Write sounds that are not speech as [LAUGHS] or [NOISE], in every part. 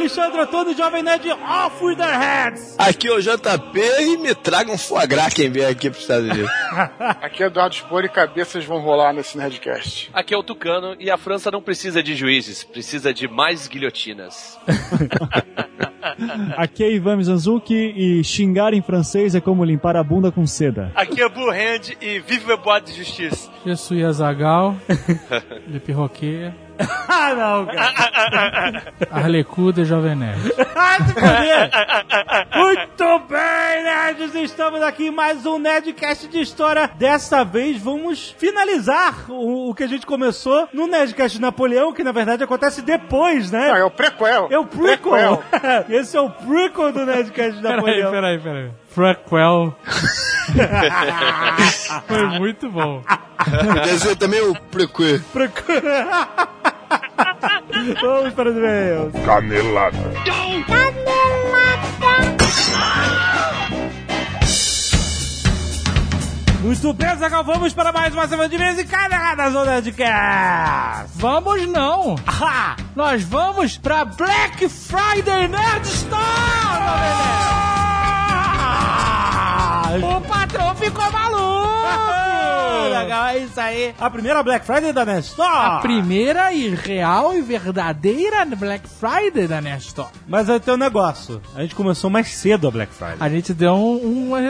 Alexandre Antônio, Jovem Nerd Off with their heads! Aqui é o JP e me traga um foie gras quem vier aqui pros Estados Unidos. [LAUGHS] Aqui é Eduardo Spor e cabeças vão rolar nesse Nerdcast. Aqui é o Tucano e a França não precisa de juízes, precisa de mais guilhotinas. [LAUGHS] Aqui é Ivan Mizanzuki e xingar em francês é como limpar a bunda com seda. Aqui é Blue Hand e vive o boate de justiça. Je suis Azagal, Le [LAUGHS] Perroquet, [LAUGHS] ah, não, cara! [LAUGHS] Arlecuda e Jovem Nerd. [LAUGHS] Ah! Muito bem, nerds! Estamos aqui em mais um Nerdcast de história. Dessa vez vamos finalizar o, o que a gente começou no Nerdcast de Napoleão, que na verdade acontece depois, né? Não, é o prequel. É o prequel. Esse é o prequel do Nerdcast de Peraí, Napoleão. peraí, peraí. Frequel. Foi muito bom. Quer dizer também o prequê. Prequel. [LAUGHS] Vamos para os e-mails. Canelada. Muito bem, Zagal, vamos para mais uma semana de mês e caneladas do Nerdcast. Vamos não! Ah! Nós vamos pra Black Friday Nerd Store! O patrão ficou maluco! Legal, é isso aí. A primeira Black Friday da Nerd Store. A primeira e real e verdadeira Black Friday da Nerd Store. Mas aí tem um negócio. A gente começou mais cedo a Black Friday. A gente deu um, uma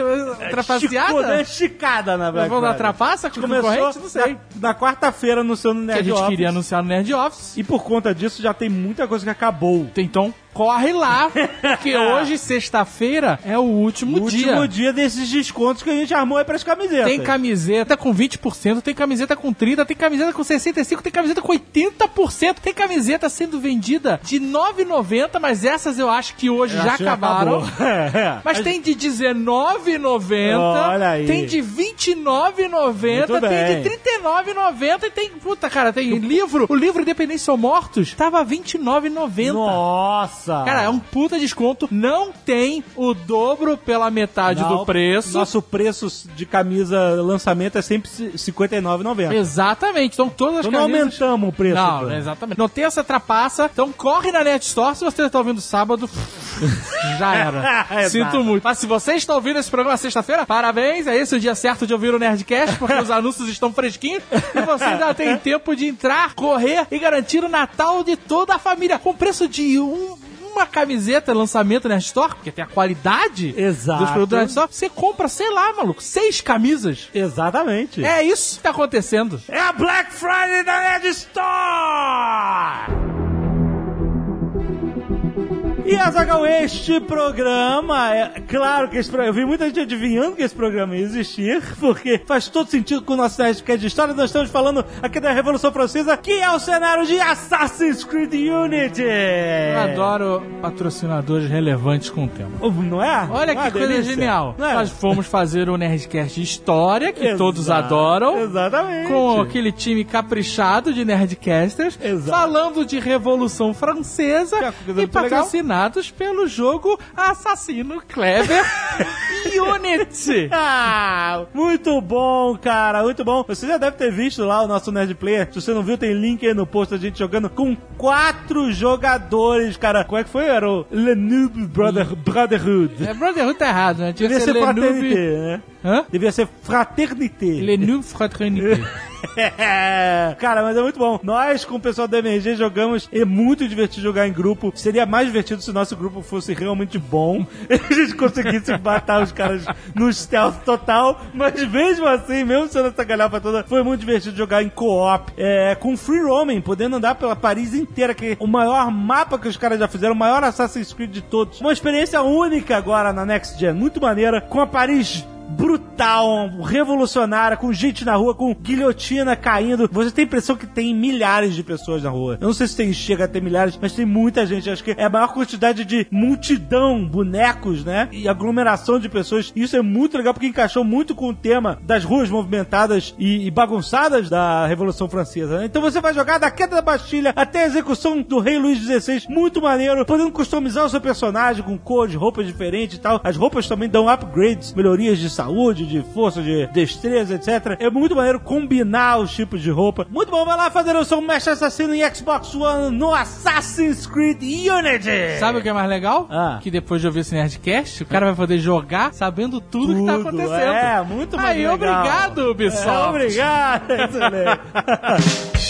trapaceada. uma esticada na Black Vamos dar Friday. trapaça com concorrente? Não sei. na, na quarta-feira no seu Que a Nerd gente Office. queria anunciar no Nerd Office. E por conta disso já tem muita coisa que acabou. Então, corre lá, [LAUGHS] que hoje, sexta-feira, é o último, O dia. último dia desses descontos que a gente armou aí pras camisetas. Tem camiseta com 20%, tem camiseta com 30%, tem camiseta com 65%, tem camiseta com 80%, tem camiseta sendo vendida de R$ 9,90, mas essas eu acho que hoje Eu já acabaram. acabou. [LAUGHS] É. Mas A tem de R$19,90, Olha aí. tem de R$29,90, Muito tem bem. de R$39,90 e tem, puta cara, tem livro, o livro Independência ou Mortos, tava R$29,90. Nossa! Cara, é um puta desconto. Não tem o dobro pela metade Não, do preço. Nosso preço de camisa lançamento é sempre R$ 59,90. Exatamente. Então todas as Então não camisas... aumentamos o preço. Não, exatamente. Não tem essa trapaça. Então corre na Net Store. Se você está ouvindo sábado, [LAUGHS] já era. [LAUGHS] Sinto muito. Mas se você está ouvindo esse programa sexta-feira, parabéns. É esse o dia certo de ouvir o Nerdcast, porque os [LAUGHS] anúncios estão fresquinhos. E você ainda tem tempo de entrar, correr e garantir o Natal de toda a família. Com preço de um uma camiseta lançamento Nerd Store, porque tem a qualidade Exato. dos produtos Nerd Store, você compra, sei lá, maluco, seis camisas. Exatamente. É isso que tá acontecendo. É a Black Friday da Nerd Store! E Azagal, este programa, é claro que esse programa, eu vi muita gente adivinhando que esse programa ia existir, [LAUGHS] porque faz todo sentido com o nosso Nerdcast de história. Nós estamos falando aqui da Revolução Francesa, que é o cenário de Assassin's Creed Unity. Eu adoro patrocinadores relevantes com o tema. Não é? Olha Não é que coisa delícia? genial. É? Nós fomos fazer o Nerdcast de História, que todos adoram. Exatamente. Com aquele time caprichado de Nerdcasters, Exato. falando de Revolução Francesa é e legal. Patrocinados pelo jogo Assassino Clever Unity. [LAUGHS] Ah, muito bom, cara, muito bom. Você já deve ter visto lá o nosso Nerd Player. Se você não viu, tem link aí no post da gente jogando com quatro jogadores, cara. Como é que foi? Era o Le Noob Brother, Brotherhood. É, Brotherhood tá errado, né? Devia Devia ser Le fraternité, né? Hã? Devia ser fraternité. Fraternité. [LAUGHS] [LAUGHS] Cara, mas é muito bom. Nós, com o pessoal da MRG, jogamos. É muito divertido jogar em grupo. Seria mais divertido se o nosso grupo fosse realmente bom. [LAUGHS] A gente conseguisse matar os caras no stealth total. Mas mesmo assim, mesmo sendo essa galhofa toda, foi muito divertido jogar em co-op. É, com free roaming, podendo andar pela Paris inteira, que é o maior mapa que os caras já fizeram, o maior Assassin's Creed de todos. Uma experiência única agora na Next Gen, muito maneira, com a Paris brutal, revolucionária, com gente na rua, com guilhotina caindo. Você tem a impressão que tem milhares de pessoas na rua. Eu não sei se tem, chega a ter milhares, mas tem muita gente. Acho que é a maior quantidade de multidão, bonecos, né? E aglomeração de pessoas. Isso é muito legal porque encaixou muito com o tema das ruas movimentadas e, e bagunçadas da Revolução Francesa. né? Então você vai jogar da queda da Bastilha até a execução do Rei Luís XVI. Muito maneiro, podendo customizar o seu personagem com cores, roupas diferentes e tal. As roupas também dão upgrades, melhorias de saúde, de força, de destreza, etc. É muito maneiro combinar os tipos de roupa. Muito bom, vai lá fazer o seu mestre assassino em Xbox One no Assassin's Creed Unity. Sabe o que é mais legal? Ah. Que depois de ouvir esse Nerdcast, o cara vai poder jogar sabendo tudo, que tá Tudo, acontecendo. É, muito mais Aí, legal. obrigado, Ubisoft. É, obrigado, [LAUGHS] excelente. [LAUGHS]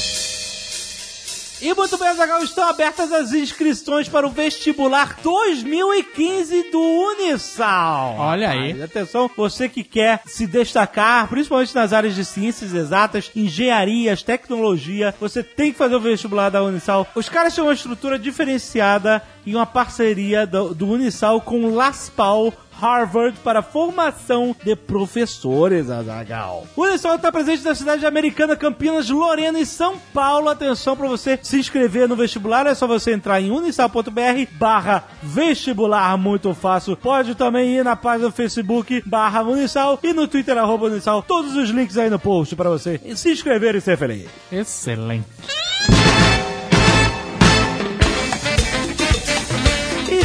E muito bem, Zagal, estão abertas as inscrições para o vestibular 2015 do Unisal. Olha aí. Mas atenção, você que quer se destacar, principalmente nas áreas de ciências exatas, engenharias, tecnologia, você tem que fazer o vestibular da Unisal. Os caras têm uma estrutura diferenciada e uma parceria do, do Unisal com o Laspal Harvard para formação de professores, Azagal. O está presente na cidade americana, Campinas, Lorena e São Paulo. Atenção para você se inscrever no vestibular, é só você entrar em unisal.br barra vestibular, muito fácil. Pode também ir na página do Facebook barra Unisal e no Twitter arroba Unisal. Todos os links aí no post para você se inscrever e ser feliz. Excelente.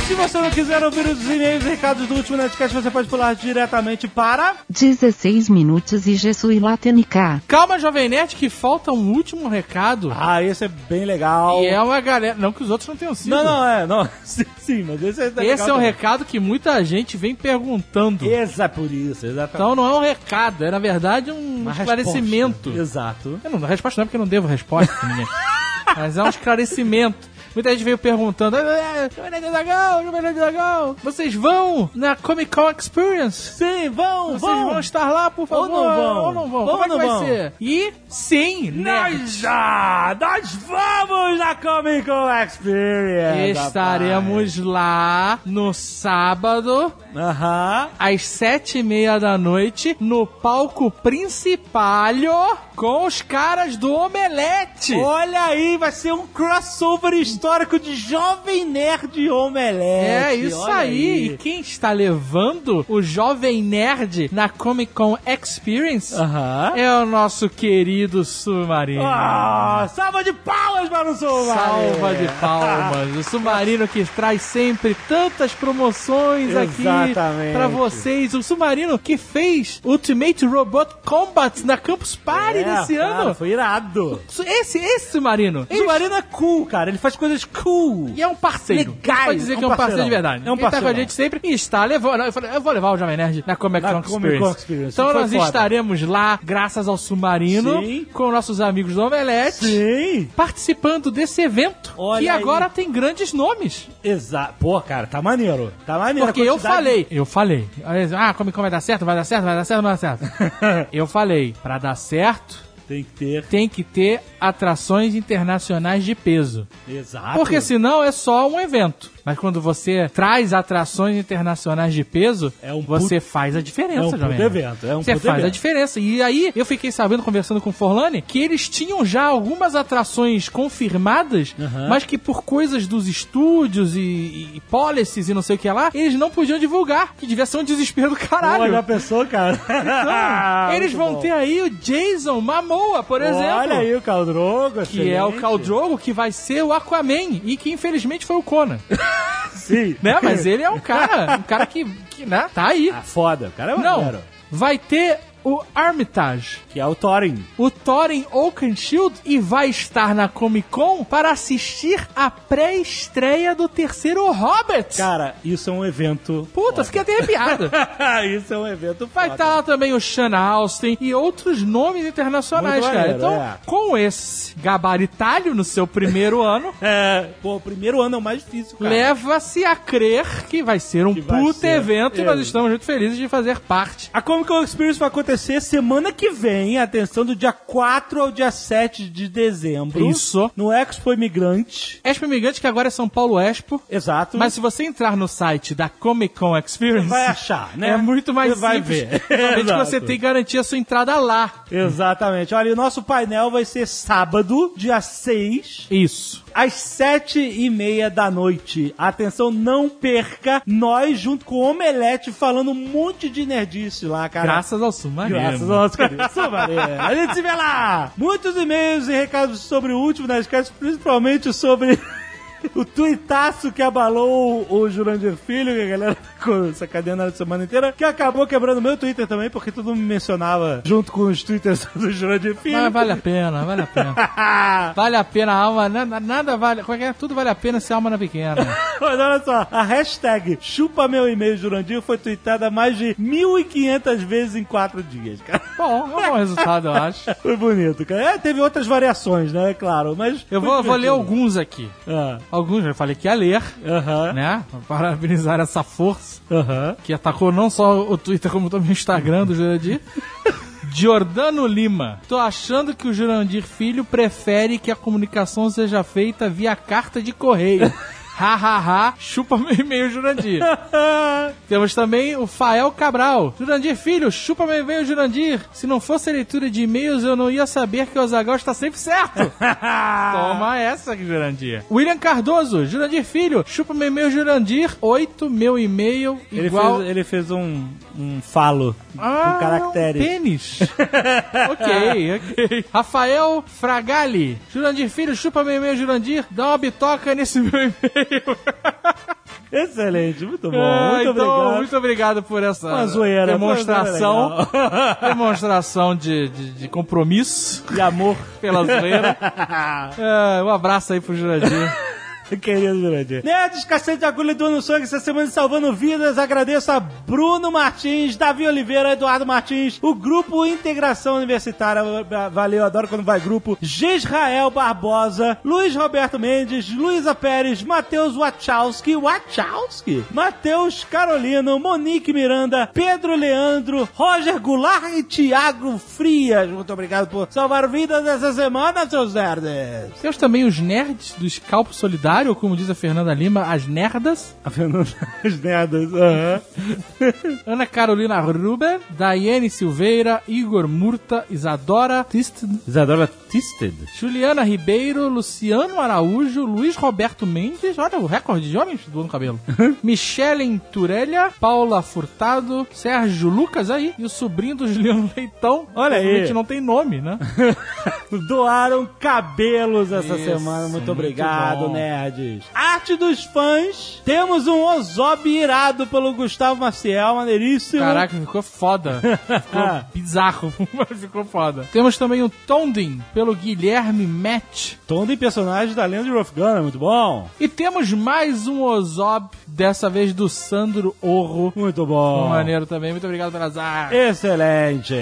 Se você não quiser ouvir os e-mails e recados do último Netcast, você pode pular diretamente para... 16 minutos e je suis la TNK. Calma, Jovem Nerd, que falta um último recado. Ah, esse é bem legal. E é uma galera. Não que os outros não tenham sido. Não, não, é, não. [LAUGHS] Sim, sim, mas esse é legal Esse é um também. recado que muita gente vem perguntando. Esse é por isso, exatamente. Então não é um recado, é na verdade um Uma esclarecimento. resposta. Exato. Eu não, a resposta não é porque eu não devo resposta pra ninguém. [LAUGHS] Mas é um esclarecimento. Muita gente veio perguntando: "Ah, Jovem Nerd Dragão, Jovem Dragão, vocês vão na Comic Con Experience? Sim, vão, Vocês vão. vão estar lá, por favor? Ou não vão? Ou não vão? Vão Como é que ou vai vão? ser? E sim. Nós já! Nós vamos na Comic Con Experience! Estaremos lá no sábado, rapaz. Aham. às sete e meia da noite, no palco principal com os caras do Omelete. Olha aí, vai ser um crossover histórico de Jovem Nerd e Omelete. É isso Olha aí. E quem está levando o Jovem Nerd na Comic Con Experience Aham. é o nosso querido Submarino. Ah, salva de palmas para o Submarino. Salva de palmas. O Submarino que traz sempre tantas promoções aqui Exatamente. pra vocês. O Submarino que fez Ultimate Robot Combat na Campus Party É, desse cara, ano. Foi irado. Esse, esse Submarino. O Submarino é cool, cara. Ele faz coisas cool. E é um parceiro. Legais. Pode dizer É um que é um parceiro de verdade. É um Ele tá com a gente sempre e está levando. Eu falei, eu vou levar o Jovem Nerd na Comic Con Experience. Experience. Então nós foda. estaremos lá, graças ao Submarino, Sim. com nossos amigos do Omelete. Sim. participando desse evento. Olha que aí. agora tem grandes nomes. Exato. Pô, cara, tá maneiro. Tá maneiro. Porque eu falei, eu falei. Ah, Comic Con vai dar certo, vai dar certo, vai dar certo, vai dar certo. [LAUGHS] eu falei, pra dar certo, Tem que ter. tem que ter atrações internacionais de peso. Exato. Porque senão é só um evento. Mas quando você traz atrações internacionais de peso, É um você faz a diferença, é um Jovem evento, é um você faz a evento. diferença. E aí, eu fiquei sabendo, conversando com o Forlani, que eles tinham já algumas atrações confirmadas, mas que por coisas dos estúdios e, e policies e não sei o que lá, eles não podiam divulgar. Que devia ser um desespero do caralho. Olha a pessoa, cara. [LAUGHS] Então, eles vão bom. ter aí o Jason Momoa, por exemplo. Olha aí o Caldrogo. Que é o Khal Drogo, que vai ser o Aquaman. E que infelizmente foi o Conan. [LAUGHS] Sim. né? Mas ele é um cara, um cara que, que né? Tá aí. Ah, foda. O cara é Não, maneiro. vai ter o Armitage, Que é o Thorin. o Thorin Oakenshield, e vai estar na Comic Con para assistir a pré-estreia do terceiro Hobbit. Cara, isso é um evento. Puta, fiquei até arrepiado. [LAUGHS] isso é um evento Vai estar lá também o Sean Austin e outros nomes internacionais, Muito cara. maneiro, Então, é. com esse gabaritalho no seu primeiro ano, [LAUGHS] É, pô, o primeiro ano é o mais difícil, cara. leva-se a crer que vai ser um Que ser. evento e nós estamos muito felizes de fazer parte. A Comic Con Experience vai acontecer acontecer semana que vem, atenção, do dia 4 ao dia 7 de dezembro. Isso. No Expo Imigrante. Expo Imigrante, que agora é São Paulo Expo. Exato. Mas se você entrar no site da Comic Con Experience, vai achar, né? [LAUGHS] é muito mais Você vai simples. ver. [LAUGHS] Realmente você tem que garantir a sua entrada lá. Exatamente. Olha, o nosso painel vai ser sábado, dia 6, Isso. às sete e meia da noite. Atenção, não perca nós junto com o Omelete falando um monte de nerdice lá, cara. Graças ao Graças ao nosso querido Sumaré. A gente se vê lá! Muitos e-mails e recados sobre o último Nerdcast, principalmente sobre [LAUGHS] o tuitaço que abalou o Jurandir Filho, que a galera ficou sacaneando a semana inteira, que acabou quebrando meu Twitter também, porque todo mundo me mencionava junto com os twitters [LAUGHS] do Jurandir Filho. Mas vale a pena, vale a pena. [LAUGHS] Vale a pena a alma, nada, nada vale, qualquer, tudo vale a pena se a alma não é pequena. [LAUGHS] Mas olha só, a hashtag chupa meu e-mail Jurandir foi tweetada mais de 1.500 vezes em 4 dias, cara. Bom, é um bom resultado, eu acho. Foi bonito, cara. É, teve outras variações, né? Claro, mas. Eu vou, vou ler alguns aqui. Ah, Alguns eu falei que ia ler, Aham. né? Pra parabenizar essa força Aham. que atacou não só o Twitter, como também o Instagram do Jurandir. [LAUGHS] Giordano Lima. Tô achando que o Jurandir Filho prefere que a comunicação seja feita via carta de correio. [LAUGHS] Ha, ha, ha, chupa meu e-mail, Jurandir. [LAUGHS] Temos também o Fael Cabral. Jurandir Filho, chupa meu e-mail, Jurandir. Se não fosse a leitura de e-mails, eu não ia saber que o Azagal está sempre certo. [LAUGHS] Toma essa, Jurandir. William Cardoso, Jurandir Filho, chupa meu e-mail, Jurandir. 8, meu e-mail, Ele, igual... fez, ele fez um, um falo Ah, com caracteres. Um pênis. [LAUGHS] ok, ok. Rafael Fragali. Jurandir Filho, chupa meu e-mail, Jurandir. Dá uma bitoca nesse meu e-mail. [LAUGHS] Excelente, muito bom. Ah, muito então, obrigado. muito obrigado por essa zoeira, demonstração. [LAUGHS] demonstração de, de, de compromisso De amor. pela zoeira. [LAUGHS] É, um abraço aí pro Jurandir. [LAUGHS] Querido Jurandir. Nerds, cacete de agulha do no sangue, essa semana salvando vidas. Agradeço a Bruno Martins, Davi Oliveira, Eduardo Martins, o Grupo Integração Universitária. Valeu, adoro quando vai grupo. Gisrael Barbosa, Luiz Roberto Mendes, Luísa Pérez, Matheus Wachowski, Wachowski, Matheus Carolino, Monique Miranda, Pedro Leandro, Roger Goulart e Thiago Frias. Muito obrigado por salvar vidas essa semana, seus nerds. Temos também os nerds do Scalpo Solidário, ou como diz a Fernanda Lima, as nerdas. A Fernanda [LAUGHS] das Nerdas. aham. [LAUGHS] Ana Carolina Ruber, Daiane Silveira, Igor Murta, Isadora Tist, Isadora Tisted. Juliana Ribeiro, Luciano Araújo, Luiz Roberto Mendes, olha o recorde de homens do ano cabelo. [LAUGHS] Michele Turelha, Paula Furtado, Sérgio Lucas aí, e o sobrinho do Juliano Leitão. Olha aí. Não tem nome, né? Doaram cabelos essa Isso, semana. Muito, muito obrigado, bom. Nerds. Arte dos fãs. Temos um Ozob irado pelo Gustavo Maciel, maneiríssimo. Caraca, ficou foda. Ficou [LAUGHS] bizarro, mas ficou foda. Temos também o Tondin, pelo Guilherme Match. Tom de personagem da lenda de Rough Gunner, muito bom. E temos mais um Ozob, dessa vez do Sandro Orro. Muito bom. Maneiro também. Muito obrigado pela azar. Excelente.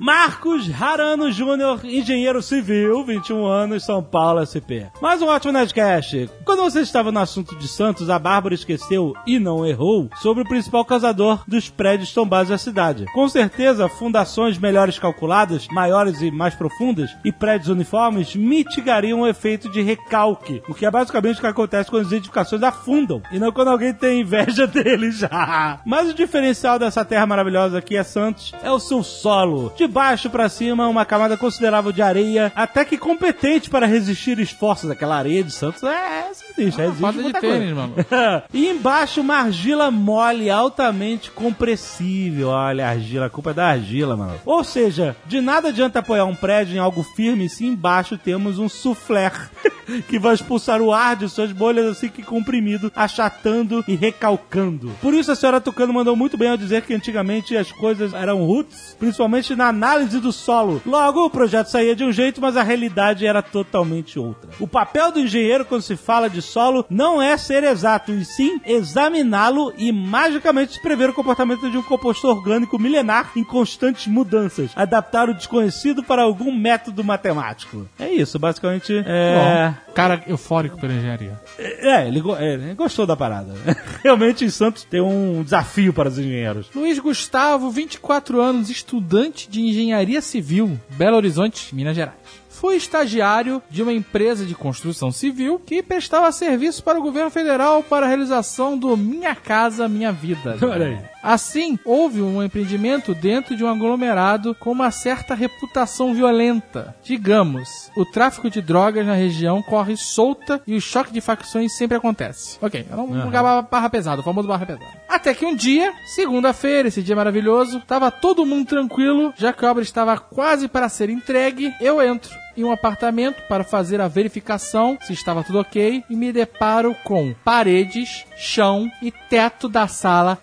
Marcos Harano Júnior, engenheiro civil, 21 anos, São Paulo, SP. Mais um ótimo Nerdcast. Quando você estava no assunto de Santos, a Bárbara esqueceu e não errou sobre o principal causador dos prédios tombados da cidade. Com certeza, fundações melhores calculadas, maiores e mais profundas, e prédios uniformes mitigariam o efeito de recalque, o que é basicamente o que acontece quando as edificações afundam, e não quando alguém tem inveja [LAUGHS] deles. [LAUGHS] Mas o diferencial dessa terra maravilhosa aqui é Santos é o seu solo. De baixo para cima, uma camada considerável de areia, até que competente para resistir esforços. Aquela areia de Santos é sinistra, resiste Quadra de tênis, mano. [LAUGHS] e embaixo uma argila mole, altamente compressível. Olha, a argila, a culpa é da argila, mano. Ou seja, de nada adianta apoiar um prédio em algo firme se embaixo temos um soufflé [LAUGHS] que vai expulsar o ar de suas bolhas assim que comprimido, achatando e recalcando. Por isso a senhora Tucano mandou muito bem ao dizer que antigamente as coisas eram roots, principalmente na análise do solo. Logo, o projeto saía de um jeito, mas a realidade era totalmente outra. O papel do engenheiro quando se fala de solo não é ser exato, e sim examiná-lo e magicamente prever o comportamento de um composto orgânico milenar em constantes mudanças. Adaptar o desconhecido para algum método matemático. É isso, basicamente. É, Bom, cara eufórico pela engenharia. é, ele, go- é, ele gostou da parada. [LAUGHS] Realmente em Santos tem um desafio para os engenheiros. Luiz Gustavo, 24 anos, estudante de engenharia civil, Belo Horizonte, Minas Gerais. Fui estagiário de uma empresa de construção civil que prestava serviço para o governo federal para a realização do Minha Casa Minha Vida. Olha aí. Assim, houve um empreendimento dentro de um aglomerado com uma certa reputação violenta. Digamos, o tráfico de drogas na região corre solta e o choque de facções sempre acontece. Ok, é um lugar barra pesada, o famoso barra pesada. Até que um dia, segunda-feira, esse dia maravilhoso, tava todo mundo tranquilo, já que a obra estava quase para ser entregue, eu entro em um apartamento para fazer a verificação se estava tudo ok e me deparo com paredes, chão e teto da sala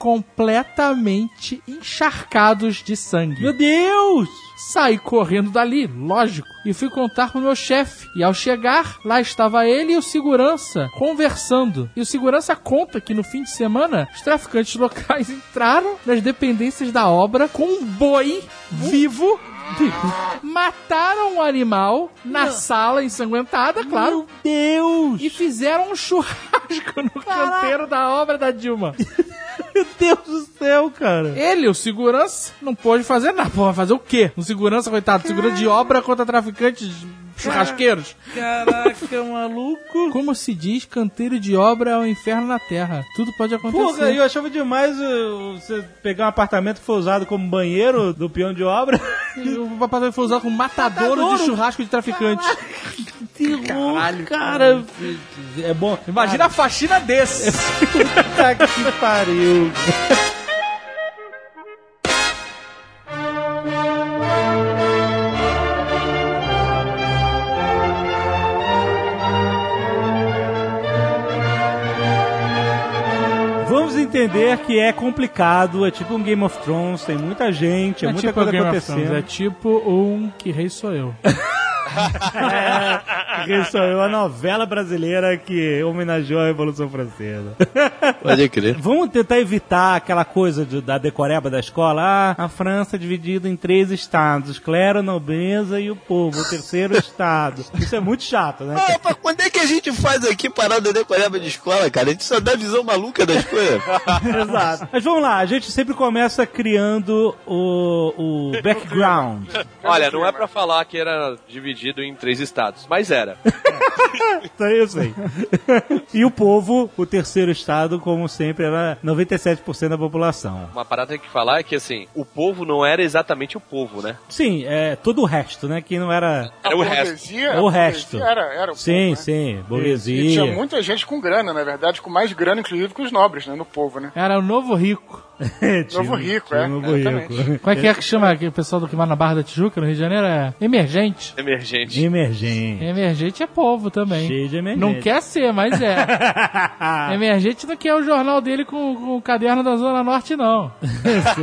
completamente encharcados de sangue. Meu Deus! Saí correndo dali, lógico, e fui contar pro meu chefe. E ao chegar, lá estava ele e o segurança conversando. E o segurança conta que no fim de semana, os traficantes locais [LAUGHS] entraram nas dependências da obra com um boi vivo. [LAUGHS] Mataram o animal na sala ensanguentada, claro. Meu Deus! E fizeram um churrasco no canteiro da obra da Dilma. [LAUGHS] Meu Deus do céu, cara! Ele, o segurança, não pôde fazer nada. Pô, vai fazer o quê? Um segurança, coitado, segurança de obra contra traficantes churrasqueiros. Caraca, maluco! Como se diz, canteiro de obra é o inferno na terra. Tudo pode acontecer. Porra, eu achava demais uh, você pegar um apartamento que foi usado como banheiro do peão de obra. [LAUGHS] O papai foi usado como matadouro, Matadouro? de churrasco de traficante. Terror, cara. É bom. Imagina a faxina desse. Puta que pariu. Vamos entender que é complicado, é tipo um Game of Thrones, tem muita gente, é, É muita tipo coisa Game acontecendo. Thrones, É tipo um que rei sou eu. [LAUGHS] [LAUGHS] Sou eu, a novela brasileira que homenageou a Revolução Francesa. [LAUGHS] Pode crer. Vamos tentar evitar aquela coisa de- da decoreba da escola. Ah, a França é dividida em três estados: clero, nobreza e o povo, o terceiro [LAUGHS] estado. Isso é muito chato, né? Ah, mas quando é que a gente faz aqui parada decoreba de escola, cara? A gente só dá visão maluca das coisas. Exato. Mas vamos lá, a gente sempre começa criando o, o background. Olha, não é pra falar que era dividido em três estados, mas era. [LAUGHS] Então é isso aí. E o povo, o terceiro estado, como sempre, era 97% da população. Uma parada que tem que falar é que, assim, o povo não era exatamente o povo, né? Sim, é todo o resto, né? Que não era. Era o A resto. burguesia- É o resto. burguesia Era, era o Sim, povo, né? sim, E burguesia. tinha muita gente com grana, na verdade, com mais grana, inclusive, que os nobres, né? No povo, né? Era o novo rico. [LAUGHS] Tinha- Novo rico, é, Novo exatamente. rico. Como é que é que chama aquele pessoal do que vai na Barra da Tijuca, no Rio de Janeiro? É emergente. Emergente. Emergente. Emergente é povo também. Cheio de emergente. Não quer ser, mas é. [LAUGHS] Emergente não quer o jornal dele com, com o caderno da Zona Norte, não.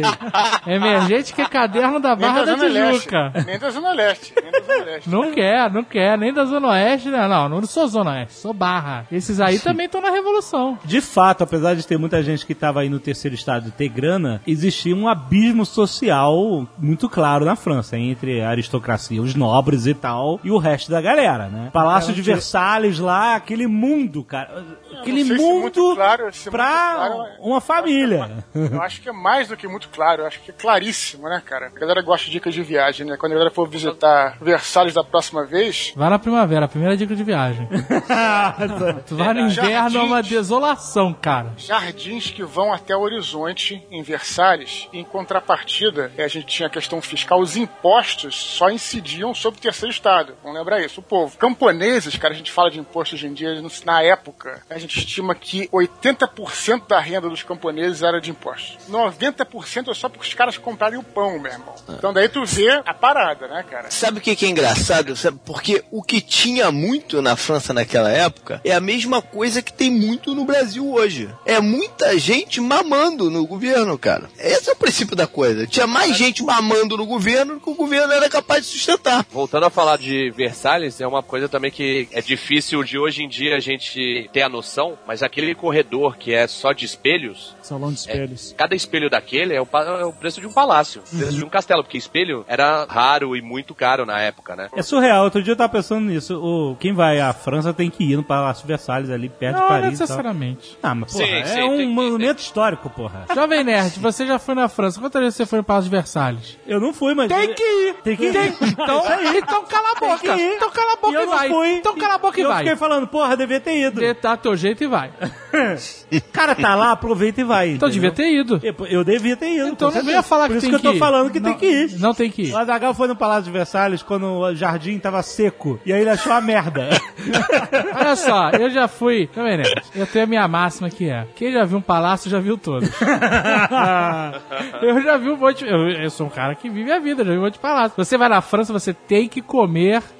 [LAUGHS] Emergente quer caderno da Barra da, Leste. Tijuca. Nem da Zona Leste. Nem da Zona Leste. Não quer, não quer, nem da Zona Oeste, né? não, não sou Zona Oeste, sou Barra. Esses aí também estão na Revolução. De fato, apesar de ter muita gente que estava aí no terceiro estado ter grana, existia um abismo social muito claro na França, entre a aristocracia, os nobres e tal, e o resto da galera, né? Palácio de Versalhes lá, aquele mundo, cara. Aquele mundo claro, se pra claro, é- uma família. Eu acho que é mais do que muito claro, eu acho que é claríssimo, né, cara? A galera gosta de dicas de viagem, né? Quando a galera for visitar Versalhes da próxima vez, Vai na primavera, primeira dica de viagem. [LAUGHS] Tu vai no inverno, é uma desolação, cara. jardins que vão até o horizonte em Versalhes, em contrapartida, eh, a gente tinha a questão fiscal, os impostos só incidiam sobre o terceiro Estado. Vamos lembrar isso, o povo. Camponeses, cara, a gente fala de imposto hoje em dia, na época, a gente estima que 80% da renda dos camponeses era de impostos. 90% é só porque os caras comprarem o pão, meu irmão. Então daí tu vê a parada, né, cara? Sabe o que, que é engraçado? Sabe? Porque o que tinha muito na França naquela época é a mesma coisa que tem muito no Brasil hoje. É muita gente mamando no governo, cara. Esse é o princípio da coisa. Tinha mais gente mamando no governo do que o governo era capaz de sustentar. Voltando a falar de Versalhes, é uma coisa também que é difícil de hoje em dia a gente ter a noção, mas aquele corredor que é só de espelhos, Salão de espelhos. cada espelho daquele é o, é o preço de um palácio, preço de um castelo, porque espelho era raro e muito caro na época, né? É surreal. Outro dia eu tava pensando nisso. O, quem vai à França tem que ir no Palácio Versalhes ali perto de Não Paris. e tal. necessariamente. Ah, mas porra, Sim, é sim, um tem que- monumento histórico, porra. [LAUGHS] Jovem Nerd, você já foi na França. Quantas vezes você foi no Palácio de Versalhes? Eu não fui, mas. Tem que ir. Tem que ir. Então, então cala a Tem boca. que ir. Então cala a boca E e, eu vai. fui. Então cala a boca e, eu vai. fiquei falando, porra, devia ter ido. Dá teu jeito e vai. [LAUGHS] Cara, tá lá, aproveita e vai. Então devia ter ido. Eu, eu devia ter ido. Então não venha falar Por que isso tem que eu tô ir. falando que não, tem que ir. Não tem que ir. O Azaghal foi no Palácio de Versalhes quando o jardim tava seco. E aí ele achou a merda. [LAUGHS] Olha só, eu já fui. Nerd, eu tenho a minha máxima que é: quem já viu um palácio já viu todos. [LAUGHS] eu já vi um monte. Eu, eu sou um cara que vive a vida, já vi um monte de palácio. Você vai na França, você tem que comer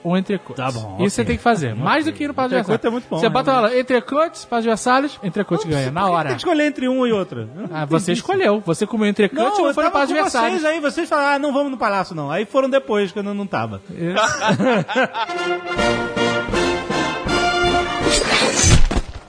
um entrecôte. Tá bom, Isso ok. você tem que fazer. Mais do que ir no Palácio de Versalhes. é muito bom, Você bota realmente. lá, entrecôte, Palácio de Versalhes, entrecôte ganha, na hora. Tem que escolher entre um e outro. Ah, você isso. escolheu. Você comeu entrecante Não, ou foi no Palácio de Versalhes? vocês aí, vocês falaram, ah, não vamos no palácio não. Aí foram depois, quando eu não tava. Em [LAUGHS] [LAUGHS]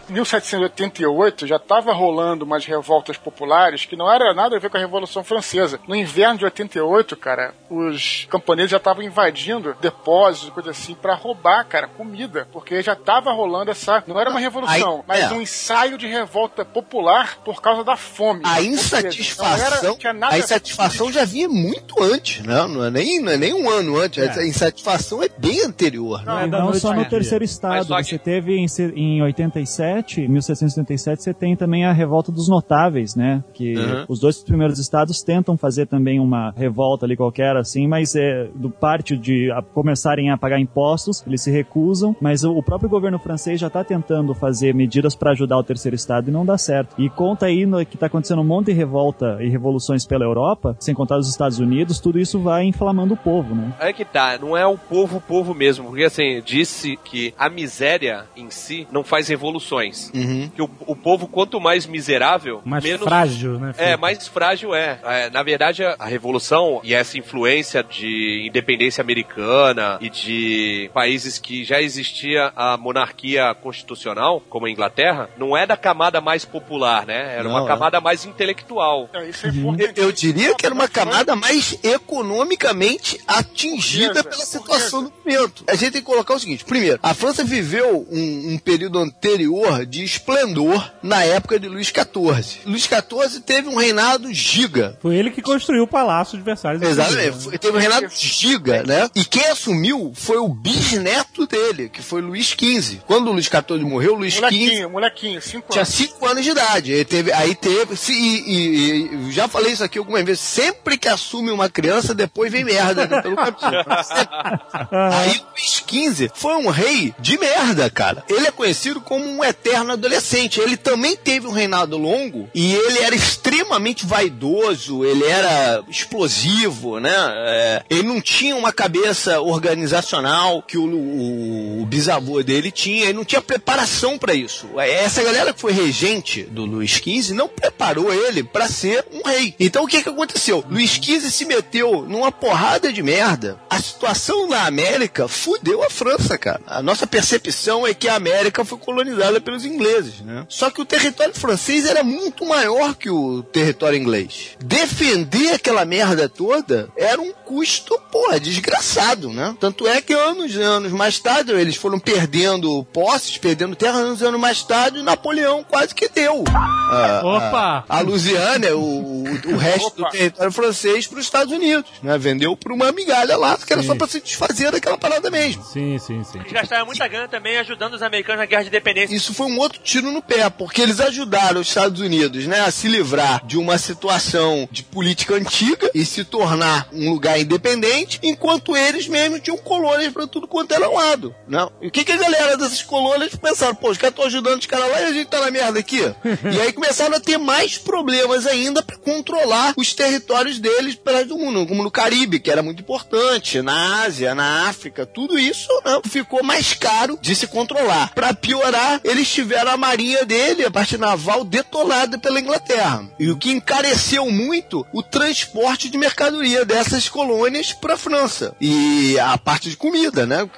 1788 já estava rolando umas revoltas populares que não era nada a ver com a Revolução Francesa. No inverno de 88, cara, os camponeses já estavam invadindo depósitos e coisa assim para roubar, cara, comida, porque já estava rolando essa, não era uma revolução, Aí- mas é. um ensaio de revolta popular por causa da fome. A não insatisfação, era- tinha nada a ver com insatisfação já vinha muito antes, né? Não é nem, não é nem um ano antes. A insatisfação é bem anterior. né? É, E da não noite só no terceiro estado. só que- Você teve em, em 87, 1777, você tem também a revolta dos notáveis, né? Que Uhum. os dois primeiros estados tentam fazer também uma revolta ali qualquer, assim, mas é do parte de a- começarem a pagar impostos, eles se recusam, mas o, o próprio governo francês já está tentando fazer medidas para ajudar o terceiro estado e não dá certo. E conta aí no, que está acontecendo um monte de revolta e revoluções pela Europa, sem contar os Estados Unidos, tudo isso vai inflamando o povo, né? É que tá, não é o povo, o povo mesmo, porque assim, disse que a miséria em si não faz revoluções. Uhum. Que o, o povo, quanto mais miserável, Mais menos. frágil, né? É, filho? mais frágil é. É, Na verdade, a, revolução e essa influência de independência americana e de países que já existia a monarquia constitucional, como a Inglaterra, não é da camada mais popular, né? Era Não, uma é. camada mais intelectual. É, isso é Eu, importante. eu diria que era uma camada mais economicamente atingida pela situação do momento. A gente tem que colocar o seguinte: primeiro, a França viveu um, um período anterior de esplendor na época de Luís XIV. Luís XIV teve um reinado giga. Foi ele que construiu o Palácio de Versalhes. Exatamente, né? foi- teve um reinado giga, né? E quem assumiu foi o bisneto dele, que foi Luís XV. Quando o Luís XIV morreu, Luís XV Molequinho, molequinho, cinco tinha anos. 5 anos de idade. Ele teve, aí teve. se- e, e- e já falei isso aqui algumas vezes. Sempre que assume uma criança, depois vem merda né, pelo caminho. [LAUGHS] aí Luís XV foi um rei de merda, cara. Ele é conhecido como um eterno adolescente. Ele também teve um reinado longo e ele era extremamente vaidoso, ele era explosivo, né? É, ele não tinha uma cabeça organizacional que o, o- o bisavô dele tinha, ele não tinha preparação para isso. Essa galera que foi regente do Luís XV não preparou ele para ser um rei. Então o que que aconteceu? Luís XV se meteu numa porrada de merda. A situação na América fudeu a França, cara. A nossa percepção é que a América foi colonizada pelos ingleses, né? Só que o território francês era muito maior que o território inglês. Defender aquela merda toda era um custo, porra, desgraçado, né? Tanto é que anos e anos mais tarde eles foram perdendo posses, perdendo terra, anos e anos mais tarde Napoleão quase que deu. a- Opa! A, a Louisiana, o, o, resto Opa. do território francês para os Estados Unidos, né? Vendeu por uma migalha lá, que era só para se desfazer daquela parada mesmo. Sim, sim, sim. Eles gastaram muita grana também ajudando os americanos na guerra de independência. Isso foi foi um outro tiro no pé, porque eles ajudaram os Estados Unidos, né, a se livrar de uma situação de política antiga e se tornar um lugar independente, enquanto eles mesmos tinham colônias para tudo quanto era lado, não? E o que, que a galera dessas colônias pensaram? Pô, os caras estão ajudando os caras lá e a gente tá na merda aqui. [LAUGHS] e aí começaram a ter mais problemas ainda para controlar os territórios deles pelo do mundo, como no Caribe, que era muito importante, na Ásia, na África, tudo isso né, ficou mais caro de se controlar. Para piorar, eles tiveram a marinha dele, a parte naval, detonada pela Inglaterra. E o que encareceu muito o transporte de mercadoria dessas colônias para a França. E a parte de comida, né?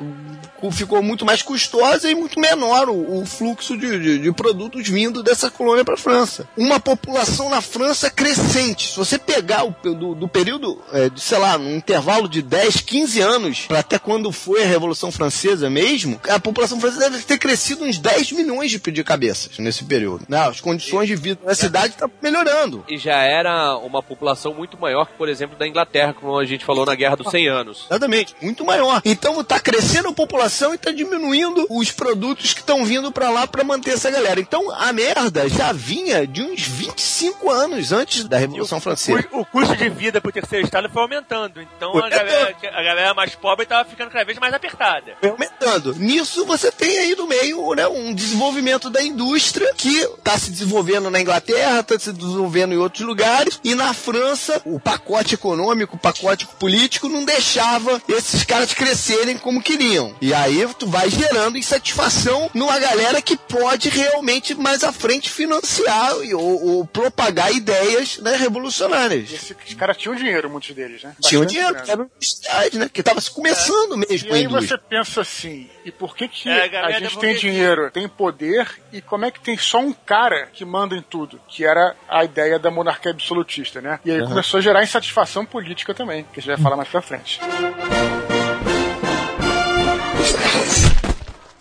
Ficou muito mais custosa e muito menor o, o fluxo de, de, de, produtos vindo dessa colônia para a França. Uma população na França crescente. Se você pegar o, do, do período, é, de, sei lá, um intervalo de 10, 15 anos, para até quando foi a Revolução Francesa mesmo, a população francesa deve ter crescido uns 10 milhões de, de cabeças nesse período. Né? As condições de vida na cidade estão tá melhorando. E já era uma população muito maior que, por exemplo, da Inglaterra, como a gente falou na Guerra dos 100 Anos. Exatamente, muito maior. Então está crescendo a população e está diminuindo os produtos que estão vindo para lá para manter essa galera. Então a merda já vinha de uns 25 anos antes da Revolução Francesa. O, o custo de vida pro terceiro estado foi aumentando. Então a galera, a galera, mais pobre estava ficando cada vez mais apertada. Foi aumentando. Nisso você tem aí no meio né, um desenvolvimento da indústria que está se desenvolvendo na Inglaterra, está se desenvolvendo em outros lugares, e na França o pacote econômico, o pacote político não deixava esses caras crescerem como queriam. E aí tu vai gerando insatisfação numa galera que pode realmente mais à frente financiar ou, ou propagar ideias né, revolucionárias. Esses caras tinham dinheiro, muitos deles, né? Tinham dinheiro, porque era universidade, né? Que estava se começando é. mesmo. E aí você pensa assim, e por que, que é, a, a gente tem dinheiro, tem poder, e como é que tem só um cara que manda em tudo? Que era a ideia da monarquia absolutista, né? E aí uhum. começou a gerar insatisfação política também, que a gente vai falar mais pra frente.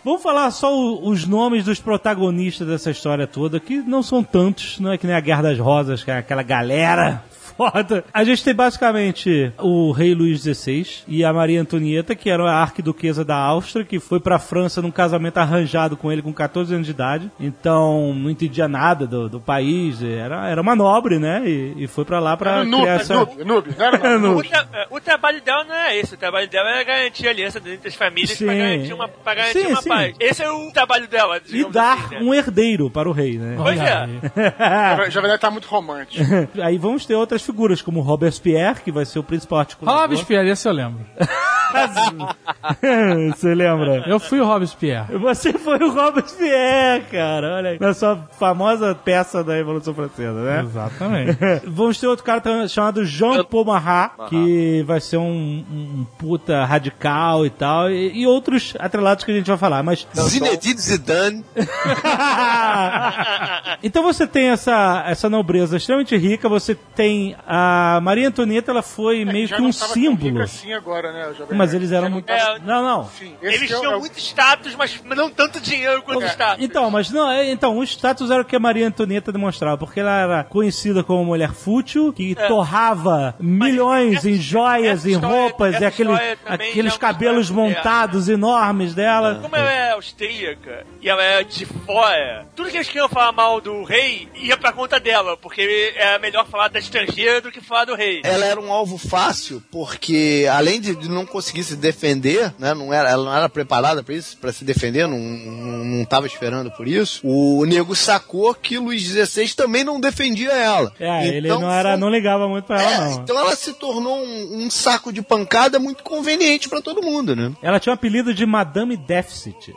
Vamos falar só o, os nomes dos protagonistas dessa história toda, que não são tantos, não é que nem a Guerra das Rosas, que é aquela galera foda. A gente tem basicamente o rei Luís XVI e a Maria Antonieta, que era a arquiduquesa da Áustria, que foi pra França num casamento arranjado com ele com 14 anos de idade. Então, não entendia nada do, do país. Era, era uma nobre, né? E, e foi pra lá pra era criar essa... Noob, noob, era [LAUGHS] noob. O, tra o, trabalho dela não é esse. O trabalho dela era garantir a aliança entre as famílias sim. pra garantir uma, pra garantir sim, uma sim. paz. Esse é o trabalho dela. E dar assim, né? um herdeiro para o rei, né? Pois é. [LAUGHS] Já vai estar muito romântico. [LAUGHS] Aí vamos ter outras figuras, como Robespierre, que vai ser o principal articulador. Robespierre, esse eu lembro. [LAUGHS] [LAUGHS] Você lembra? Eu fui o Robespierre. Você foi o Robespierre, cara. Olha aí. Na sua famosa peça da Revolução Francesa, né? Exatamente. [LAUGHS] Vamos ter outro cara chamado Jean Paul Marat, que vai ser um, um, puta radical e tal, e, e, outros atrelados que a gente vai falar. Mas Zinedine Zidane. [LAUGHS] então você tem essa, essa nobreza extremamente rica, você tem a Maria Antonieta, ela foi é, meio que um símbolo. Assim agora, né? Mas eles eram muito. É, não, não. Sim, eles tinham é o... muito status, mas não tanto dinheiro quanto é. status. Então, mas não, é, então, o status era o que a Maria Antonieta demonstrava, porque ela era conhecida como mulher fútil, que é. torrava milhões em joias, em roupas, e aqueles, aqueles cabelos montados enormes dela. Como ela é austríaca e ela é de fora, tudo que eles queriam falar mal do rei ia pra conta dela, porque é melhor falar da estrangeira do que falar do rei. Ela era um alvo fácil, porque além de não conseguir se defender, né? Não era, ela não era preparada para isso, para se defender, não, não, não tava esperando por isso. O nego sacou que Luiz XVI também não defendia ela. É, então, ele não era, foi... não ligava muito para ela é, não. Então ela se tornou um, um saco de pancada muito conveniente para todo mundo, né? Ela tinha o um apelido de Madame Deficit.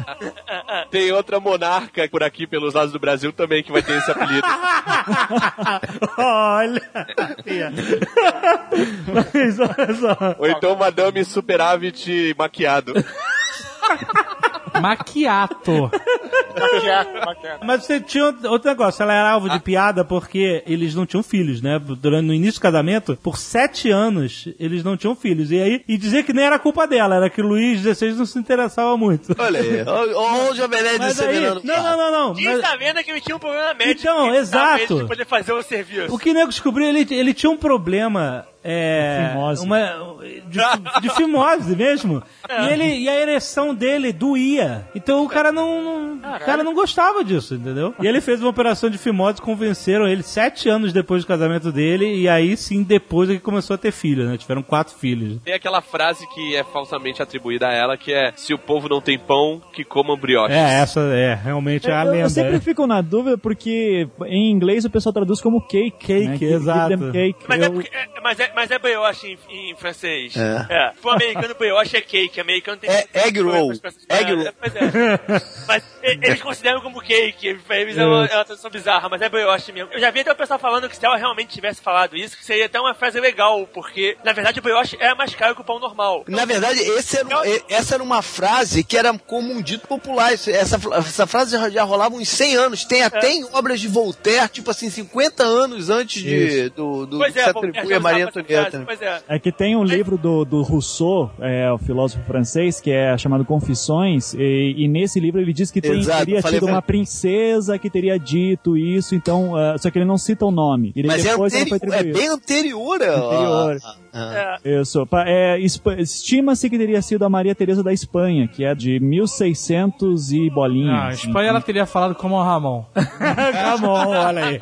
[LAUGHS] Tem outra monarca por aqui pelos lados do Brasil também que vai ter esse apelido. [LAUGHS] olha. [LAUGHS] Mas olha só. Ou então Madame Superávit maquiado. [LAUGHS] Maquiato. Mas você tinha outro negócio, ela era alvo de piada porque eles não tinham filhos, né? Durante no início do casamento, por sete anos, eles não tinham filhos. E aí, e dizer que nem era culpa dela, era que Luiz XVI não se interessava muito. Olha aí, olha o Jovem Nerd não, não, não, não. Diz mas... vendo que ele tinha um problema médico. Então, exato. De poder fazer o serviço. O que o nego descobriu, ele, ele tinha um problema É, Fimose. uma, de, de fimose mesmo. [LAUGHS] E, ele, e a ereção dele doía. Então o cara não, não- o cara não gostava disso, entendeu? E ele fez uma operação de fimose, convenceram ele sete anos depois do casamento dele, e aí sim, depois ele começou a ter filhos, né? Tiveram quatro filhos. Tem aquela frase que é falsamente atribuída a ela, que é se o povo não tem pão, que comam brioches. É, essa é realmente é a eu, lenda. eu sempre fico na dúvida porque em inglês o pessoal traduz como cake. Cake, né? Exato. cake. Mas é, Eu- porque, é, mas, é, mas é brioche em, em francês. É. É. Pro americano, brioche é cake. Americano tem... É egg roll. Egg roll. É, pois é. Mas eles [LAUGHS] consideram como cake. Pra eles é uma, é uma tradução bizarra, mas é brioche mesmo. Eu já vi até o pessoal falando que se ela realmente tivesse falado isso, que seria até uma frase legal, porque, na verdade, o brioche é mais caro que o pão normal. Na verdade, esse era um- e- essa era uma frase que era como um dito popular. Essa, essa frase já, já rolava uns 100 anos. Tem até em obras de Voltaire, tipo assim, 50 anos antes de, do, do Pois que é, se atribui a Maria Antonieta. Pois é. É que tem um livro do, do Rousseau, é, o filósofo francês, que é chamado Confissões, e, e nesse livro ele diz que tem- Exato, teria tido pra- uma princesa que teria dito isso, então, ah, só que ele não cita o nome. E daí Mas é, anteri- é bem anterior. a- Anterior. É. Isso. É, Estima-se que teria sido a Maria Teresa da Espanha, que é de 1600 e bolinhas. Ah, a Espanha ela teria falado como o Ramon. [LAUGHS] bom, olha aí.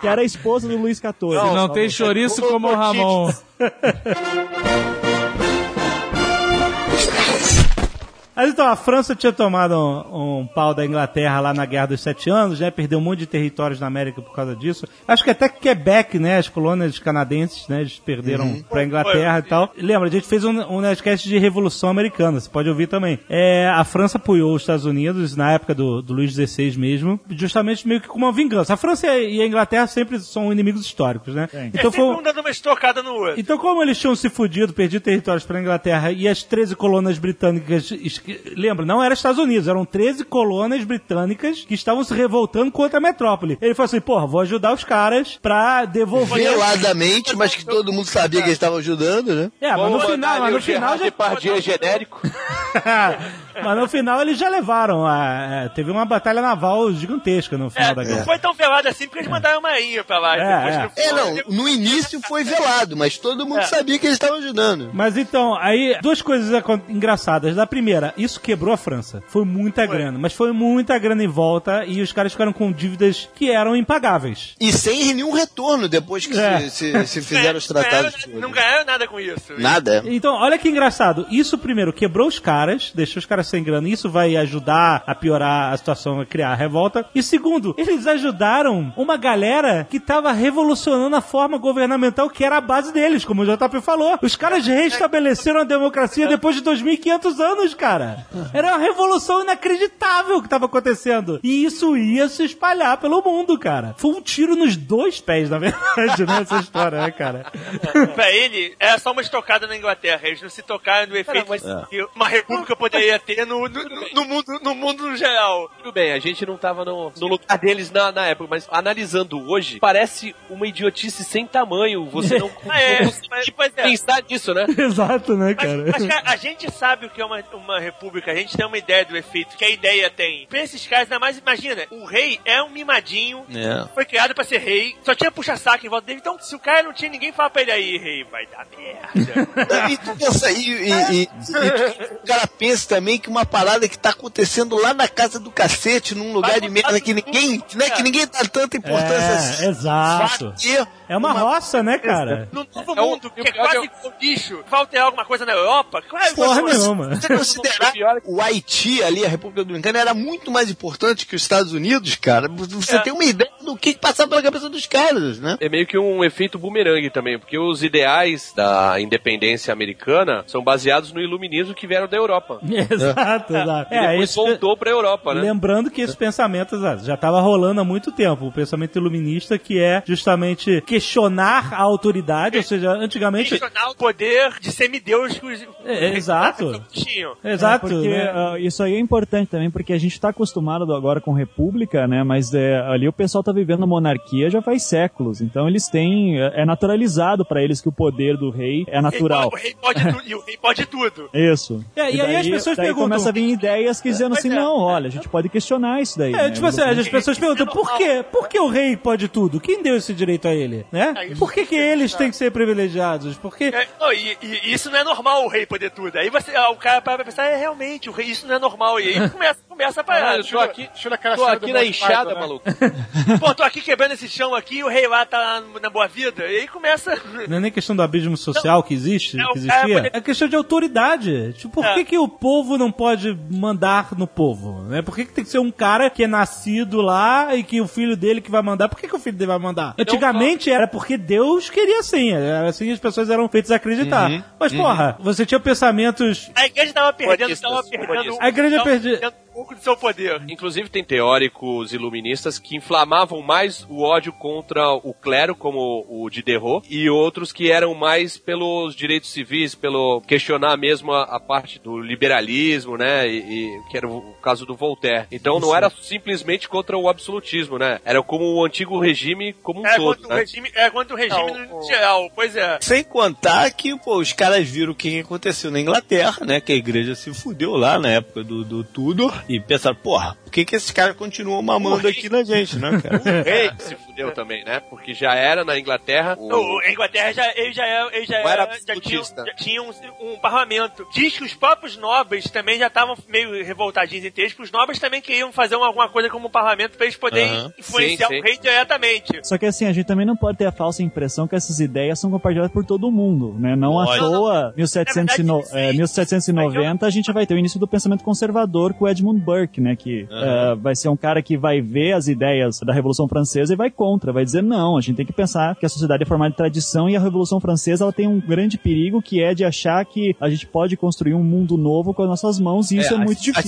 Que era a esposa do Luís XIV. Se não tem chouriço como o Ramon. [LAUGHS] Mas então, a França tinha tomado um, um pau da Inglaterra lá na Guerra dos Sete Anos, né? Perdeu um monte de territórios na América por causa disso. Acho que até Quebec, né? As colônias canadenses, né? Eles perderam pra Inglaterra e tal. Lembra, a gente fez um, um Nerdcast de Revolução Americana, você pode ouvir também. É, a França apoiou os Estados Unidos na época do, do Luís XVI mesmo, justamente meio que com uma vingança. A França e a Inglaterra sempre são inimigos históricos, né? É Então sempre foi, um dando uma estocada no outro. então, como eles tinham se fudido, perdido territórios para a Inglaterra e as 13 colônias britânicas. Es- Lembra, não era Estados Unidos, eram 13 colônias britânicas que estavam se revoltando contra a metrópole. Ele falou assim: porra, vou ajudar os caras pra devolver. Veladamente, mas que todo mundo sabia que eles estavam ajudando, né? É, mas no final, mas no final já. [LAUGHS] Genérico. [LAUGHS] mas no final eles já levaram. A, é, teve uma batalha naval gigantesca no final É, da não guerra. foi tão velado assim porque eles mandaram a marinha pra lá. É, é. É, não, no início foi velado, mas todo mundo É. sabia que eles estavam ajudando. Mas então, aí, duas coisas engraçadas. Da primeira, isso quebrou a França. Foi muita grana, mas foi muita grana em volta e os caras ficaram com dívidas que eram impagáveis. E sem nenhum retorno depois que É. se, se- se [LAUGHS] fizeram os tratados. ganharam-. Não ganharam nada com isso. Nada. Então, olha que engraçado. Isso, primeiro, quebrou os caras, deixou os caras sem grana. Isso vai ajudar a piorar a situação, a criar a revolta. E segundo, eles ajudaram uma galera que tava revolucionando a forma governamental que era a base deles, como o JP falou. Os caras restabeleceram a democracia depois de 2.500 anos, cara. Era uma revolução inacreditável que tava acontecendo. E isso ia se espalhar pelo mundo, cara. Foi um tiro nos dois pés, na verdade, né? Essa história, né, cara? Pra ele, era só uma estocada na Inglaterra. Eles não se tocaram do efeito que uma república poderia ter no, no, no mundo, no mundo no geral. Tudo bem, a gente não tava no, no lugar deles na, na época, mas analisando hoje, parece uma idiotice sem tamanho. Você não, [LAUGHS] Ah, é, mas, é. pensar nisso, né? [LAUGHS] Exato, né, Mas, cara? mas, cara, a gente sabe o que é uma, uma república, a gente tem uma ideia do efeito que a ideia tem. Pra esses caras, ainda mais, imagina, o rei é um mimadinho, É. foi criado pra ser rei, só tinha puxa-saco em volta dele, então se o cara não tinha ninguém, fala pra ele aí, rei, vai dar merda. [LAUGHS] E tu pensa, e, e- e- e o cara pensa também que uma parada que tá acontecendo lá na casa do cacete, num lugar de merda que ninguém, né, que ninguém dá tanta importância É, assim. exato. É uma roça, né, cara? [LAUGHS] No novo É mundo, que o é é quase igual lixo, falta alguma coisa na Europa, claro, Porra você- nenhuma. Se você considerar o Haiti ali, a República Dominicana, era muito mais importante que os Estados Unidos, cara. Você É. tem uma ideia do que passava pela cabeça dos caras, né? É meio que um efeito bumerangue também, porque os ideais da independência americana são baseados no iluminismo que vieram da Europa. [LAUGHS] Exato, exato. E depois esse- voltou pra Europa, né? Lembrando que esse pensamento exato, já estava rolando há muito tempo, o pensamento iluminista, que é justamente questionar a autoridade, ou seja, antigamente. questionar o poder de semideus que os É, exato. [LAUGHS] tinham. Exato. É, porque né? ah, isso aí é importante também, porque a gente está acostumado agora com república, né? Mas é, ali o pessoal tá tá vivendo monarquia já faz séculos. Então eles têm. É é naturalizado pra eles que o poder do rei é natural. O rei pode tudo, e o rei pode tudo. [LAUGHS] Isso. É, e aí as pessoas daí perguntam- começa a vir ideias que dizendo Pois assim, é. não, olha, a gente pode questionar isso daí. É, né? tipo assim, as pessoas perguntam, é por quê? Por que o rei pode tudo? Quem deu esse direito a ele, né? É, Por que, que eles têm que ser privilegiados? Por que... É, não, e, e- isso não é normal o rei poder tudo. Aí você, ah, o cara para pra pensar, é realmente, o rei, isso não é normal. E aí [LAUGHS] começa, começa a parar. Caralho, eu tô aqui, tô aqui na enxada, Python, né? maluco. [LAUGHS] Pô, tô aqui quebrando esse chão aqui e o rei lá tá lá na boa vida. E aí começa. [LAUGHS] Não é nem questão do abismo social que existe, Não, que é, existia. poder- É questão de autoridade. Tipo, por É. que, que o povo não pode mandar no povo? Né? Por que, que tem que ser um cara que é nascido lá e que o filho dele que vai mandar? Por que, que o filho dele vai mandar? Antigamente era porque Deus queria assim. Era assim as pessoas eram feitas a acreditar. Uhum. Mas, porra, você tinha pensamentos. A igreja tava perdendo, tava perdendo. A igreja tava perdi- perdendo um pouco do seu poder. Inclusive tem teóricos iluministas que inflamavam mais o ódio contra o clero, como o Diderot, e outros que eram mais pelos direitos civis, pelo questionar mesmo a, a parte do liberalismo, né, e, e- que era o, caso do Voltaire. Então não era simplesmente contra o absolutismo, né, era como o antigo regime como um É todo, quanto o né? Regime, é quanto o regime Não, no o- geral. Pois é. Sem contar que, pô, os caras viram o que aconteceu na Inglaterra, né? Que a igreja se fudeu lá na época do, do Tudor e pensaram, porra, por que, que esses caras continuam mamando aqui na gente, né, cara? [LAUGHS] O rei que se fudeu também, né, porque já era na Inglaterra o... O, a Inglaterra já, ele já, é- ele já, era era, já tinha, já tinha um, um parlamento. Diz que os próprios nobres também já estavam meio revoltadinhos entre eles, porque os nobres também queriam fazer uma- alguma coisa como um parlamento pra eles poderem Aham. influenciar Sim, sim. o rei diretamente. Só que assim, a gente também não pode ter a falsa impressão que essas ideias são compartilhadas por todo mundo, né? Não à Pode. toa, 1700 Na verdade, sim. é, 1790, a gente vai ter o início do pensamento conservador com o Edmund Burke, né? Que é, vai ser um cara que vai ver as ideias da Revolução Francesa e vai contra, vai dizer não, a gente tem que pensar que a sociedade é formada de tradição e a Revolução Francesa ela tem um grande perigo que é de achar que a gente pode construir um mundo novo com as nossas mãos e isso é, É, muito a- a-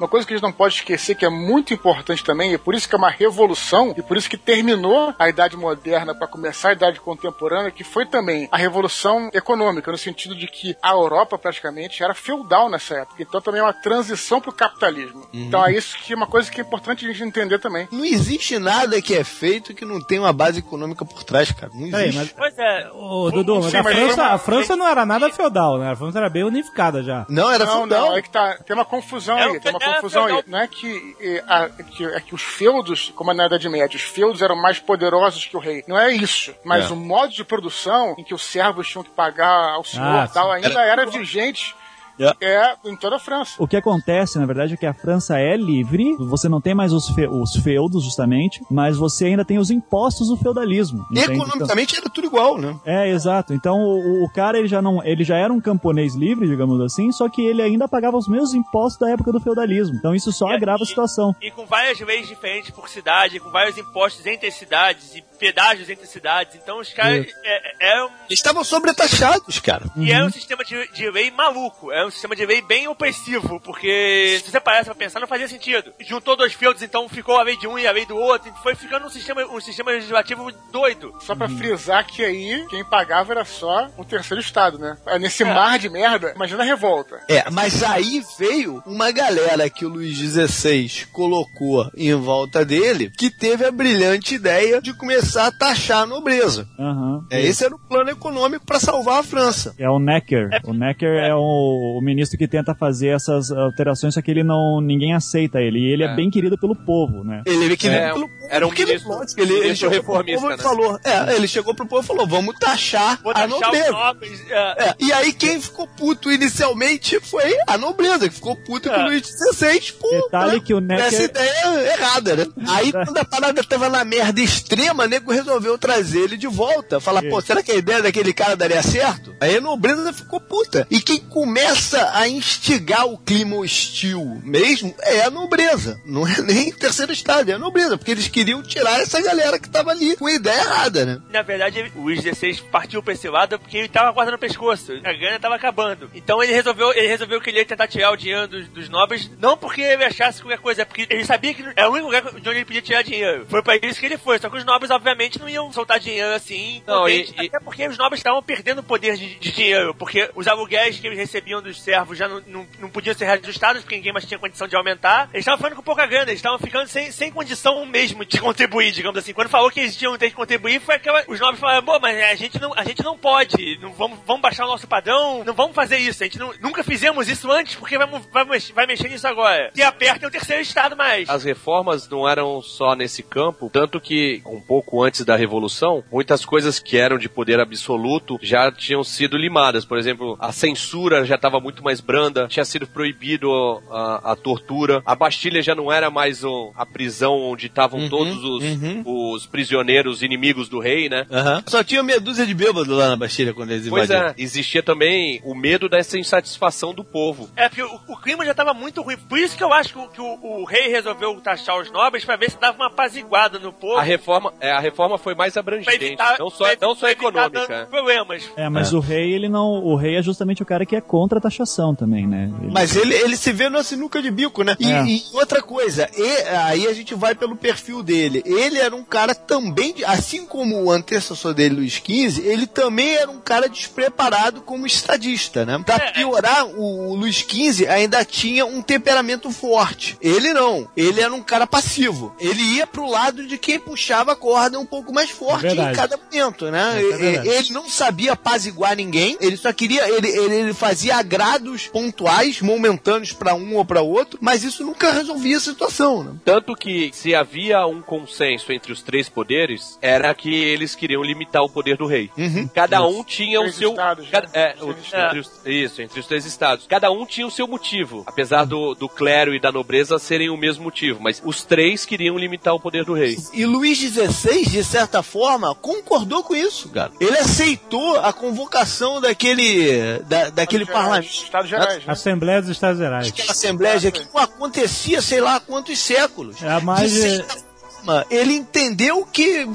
Uma coisa que a gente não pode esquecer que é muito importante também, e por isso que é uma revolução, e por isso que terminou a Idade Moderna para começar a Idade Contemporânea, que foi também a Revolução Econômica, no sentido de que a Europa praticamente era feudal nessa época. Então também é uma transição para o capitalismo. Então é isso que é uma coisa que é importante a gente entender também. Não existe nada que é feito que não tem uma base econômica por trás, cara. Não existe. mas. Pois é. Ô, Dudu, mas Sim, a mas França, uma- a França não era nada feudal, né? A França era bem unificada já. Não, era não, feudal. não, é que tá, tem uma confusão É aí, tem uma é, confusão feudal. aí. Não é que, é, a- que, é que os feudos, como na Idade Média, os feudos eram mais poderosos que o rei. Não é isso. Mas É. o modo de produção em que os servos tinham que pagar ao senhor Ah, e tal, ainda era vigente É. é, em toda a França. O que acontece, na verdade, é que a França é livre, você não tem mais os, fe- os feudos, justamente, mas você ainda tem os impostos do feudalismo. Economicamente era tudo igual, né? Então- é, exato. Então o, o cara ele já não, ele já era um camponês livre, digamos assim, só que ele ainda pagava os mesmos impostos da época do feudalismo. Então isso só E- agrava a e- situação. E com várias leis diferentes por cidade, com vários impostos entre cidades e pedágios entre cidades. Então os caras. É, é um, Eles estavam sobretaxados, cara. E é um sistema de, de lei maluco. É um sistema de lei bem opressivo, porque se você parece pra pensar, não fazia sentido. Juntou dois feudos, então ficou a lei de um e a lei do outro. e Foi ficando um sistema, um sistema legislativo doido. Só pra frisar que aí quem pagava era só o terceiro estado, né? É, Nesse mar de merda, imagina a revolta. É, mas aí veio uma galera que o Luiz XVI colocou em volta dele, que teve a brilhante ideia de começar a taxar a nobreza. Aham. É, esse era o plano econômico para salvar a França. É o Necker. O Necker é, o, o ministro que tenta fazer essas alterações, só que ele não. ninguém aceita ele. E ele é, É. bem querido pelo povo, né? Ele queria É, pelo era um ele- ministro- ele, ele ministro chegou pro reformista, povo e né? falou, é, ele chegou pro povo e falou, vamos taxar Vou a nobreza. nobres. é, É, e aí quem ficou puto inicialmente foi a nobreza, que ficou puto com o É. Luiz XVI por Detalhe né, que o Necker- essa ideia errada, né? Aí [LAUGHS] quando a parada tava na merda extrema, o nego resolveu trazer ele de volta. Falar, pô, será que a ideia daquele cara daria certo? Aí a nobreza ficou puta. E quem começa a instigar o clima hostil mesmo é a nobreza. Não é nem terceiro estado, é a nobreza. Porque eles queriam tirar essa galera que tava ali com a ideia errada, né? Na verdade, o Luís XVI partiu pra esse lado porque ele tava guardando o pescoço. A grana tava acabando. Então ele resolveu, ele resolveu que ele ia tentar tirar o dinheiro dos, dos nobres, não porque ele achasse qualquer coisa, é porque ele sabia que era o único lugar de onde ele podia tirar dinheiro. Foi pra isso que ele foi. Só que os nobres, obviamente, obviamente, não iam soltar dinheiro assim. Não, potente, e- e- Até porque os nobres estavam perdendo o poder de, de dinheiro. Porque os aluguéis que eles recebiam dos servos já não, não, não podiam ser reajustados, porque ninguém mais tinha condição de aumentar. Eles estavam ficando com pouca grana, eles estavam ficando sem, sem condição mesmo de [LAUGHS] contribuir, digamos assim. Quando falou que eles tinham que ter que contribuir, foi aquela. Os nobres falaram, pô, mas a gente não, a gente não pode. Não vamos, vamos baixar o nosso padrão, não vamos fazer isso. A gente não- nunca fizemos isso antes, porque vai, mex- vai mexer nisso agora. E aperta o terceiro estado mais. As reformas não eram só nesse campo, tanto que um pouco antes da Revolução, muitas coisas que eram de poder absoluto já tinham sido limadas. Por exemplo, a censura já estava muito mais branda, tinha sido proibido a, a tortura, a Bastilha já não era mais o- a prisão onde estavam todos os, os prisioneiros inimigos do rei, né? Aham. Só tinha meia dúzia de bêbados lá na Bastilha quando eles Pois invadiram. é, existia também o medo dessa insatisfação do povo. É, porque o, o clima já tava muito ruim. Por isso que eu acho que, o, que o- o rei resolveu taxar os nobres pra ver se dava uma apaziguada no povo. A reforma, é, a reforma foi mais abrangente, evitar, não só, não só econômica. problemas. É, mas o rei, ele não. O rei é justamente o cara que é contra a taxação também, né? Ele- Mas ele, ele se vê numa sinuca de bico, né? E, É. e outra coisa, e- aí a gente vai pelo perfil dele. Ele era um cara também, assim como o antecessor dele, Luiz XV, ele também era um cara despreparado como estadista, né? Pra É. piorar, o, o Luiz XV ainda tinha um temperamento forte. Ele não. Ele era um cara passivo. Ele ia pro lado de quem puxava a corda um pouco mais forte É em cada momento, né? É ele não sabia apaziguar ninguém, ele só queria, ele, ele, ele fazia agrados pontuais, momentâneos pra um ou pra outro, mas isso nunca resolvia a situação, né? Tanto que se havia um consenso entre os três poderes, era que eles queriam limitar o poder do rei. Cada um tinha o Três seu. estados, cada- é, o- estados. entre os- isso, entre os três estados. Cada um tinha o seu motivo. Apesar do, do clero e da nobreza serem o mesmo motivo, mas os três queriam limitar o poder do rei. E Luís XVI, de certa forma, concordou com isso, cara. Ele aceitou a convocação daquele, da, daquele Estados Gerais, parlamento. Estados Gerais, né? Assembleia dos Estados Gerais. Aquela assembleia que não acontecia, sei lá, há quantos séculos. É a mais- De certa forma, ele entendeu que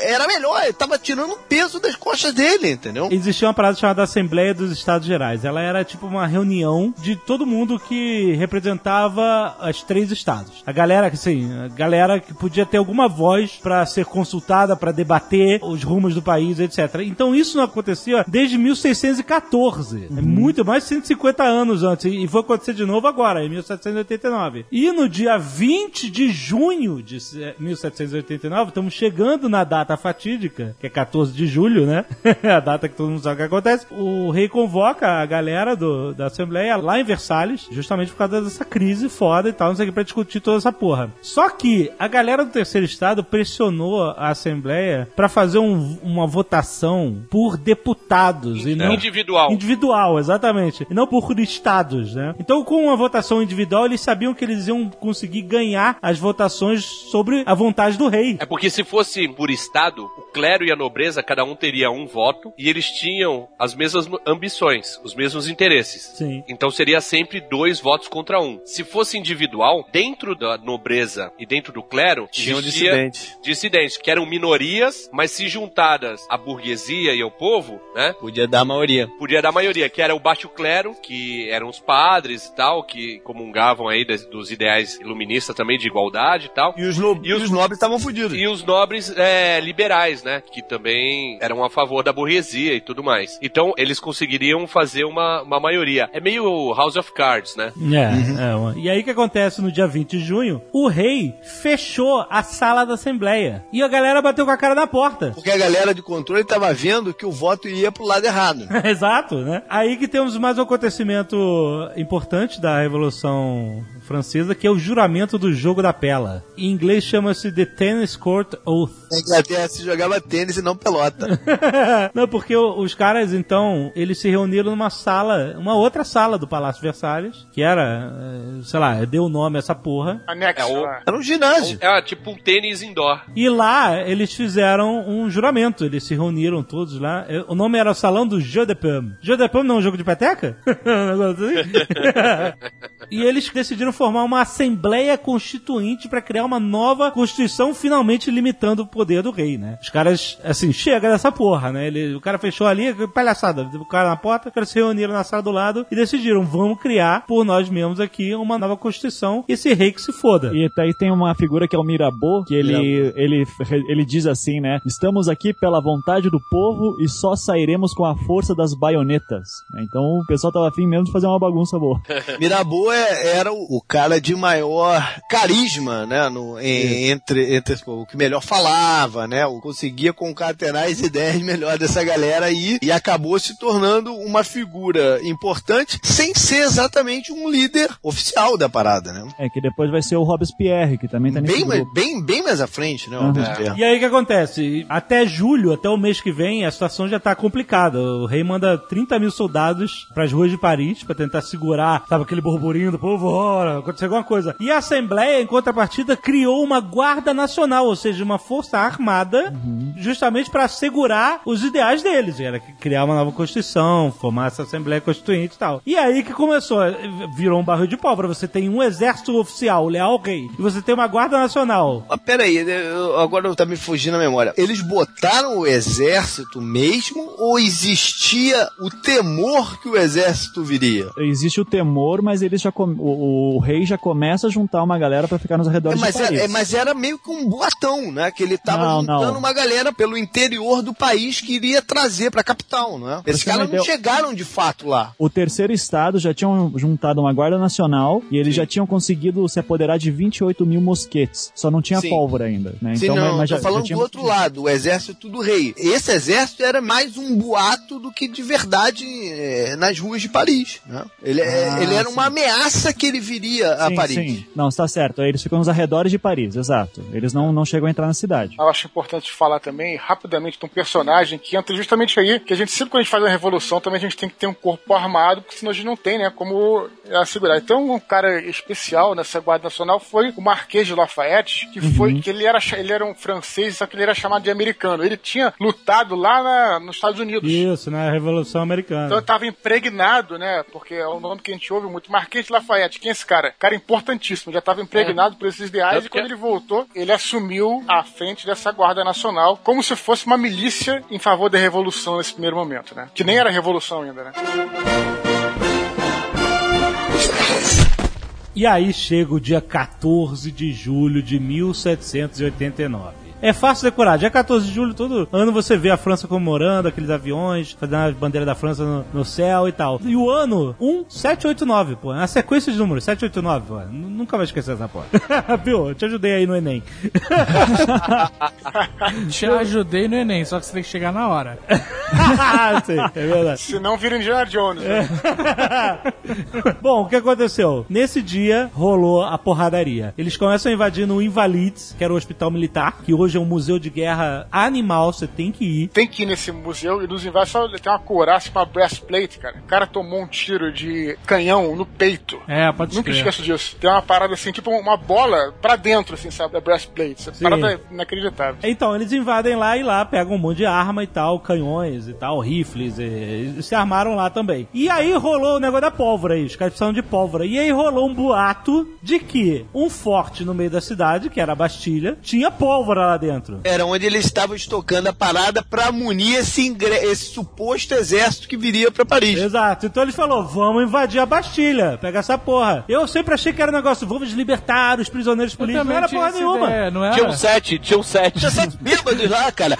era melhor, ele tava tirando o peso das costas dele, entendeu? Existia uma parada chamada Assembleia dos Estados Gerais. Ela era tipo uma reunião de todo mundo que representava os três estados. A galera, assim, a galera que podia ter alguma voz pra ser consultada, pra debater os rumos do país, etc. Então isso não acontecia desde 1614. É muito mais de 150 anos antes. E foi acontecer de novo agora, em 1789. E no dia 20 de junho de se- 1789, estamos chegando na data fatídica, que é 14 de julho, né? [LAUGHS] a data que todo mundo sabe o que acontece. O rei convoca a galera do, da Assembleia lá em Versalhes, justamente por causa dessa crise foda e tal, não sei o que, pra discutir toda essa porra. Só que a galera do terceiro estado pressionou a Assembleia pra fazer um- uma votação por deputados e não Individual. Individual, exatamente. E não por estados, né? Então, com uma votação individual, eles sabiam que eles iam conseguir ganhar as votações sobre a vontade do rei. É porque se fosse por estado, o clero e a nobreza, cada um teria um voto, e eles tinham as mesmas ambições, os mesmos interesses. Sim. Então seria sempre dois votos contra um. Se fosse individual, dentro da nobreza e dentro do clero, Tinha um existia dissidente. dissidentes, que eram minorias, mas se juntadas à burguesia e ao povo, né? Podia dar a maioria. Podia dar a maioria, que era o baixo clero, que eram os padres e tal, que comungavam aí dos ideais iluministas também de igualdade e tal. E os, no... E os- e os nobres estavam fodidos. E os nobres é, liberais, né? Que também eram a favor da burguesia e tudo mais. Então, eles conseguiriam fazer uma, uma maioria. É meio House of Cards, né? É, é, uma- e aí o que acontece no dia 20 de junho? O rei fechou a sala da Assembleia. E a galera bateu com a cara na porta. [LAUGHS] Porque a galera de controle tava vendo que o voto ia pro lado errado. [LAUGHS] Exato, né? Aí que temos mais um acontecimento importante da Revolução Francesa, que é o juramento do jogo da pela. Em inglês chama-se The Tennis Court Oath. Na Inglaterra se jogava tênis e não pelota. [LAUGHS] Não, porque os caras, então, eles se reuniram numa sala, uma outra sala do Palácio Versalhes, que era, eh, sei lá, deu o nome a essa porra. Anexo. É o- lá. Era um ginásio. É tipo um tênis indoor. E lá eles fizeram um juramento, eles se reuniram todos lá. Eh, O nome era o Salão do Jeu de Paume. Jeu de Paume não é um jogo de peteca? [LAUGHS] [LAUGHS] E eles decidiram formar uma Assembleia Constituinte pra criar uma nova Constituição, finalmente limitando o poder do rei, né? Os caras, assim, chega dessa porra, né? Ele, o cara fechou ali, palhaçada, o cara na porta, os caras se reuniram na sala do lado e decidiram, vamos criar por nós mesmos aqui uma nova Constituição e esse rei que se foda. E daí tem uma figura que é o Mirabeau, que ele, ele, ele diz assim, né? Estamos aqui pela vontade do povo e só sairemos com a força das baionetas. Então o pessoal tava afim mesmo de fazer uma bagunça boa. [LAUGHS] Mirabeau é- era o, o cara de maior carisma, né? No, em- entre, entre o que melhor falava, né? O conseguia concatenar as [LAUGHS] ideias melhor dessa galera aí e acabou se tornando uma figura importante sem ser exatamente um líder oficial da parada, né? É que depois vai ser o Robespierre, que também tá nesse Bem, mais- grupo. bem, bem mais à frente, né? o Uhum. Robespierre. E aí o que acontece? Até julho, até o mês que vem, a situação já tá complicada. O rei manda 30 mil soldados pras ruas de Paris pra tentar segurar, sabe, aquele burburinho do povo, ora, aconteceu alguma coisa. E a Assembleia, em contrapartida, criou uma guarda nacional, ou seja, uma força armada, justamente pra assegurar os ideais deles. Era criar uma nova constituição, formar essa Assembleia Constituinte e tal. E aí que começou, virou um barril de pólvora. Você tem um exército oficial, leal rei, e você tem uma guarda nacional. Mas peraí, eu- agora tá me fugindo a memória. Eles botaram o exército mesmo ou existia o temor que o exército viria? Existe o temor, mas eles já come- o, o rei já começa a juntar uma galera pra ficar nos É, arredores mas, de Paris. era, é, mas era meio que um boatão, né? Que ele tava Não, juntando não. uma galera pelo interior do país que iria trazer pra capital, né? Esses caras não chegaram de fato lá. O terceiro estado já tinham juntado uma guarda nacional e eles já tinham conseguido se apoderar de 28 mil mosquetes. Só não tinha Sim. pólvora ainda, né? Sim, não, mas tô já- falando já tinha- do outro lado, o exército do rei. Esse exército era mais um boato do que de verdade é, nas ruas de Paris, né? Ele, é- Ah, ele era sim. uma ameaça que ele viria a Sim, Paris. sim. Não, está certo. Eles ficam nos arredores de Paris, exato. Eles não, não chegam a entrar na cidade. Eu acho importante falar também, rapidamente, de um personagem que entra justamente aí, que a gente sempre quando a gente faz uma revolução, também a gente tem que ter um corpo armado, porque senão a gente não tem, né, como assegurar. Então, um cara especial nessa Guarda Nacional foi o Marquês de Lafayette, que foi, que ele era, ele era um francês, só que ele era chamado de americano. Ele tinha lutado lá na- nos Estados Unidos. Isso, na Revolução Americana. Então eu tava impregnado, né? Porque é um nome que a gente ouve muito. Marquês de Lafayette, quem é esse cara? Cara importantíssimo, já tava impregnado por esses ideais Tanto e quando que- ele voltou, ele assumiu a frente dessa Guarda Nacional como se fosse uma milícia em favor da Revolução nesse primeiro momento, né? Que nem era Revolução ainda, né? E aí chega o dia 14 de julho de 1789. É fácil decorar. Dia 14 de julho, todo ano você vê a França comemorando aqueles aviões, fazendo a bandeira da França no, no céu e tal. E o ano 1789, pô. É uma sequência de números. 789, pô. N- Nunca vai esquecer essa porra. [LAUGHS] Viu? Te ajudei aí no Enem. [LAUGHS] Te ajudei no Enem, só que você tem que chegar na hora. [LAUGHS] Sim, é verdade. Se não vira Indiana Jones, né? Bom, o que aconteceu? Nesse dia rolou a porradaria. Eles começam invadindo o Invalides, que era o hospital militar, que hoje é um museu de guerra animal, você tem que ir. Tem que ir nesse museu e nos invade só tem uma couraça uma breastplate, cara. O cara tomou um tiro de canhão no peito. É, pode Nunca esqueço disso. Tem uma parada assim, tipo uma bola pra dentro, assim, sabe? Da breastplate. Essa parada é inacreditável. Então, eles invadem lá e lá pegam um monte de arma e tal, canhões e tal, rifles, e, e se armaram lá também. E aí rolou o negócio da pólvora aí, os caras precisavam de pólvora. E aí rolou um boato de que um forte no meio da cidade, que era a Bastilha, tinha pólvora lá dentro. Era onde eles estavam estocando a parada pra munir esse, ingre- esse suposto exército que viria pra Paris. Exato. Então ele falou: vamos invadir a Bastilha, pegar essa porra. Eu sempre achei que era um negócio, vamos libertar os prisioneiros políticos. Não também era porra nenhuma. ideia, não era? Tinha um sete, tinha um sete. Tinha sete bêbados lá, cara.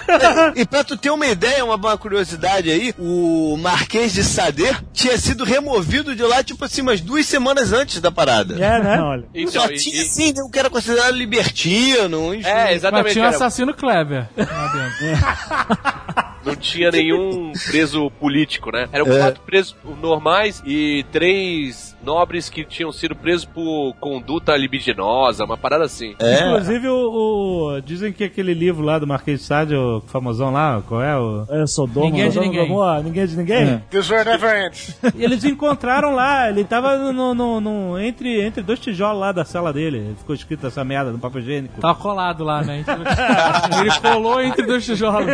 E pra tu ter uma ideia, uma, uma curiosidade aí, o Marquês de Sade tinha sido removido de lá, tipo assim, umas duas semanas antes da parada. É, né? Olha. Então, Só e- tinha, e- né, o que era considerado libertino, enfim. É, Mas exatamente. tinha um assassino Kleber [LAUGHS] lá dentro. [LAUGHS] Não tinha nenhum preso político, né? Eram É. quatro presos normais e três nobres que tinham sido presos por conduta libidinosa, uma parada assim. É. Inclusive, o, o- dizem que aquele livro lá do Marquês de Sade, o famosão lá, qual é? O... É Sodoma. Ninguém é de ninguém. Gomorra, ninguém é de ninguém? É. This war never ends. E eles encontraram lá, ele tava no, no- no- entre, entre dois tijolos lá da cela dele. Ficou escrito essa merda no papel higiênico. Tava colado lá, né? [LAUGHS] Ele colou entre dois tijolos.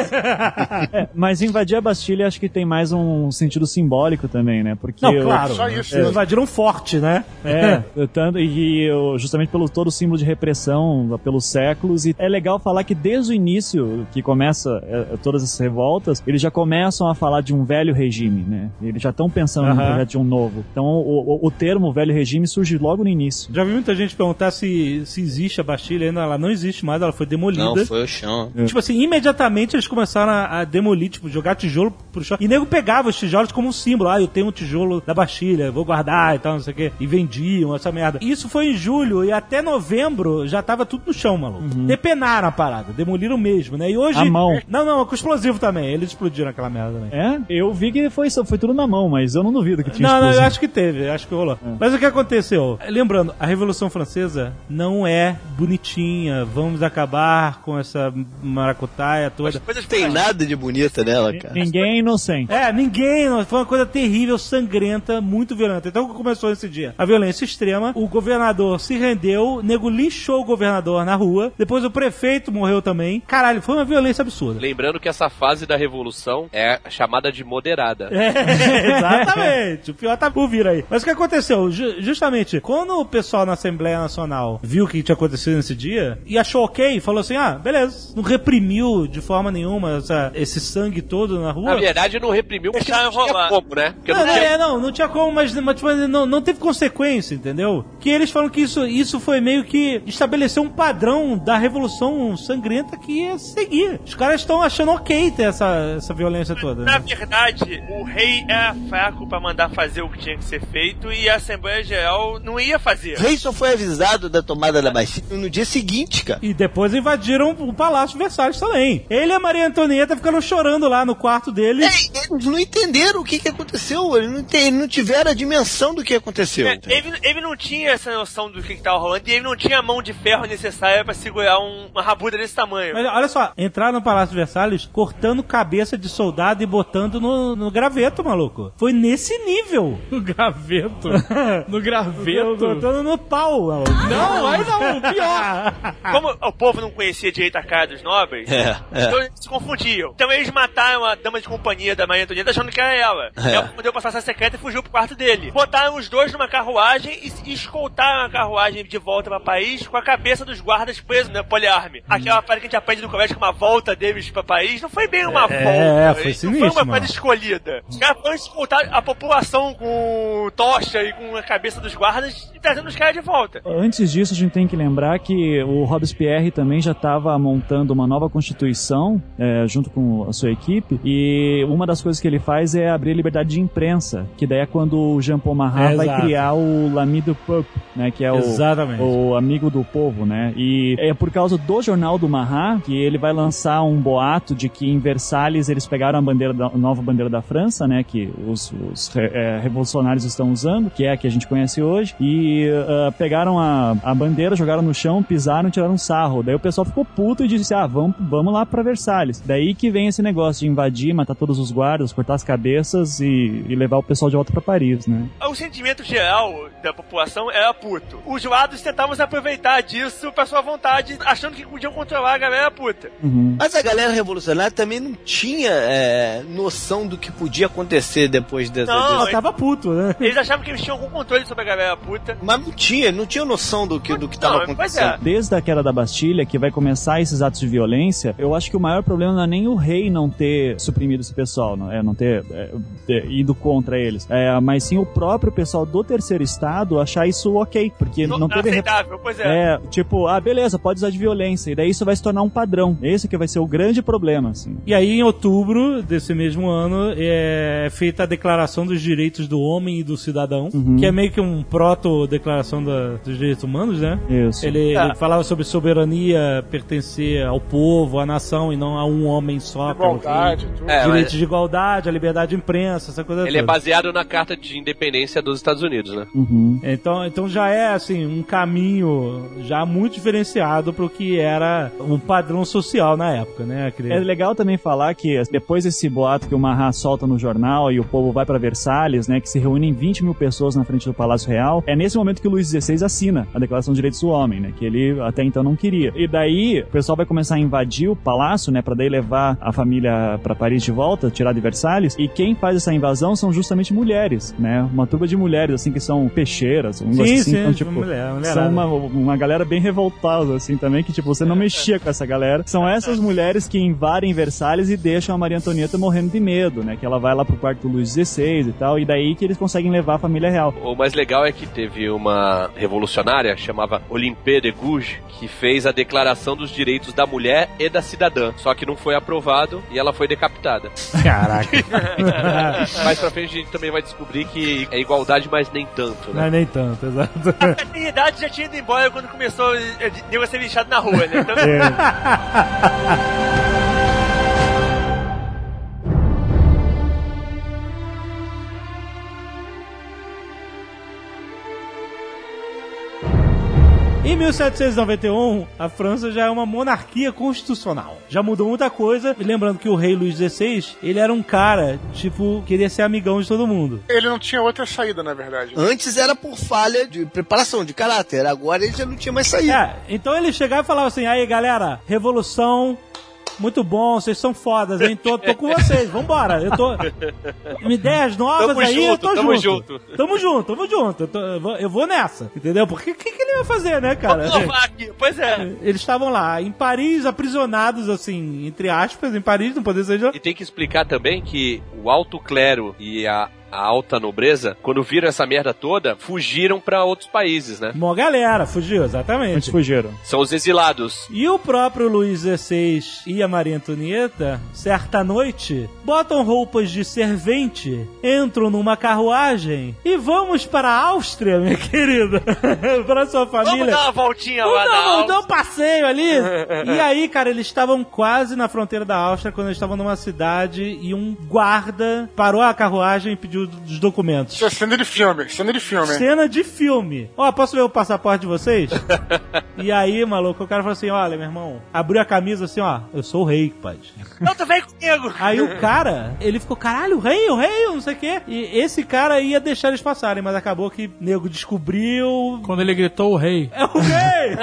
É, mas invadir a Bastilha acho que tem mais um sentido simbólico também, né? Porque Não, claro. Só isso. Eles invadiram forte, né? É, [LAUGHS] tanto, e, justamente pelo todo o símbolo de repressão pelos séculos. E é legal falar que desde o início, que começa é, todas essas revoltas, eles já começam a falar de um velho regime, né? Eles já estão pensando no projeto de um novo. Então o, o, o, termo velho regime surge logo no início. Já vi muita gente perguntar se, se existe a Bastilha ainda. Ela não existe mais, ela foi demolida. Não, foi o chão. É. Tipo assim, imediatamente eles começaram a, a, demolir, tipo, jogar tijolo pro chão. E nego pegava os tijolos como um símbolo. Ah, eu tenho um tijolo da Bastilha, vou guardar e tal, não sei o quê. E vendiam essa merda. Isso foi em julho e até novembro já tava tudo no chão, maluco. Uhum. Depenaram a parada, demoliram mesmo, né? E hoje. A mão. Não, não, com explosivo também. Eles explodiram aquela merda também. É? Eu vi que foi, foi tudo na mão, mas eu não duvido que tinha Não, explosivo. não, eu acho que teve, acho que rolou. É. Mas o que aconteceu? Lembrando, a Revolução Francesa não é bonitinha, vamos acabar com essa maracutaia toda. Não tem nada de bonita nela, cara. Ninguém é inocente. É, ninguém. Foi uma coisa terrível, sangrenta, muito violenta. Então, começou esse dia? A violência extrema, o governador se rendeu, o nego linchou o governador na rua, depois o prefeito morreu também. Caralho, foi uma violência absurda. Lembrando que essa fase da revolução é chamada de moderada. É, [LAUGHS] exatamente. o pior tá por vir aí. Mas o que aconteceu? justamente, quando o pessoal na Assembleia Nacional viu o que tinha acontecido nesse dia e achou ok, falou assim: ah, beleza, não reprimiu de forma nenhuma essa, esse sangue todo na rua. Na verdade, não reprimiu porque não tinha como, né? Porque não, não, tinha... É, não, não tinha como, mas, mas tipo, não, não teve consequência, entendeu? Que eles falam que isso, isso foi meio que estabelecer um padrão da revolução sangrenta que ia seguir. Os caras estão achando ok ter essa, essa violência toda. Na né? verdade, o rei é fraco para mandar fazer o que tinha que ser feito e a Assembleia Geral não ia fazer. O rei só foi avisado da tomada da Bastilha no dia seguinte, cara. E depois invadiram o Palácio Versalhes também. Ele e a Maria Antonieta ficaram chorando lá no quarto dele. É, eles não entenderam o que, que aconteceu. Eles não, eles não tiveram a dimensão do que aconteceu. É, ele, ele, não tinha essa noção do que estava rolando e ele não tinha a mão de ferro necessária para segurar um, uma rabuda desse tamanho. Mas olha só, entraram no Palácio Versalhes cortando cabeça de soldado e botando no, no graveto, maluco. Foi nesse nível. [LAUGHS] No graveto? [LAUGHS] no graveto? Botando no pau. Maluco. Não, aí não, pior. [LAUGHS] Como o povo não conhecia direito a cara dos nobres, é, é. então eles se confundiam. Então eles mataram a dama de companhia da Maria Antonieta achando que era ela. É. Ela deu passagem secreta e fugiu pro quarto dele. Botaram os dois numa carruagem e escoltaram a carruagem de volta para Paris com a cabeça dos guardas presos, né? Poliarme. Aquela parada que a gente aprende no colégio com uma volta deles pra Paris não foi bem uma é, volta. É, foi sinistro, Não foi uma coisa escolhida. Os caras foram escoltar a população com tocha e com a cabeça dos guardas e trazendo os caras de volta. Antes disso, a gente tem que lembrar que o Robespierre também já estava montando uma nova constituição é, junto com a sua equipe e uma das coisas que ele faz é abrir a liberdade de imprensa, que daí é quando o Jean Paul Marat é, vai criar o L'Ami du Peuple, né, que é o, o, amigo do povo, né? E é por causa do jornal do Marat que ele vai lançar um boato de que em Versalhes eles pegaram a bandeira da, a nova bandeira da França, né, que os, os é, revolucionários estão usando, que é a que a gente conhece hoje, e uh, pegaram a, a bandeira, jogaram no chão, pisaram, tiraram um sarro. Daí o pessoal ficou puto e disse: "Ah, vamos, vamos lá para Versalhes". Daí que vem esse negócio de invadir, matar todos os guardas, cortar as cabeças e, e levar o pessoal de volta para Paris, né? O sentimento geral da população era puto. Os lados tentavam se aproveitar disso pra sua vontade, achando que podiam controlar a galera puta. Uhum. Mas a galera revolucionária também não tinha é, noção do que podia acontecer depois dessa. Não, ela tava puto, né? Eles achavam que eles tinham algum controle sobre a galera puta. Mas não tinha, não tinha noção do que, do que tava não, acontecendo. É. Desde a queda da Bastilha, que vai começar esses atos de violência, eu acho que o maior problema não é nem o rei não ter suprimido esse pessoal, não, é, não ter, é, ter ido contra eles, é, mas sim o próprio pessoal do terceiro estado achar isso ok, porque não, não teve... Aceitável, pois é. É, tipo, ah, beleza, pode usar de violência, e daí isso vai se tornar um padrão. Esse que vai ser o grande problema, assim. E aí, em outubro desse mesmo ano, é feita a Declaração dos Direitos do Homem e do Cidadão, uhum. que é meio que um proto-declaração dos direitos humanos, né? Isso. Ele, ele, falava sobre soberania, pertencer ao povo, à nação, e não a um homem só. Igualdade, tudo. É, Direitos mas... de igualdade, a liberdade de imprensa, essa coisa Ele é toda. é baseado na Carta de Independência dos Estados Unidos, né? Uhum. Então, então já é, assim, um caminho já muito diferenciado pro que era um padrão social na época, né? É legal também falar que depois desse boato que o Marra solta no jornal e o povo vai para Versalhes, né, que se reúnem 20 mil pessoas na frente do Palácio Real, é nesse momento que o Luís XVI assina a Declaração dos Direitos do Homem, né, que ele até então não queria. E daí o pessoal vai começar a invadir o palácio, né, para daí levar a família para Paris de volta, tirar de Versalhes, e quem faz essa invasão são justamente mulheres, né, uma turba de mulheres, assim, que são peixeiras, um negócio Sim, assim, sim, então, tipo, mulher, são uma, uma galera bem revoltada, assim, também, que, tipo, você não mexia com essa galera. São essas mulheres que invadem Versalhes e deixam a Maria Antonieta morrendo de medo, né? Que ela vai lá pro quarto do Luís XVI e tal, e daí que eles conseguem levar a família real. O mais legal é que teve uma revolucionária, chamava Olympe de Gouges, que fez a declaração dos direitos da mulher e da cidadã. Só que não foi aprovado e ela foi decapitada. Caraca. [LAUGHS] Mais pra frente a gente também vai descobrir que é igualdade, mas nem tanto, Não né? é nem tanto, [LAUGHS] exato. A fraternidade já tinha ido embora quando começou eh, de nego a ser lixado na rua, né? [LAUGHS] Então, Em 1791, a França já é uma monarquia constitucional. Já mudou muita coisa. E lembrando que o rei Luís XVI, ele era um cara, tipo, queria ser amigão de todo mundo. Ele não tinha outra saída, na verdade. Antes era por falha de preparação, de caráter. Agora ele já não tinha mais saída. É, então ele chegava e falava assim: aí galera, revolução. Muito bom, vocês são fodas, hein? Tô, tô com vocês, vambora. Eu tô. Ideias novas Tamo aí, eu junto, tô tamo junto. junto. Tamo junto, tamo junto. Eu, tô- eu vou, eu nessa, entendeu? Porque o que, que ele vai fazer, né, cara? aqui. Pois é. Eles estavam lá, em Paris, aprisionados, assim, entre aspas, em Paris, não poder ser. E tem que explicar também que o alto clero e a, a alta nobreza, quando viram essa merda toda, fugiram pra outros países, né? Uma galera fugiu, Eles exatamente. fugiram. São os exilados. E o próprio Luís XVI e a Maria Antonieta, certa noite, botam roupas de servente, entram numa carruagem e vamos para a Áustria, minha [LAUGHS] querida. [LAUGHS] para sua Vamos família. dar uma voltinha Vamos lá dar, na vamos dar um passeio ali. [LAUGHS] e aí, cara, eles estavam quase na fronteira da Áustria quando eles estavam numa cidade e um guarda parou a carruagem e pediu os documentos. Isso é cena de filme, cena de filme. Cena de filme. Ó, posso ver o passaporte de vocês? [LAUGHS] e aí, maluco, o cara falou assim: olha, meu irmão, abriu a camisa assim, ó, eu sou o rei, pai. Não, tu vem comigo. Aí o cara, ele ficou, caralho, o rei, o rei, não sei o quê. E esse cara ia deixar eles passarem, mas acabou que o nego descobriu. Quando ele gritou o rei. É o rei!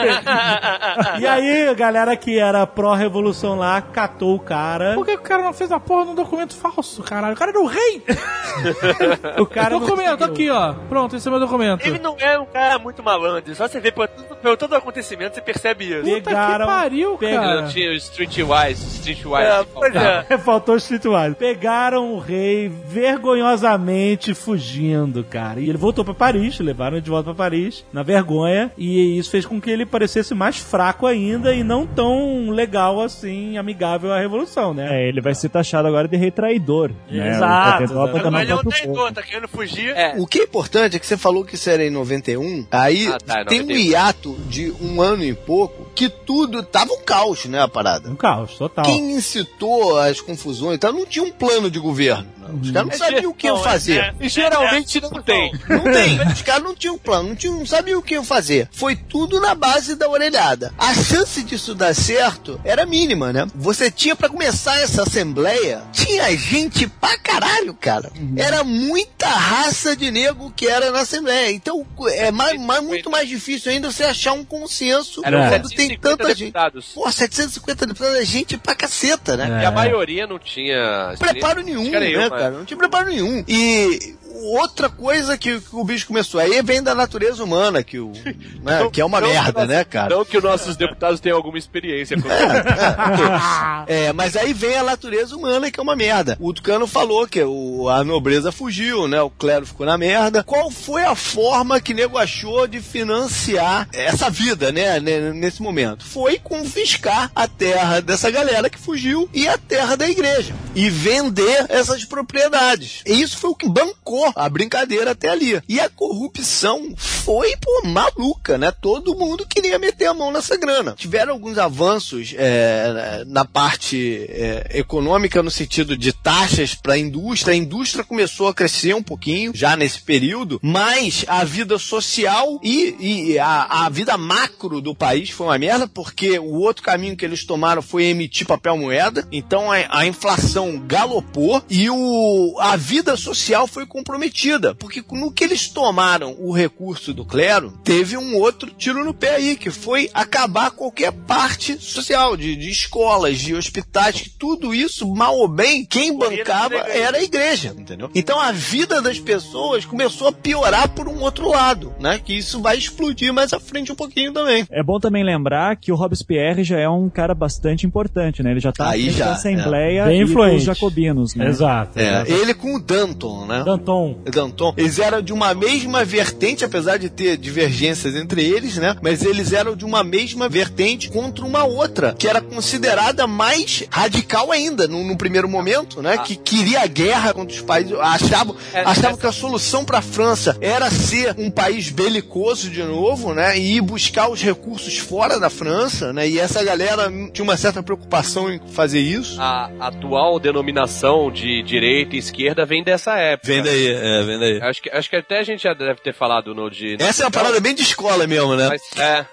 [LAUGHS] e aí, a galera que era pró-revolução lá catou o cara. Por que o cara não fez a porra num documento falso, caralho? O cara era o rei! [LAUGHS] O cara não documento, aqui, ó. Pronto, esse é meu documento. Ele não é um cara muito malandro. Só você vê por, pelo todo o acontecimento, você percebe isso. Puta pegaram- que pariu, pegaram- Ele cara. não tinha o Streetwise, Streetwise. É, pois é. [LAUGHS] Faltou o Streetwise. Pegaram o rei vergonhosamente fugindo, cara. E ele voltou pra Paris, levaram ele de volta pra Paris, na vergonha. E isso fez com que ele parecesse mais fraco ainda e não tão legal assim, amigável à revolução, né? É, ele vai ser taxado agora de rei traidor. Né? Exato, ele é um tá querendo fugir. É, O que é importante é que você falou que isso era em 91, aí Ah, tá, é tem um 91. hiato de um ano e pouco que tudo tava um caos, né, a parada. Um caos, total. Quem incitou as confusões e tal, não tinha um plano de governo. não. Os caras não sabiam o que iam Não, fazer. é- E geralmente não tem. Não tem. Os caras não tinham plano, não, tinham, não sabiam o que iam fazer. Foi tudo na base da orelhada. A chance disso dar certo era mínima, né? Você tinha pra começar essa assembleia, tinha gente pra caralho, cara. Era muita raça de nego que era na assembleia. Então é mais, mais- muito mais difícil ainda você achar um consenso Eram quando tem 750 tanta gente. deputados. Pô, 750 deputados é gente pra caceta, né? E a maioria não tinha preparo nenhum, né, cara? Não tinha preparo nenhum. E outra coisa que, que o bicho começou aí vem da natureza humana, que, o, [LAUGHS] né, que é uma Não merda, nós- né, cara? Não que os nossos deputados tenham alguma experiência com [LAUGHS] É, mas aí vem a natureza humana, que é uma merda. O Tucano falou que o, a nobreza fugiu, né? O clero ficou na merda. Qual foi a forma que nego achou de financiar essa vida, né? ne- Nesse momento? Foi confiscar a terra dessa galera que fugiu e a terra da igreja. E vender essas propriedades. E isso foi o que bancou a brincadeira até ali. E a corrupção foi, pô, maluca, né? Todo mundo queria meter a mão nessa grana. Tiveram alguns avanços é, na parte é, econômica no sentido de taxas para a indústria. A indústria começou a crescer um pouquinho já nesse período, mas a vida social e, e a, a vida macro do país foi uma merda, porque o outro caminho que eles tomaram foi emitir papel moeda. Então a, a inflação galopou e o, a vida social foi comprometida comprometida, porque no que eles tomaram o recurso do clero, teve um outro tiro no pé aí, que foi acabar qualquer parte social, de, de escolas, de hospitais, que tudo isso, mal ou bem, quem bancava era a igreja, entendeu? Então a vida das pessoas começou a piorar por um outro lado, né? Que isso vai explodir mais à frente um pouquinho também. É bom também lembrar que o Robespierre já é um cara bastante importante, né? Ele já tá Aí já, da Assembleia Bem e influente. dos jacobinos, né? Exato. É, exato. ele com o Danton, né? Danton. Danton, eles eram de uma mesma vertente, apesar de ter divergências entre eles, né? Mas eles eram de uma mesma vertente contra uma outra, que era considerada mais radical ainda, no, no primeiro momento, né? Que queria a guerra contra os países, achavam, É, achavam é. que a solução para a França era ser um país belicoso de novo, né? E ir buscar os recursos fora da França, né? E essa galera tinha uma certa preocupação em fazer isso. A atual denominação de direita e esquerda vem dessa época. daí, é, vem daí. Acho que, acho que até a gente já deve ter falado no de. Essa é uma parada bem de escola mesmo, né? Mas, é,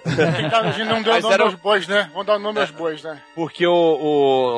Então, a gente não deu Mas nome era- aos bois, né? Vamos dar o nome aos bois, né? porque o,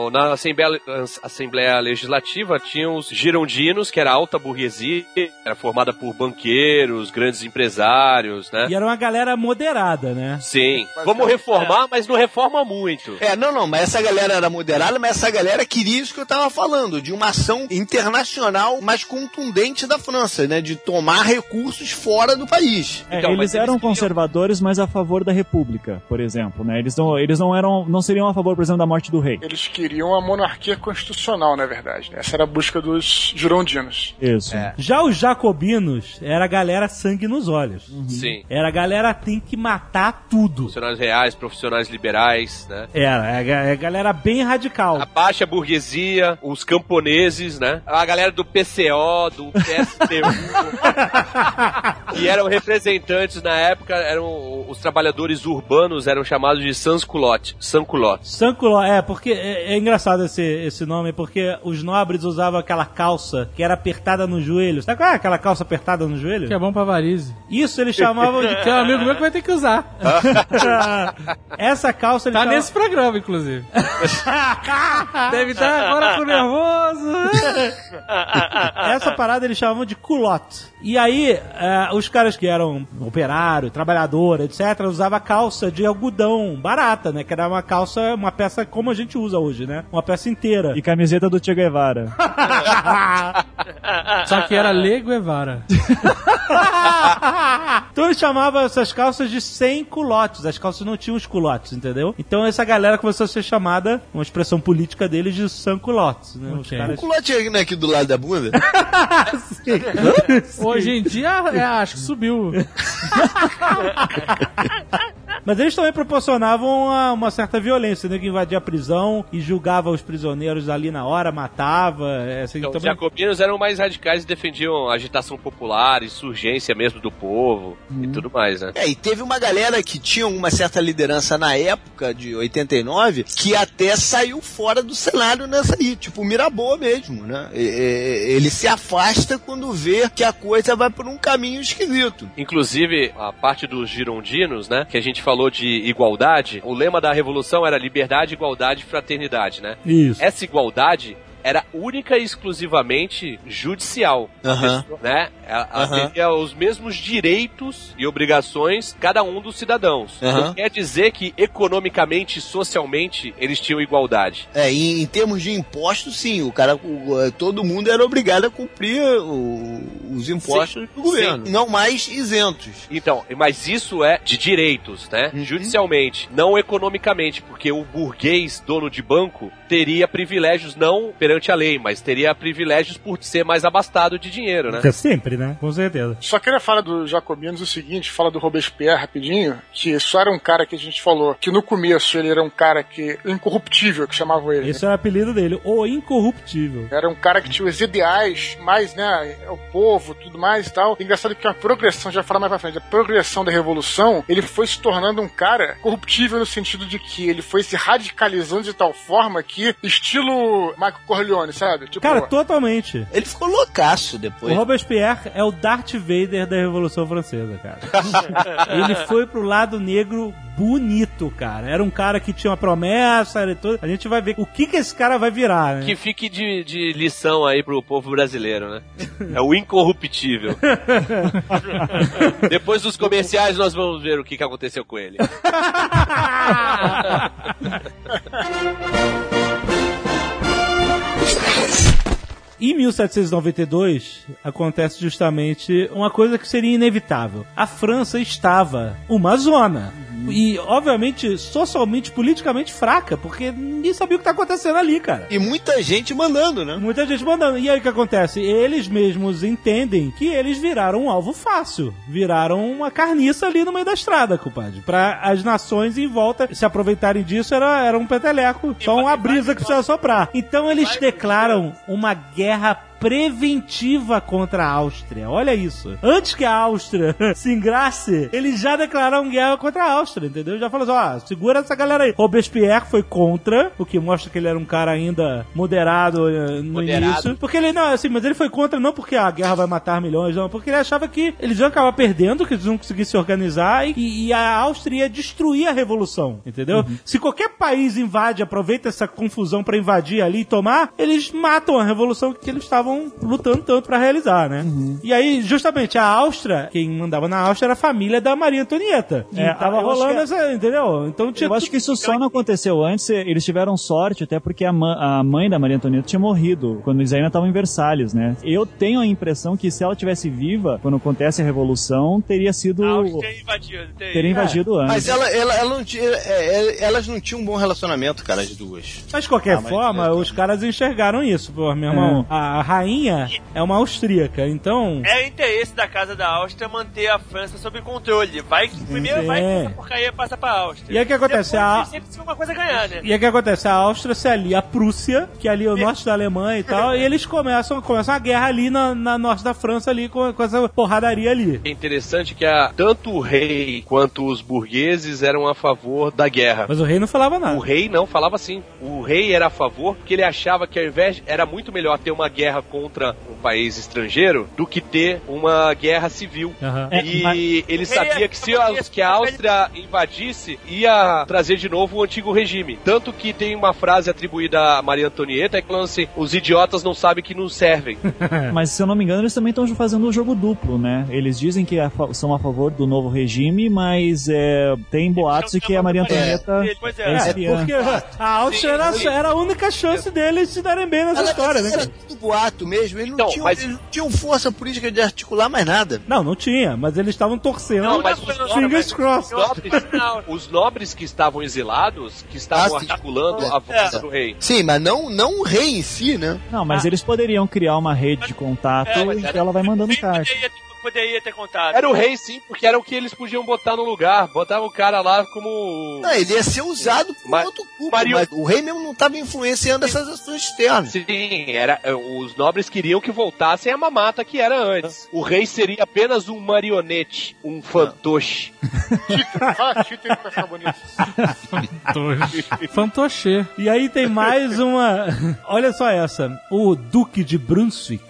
o- na Assembleia, Assembleia Legislativa tinha os girondinos, que era a alta burguesia, era formada por banqueiros, grandes empresários, né? E era uma galera moderada, né? Sim. Vamos reformar, mas não reforma muito. É, não, não, mas essa galera era moderada, mas essa galera queria isso que eu tava falando, de uma ação internacional mais contundente da França, né? De tomar recursos fora do país. É, Então, mas eles eles eram queriam- conservadores, mas a favor da República, por exemplo, né? Eles não, eles não eram, não seriam a favor, por exemplo, da morte do rei. Eles queriam a monarquia constitucional, na verdade. né? Essa era a busca dos girondinos. Isso. Já os jacobinos era a galera sangue nos olhos. Sim. Era a galera tem que matar tudo. Funcionários reais, profissionais liberais, né? Era, é a é a galera bem radical. A baixa burguesia, os camponeses, né? A galera do PCO, do Que [LAUGHS] eram representantes na época, eram os trabalhadores urbanos eram chamados de sans-culottes. Sans-culottes. É, porque é, é engraçado esse, esse nome, porque os nobres usavam aquela calça que era apertada no joelho. Sabe qual é aquela calça apertada no joelho? Que é bom pra varize. Isso eles chamavam de. [LAUGHS] Que é um amigo meu que vai ter que usar. [LAUGHS] Essa calça eles Tá chamavam- nesse programa, inclusive. Deve estar agora com nervoso. Essa parada eles chamavam de culotte. E aí, eh, os caras que eram operário, trabalhador, etc., usavam calça de algodão barata, né? Que era uma calça, uma peça como a gente usa hoje, né? Uma peça inteira. E camiseta do Che Guevara. [LAUGHS] Só que era Le Guevara. [LAUGHS] então eles chamavam essas calças de sem culotes. As calças não tinham os culotes, entendeu? Então essa galera começou a ser chamada, uma expressão política deles, de sans culottes, né? Os Ok. caras... O culote é aqui do lado da bunda? [LAUGHS] Hoje em dia, é, acho que subiu. [LAUGHS] Mas eles também proporcionavam uma, uma certa violência, né? Que invadia a prisão e julgava os prisioneiros ali na hora, matava. é, Assim, Então, os também... jacobinos eram mais radicais e defendiam a agitação popular, insurgência mesmo do povo e tudo mais, né? É, e teve uma galera que tinha uma certa liderança na época de 89 que até saiu fora do cenário nessa aí, tipo o Miraboa mesmo, né? E- e- Ele se afasta quando vê que a coisa vai por um caminho esquisito. Inclusive, a parte dos girondinos, né? Que a gente falou de igualdade, o lema da revolução era liberdade, igualdade e fraternidade, né? Isso. Essa igualdade era única e exclusivamente judicial. Aham. Né? Ela, ela Aham. teria os mesmos direitos e obrigações cada um dos cidadãos. Aham. Não quer dizer que economicamente e socialmente eles tinham igualdade. É, em, em termos de impostos, sim, o cara, o- eh, todo mundo era obrigado a cumprir o- os impostos do governo, não mais isentos. Então, mas isso é de direitos, né? Uhum. Judicialmente, não economicamente, porque o burguês dono de banco teria privilégios não perante a lei, mas teria privilégios por ser mais abastado de dinheiro, né? Sempre, né? Com certeza. Só queria falar dos jacobinos o seguinte, fala do Robespierre rapidinho, que só era um cara que a gente falou, que no começo ele era um cara que incorruptível, que chamavam ele. Esse era o apelido dele, o incorruptível. Era um cara que tinha os ideais mais, né, o povo, tudo mais e tal. Engraçado que a progressão, já falar mais pra frente, a progressão da revolução, ele foi se tornando um cara corruptível no sentido de que ele foi se radicalizando de tal forma que, estilo Michael Corleone, sabe? Tipo, Cara, totalmente. Ele ficou loucaço O depois. Robespierre é o Darth Vader da Revolução Francesa, cara. [LAUGHS] Ele foi pro lado negro bonito, cara. Era um cara que tinha uma promessa, era tudo. A gente vai ver o que que esse cara vai virar, né? Que fique de, de lição aí pro povo brasileiro, né? É o incorruptível. [LAUGHS] Depois dos comerciais nós vamos ver o que, que aconteceu com ele. [LAUGHS] 1792 acontece justamente uma coisa que seria inevitável. A França estava uma zona. E, obviamente, socialmente, politicamente fraca, porque ninguém sabia o que está acontecendo ali, cara. E muita gente mandando, né? Muita gente mandando. E aí o que acontece? Eles mesmos entendem que eles viraram um alvo fácil. Viraram uma carniça ali no meio da estrada, compadre. Pra as nações em volta se aproveitarem disso, era, era um peteleco. Só uma brisa que precisava soprar. Então eles declaram uma guerra preventiva contra a Áustria. Olha isso. Antes que a Áustria [LAUGHS] se engrace, eles já declararam guerra contra a Áustria, entendeu? Já falou assim, ó, segura essa galera aí. Robespierre foi contra, o que mostra que ele era um cara ainda moderado eh, no Moderado. início. Porque ele, não, assim, mas ele foi contra não porque a guerra vai matar milhões, não, porque ele achava que eles iam acabar perdendo, que eles não conseguir se organizar e, e a Áustria ia destruir a revolução, entendeu? Se qualquer país invade, aproveita essa confusão pra invadir ali e tomar, eles matam a revolução que eles estavam lutando tanto pra realizar, né? E aí, justamente, a Áustria, quem mandava na Áustria era a família da Maria Antonieta. E É, tava rolando que é- essa, entendeu? Então tinha Eu acho que isso só não aconteceu antes, eles tiveram sorte, até porque a, a mãe da Maria Antonieta tinha morrido quando eles ainda estavam em Versalhes, né? Eu tenho a impressão que se ela tivesse viva, quando acontece a Revolução, teria sido. A Áustria invadido. Teria invadido antes. Mas ela, ela, ela não tinha, é, é, elas não tinham um bom relacionamento, cara, as duas. Mas de qualquer Ah, mas- forma, os caras enxergaram isso, pô, meu irmão. A rainha é uma austríaca, então. É interesse da Casa da Áustria manter a França sob controle. Vai que primeiro vai que essa porcaria passa pra Áustria. E aí o que acontece? Depois, A- sempre tem uma coisa a ganhar, né? E aí o que acontece? A Áustria se alia à Prússia, que ali é o norte da Alemanha e tal, e eles começam, começam a guerra ali na, na norte da França, ali, com, com essa porradaria ali. É interessante que a, tanto o rei quanto os burgueses eram a favor da guerra. Mas o rei não falava nada. O rei não falava assim. O rei era a favor porque ele achava que ao invés era muito melhor ter uma guerra contra um país estrangeiro do que ter uma guerra civil. É, e ele sabia é- que se a, que a Áustria invadisse, ia trazer de novo o antigo regime. Tanto que tem uma frase atribuída a Maria Antonieta que falando assim: os idiotas não sabem que nos servem. [LAUGHS] Mas se eu não me engano, eles também estão fazendo o jogo duplo, né? Eles dizem que a fa- são a favor do novo regime, mas é, tem boatos de que a Maria Antonieta Pois é é. É, espiã. porque a Áustria era, era a única chance deles se darem bem nessa história, né? era cara? tudo boato mesmo. Eles não, Então, tinham, mas- eles não tinham força política de articular mais nada. Não, não tinha, mas eles estavam torcendo. Não, mas os Fingers crossed. Os nobres, os nobres que estavam exilados, que estavam Ah, articulando a voz É. do rei. Sim, mas não, não o rei em si, né? Não, mas eles poderiam criar uma rede de contato É, e era- ela vai mandando Quem carta. Poderia, ter contado. Era o rei, sim, porque era o que eles podiam botar no lugar. Botavam o cara lá como. Não, ele ia ser usado por Mas- outro público, Mario- mas o rei mesmo não estava influenciando essas ações externas. Sim, era, eh, os nobres queriam que voltassem a mamata que era antes. O rei seria apenas um marionete, um fantoche. Fala título pra ficar bonito. Fantoche. E aí tem mais uma. [LAUGHS] Olha só essa. O Duque de Brunswick.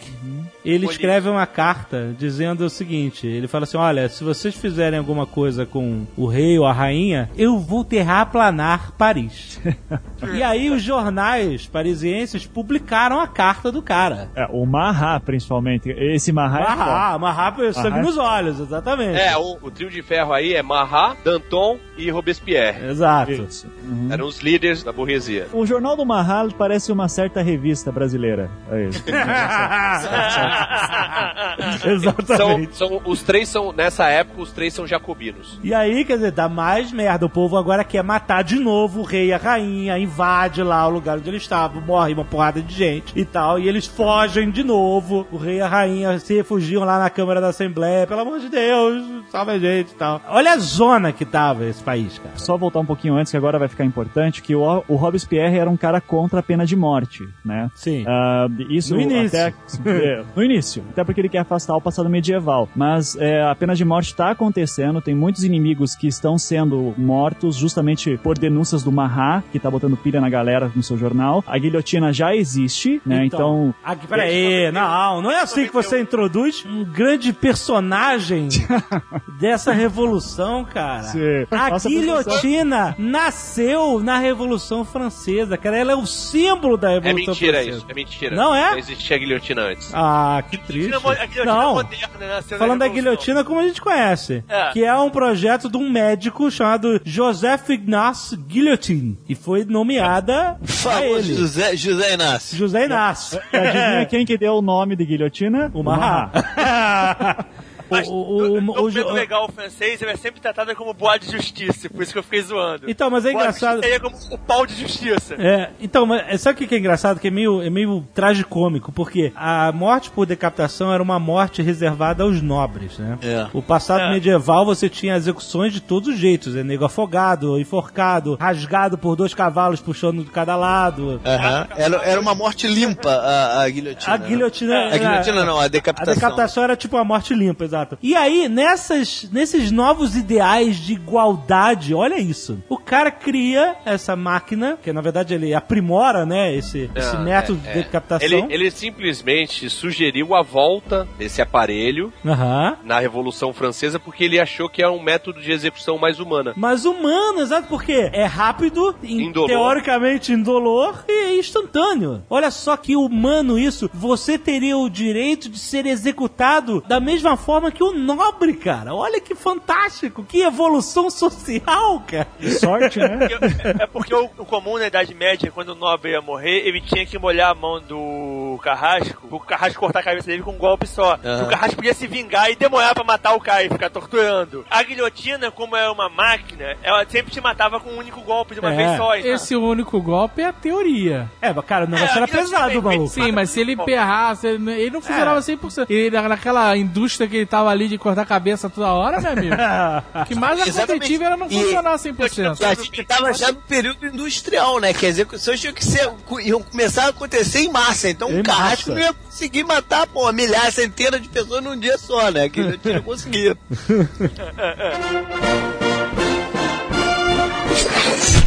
Ele escreve uma carta dizendo o seguinte: ele fala assim: Olha, se vocês fizerem alguma coisa com o rei ou a rainha, eu vou terraplanar Paris. [LAUGHS] e aí os jornais parisienses publicaram a carta do cara. É, o Marra, principalmente. Esse Marra é foda. Marra, Marra, sangue Marra. nos olhos, exatamente. É, o, o trio de ferro aí é Marat, Danton e Robespierre. Exato. Isso. Eram os líderes da burguesia. O Jornal do Marra parece uma certa revista brasileira. É isso. [LAUGHS] [LAUGHS] São, Exatamente. são, os três são, nessa época, os três são jacobinos. E aí, quer dizer, dá mais merda. O povo agora quer matar de novo o rei e a rainha, invade lá o lugar onde eles estavam, morre uma porrada de gente e tal. E eles fogem de novo. O rei e a rainha se refugiam lá na Câmara da Assembleia. Pelo amor de Deus, salve a gente e tal. Olha a zona que tava esse país, cara. Só voltar um pouquinho antes, que agora vai ficar importante, que o, o Robespierre era um cara contra a pena de morte, né? Sim. Ah, isso No início. até... [LAUGHS] é, No No início, até porque ele quer afastar o passado medieval. Mas é, a pena de morte está acontecendo, tem muitos inimigos que estão sendo mortos justamente por denúncias do Mahá, que tá botando pilha na galera no seu jornal. A guilhotina já existe, né? Então. Aqui, peraí, não, não é assim que você introduz um grande personagem [LAUGHS] dessa revolução, cara. Sim. A Nossa, guilhotina nasceu na Revolução Francesa, cara. Ela é o símbolo da É Revolução mentira Francesa. isso, é mentira. Não é? Não existia guilhotina antes. Ah, que triste. A guilhotina Não. moderna, né? Falando da guilhotina como a gente conhece, É. que é um projeto de um médico chamado Joseph Ignace Guillotine, e foi nomeada a ele. José, José Inácio. José Inácio. Adivinha quem que deu o nome de guilhotina? O Mahá. [LAUGHS] Mas o, o, o, no o- documento legal francês, ele é sempre tratado como boa de justiça, por isso que eu fiquei zoando. Então, mas é Boa engraçado. Seria como o pau de justiça. É, então, mas sabe o que que é engraçado? Que é meio, é meio tragicômico, porque a morte por decapitação era uma morte reservada aos nobres, né? É. O passado É. medieval você tinha execuções de todos os jeitos, é nego afogado, enforcado, rasgado por dois cavalos puxando de cada lado. Aham. Era, era uma morte limpa a, a guilhotina. A né? guilhotina. A guilhotina não, a A decapitação. decapitação era tipo a morte limpa, exato. E aí, nessas, nesses novos ideais de igualdade, olha isso. O cara cria essa máquina, que na verdade ele aprimora, né, esse, esse Ah, método é, de é. decapitação. Ele, ele simplesmente sugeriu a volta desse aparelho Aham. na Revolução Francesa porque ele achou que era um método de execução mais humana. Mas humano, exato, porque é rápido, in- Indolor. teoricamente indolor e é instantâneo. Olha só que humano isso. Você teria o direito de ser executado da mesma forma que o nobre, cara. Olha que fantástico, que evolução social, cara. Sorte, né? Porque- É porque o, o comum na Idade Média, quando o nobre ia morrer, ele tinha que molhar a mão do carrasco, o carrasco cortar a cabeça dele com um golpe só. O carrasco podia se vingar e demorar pra matar o cara e ficar torturando. A guilhotina, como é uma máquina, ela sempre te matava com um único golpe de uma É. vez só. então- Esse único golpe é a teoria. É, mas cara, o negócio É, era pesado, maluco. Sim, mas se ele emperrasse, ele ele não funcionava 100%. Ele, na- naquela indústria que ele tava ali de cortar a cabeça toda hora, meu amigo, o que mais [LAUGHS] acontecia era não E- funcionar 100%. E a gente tava já no período industrial, né? Que as execuções tinham que ser, iam começar a acontecer em massa. Então o carrasco massa. não ia conseguir matar, pô, milhares, centenas de pessoas num dia só, né? Que não tinha conseguido. [LAUGHS]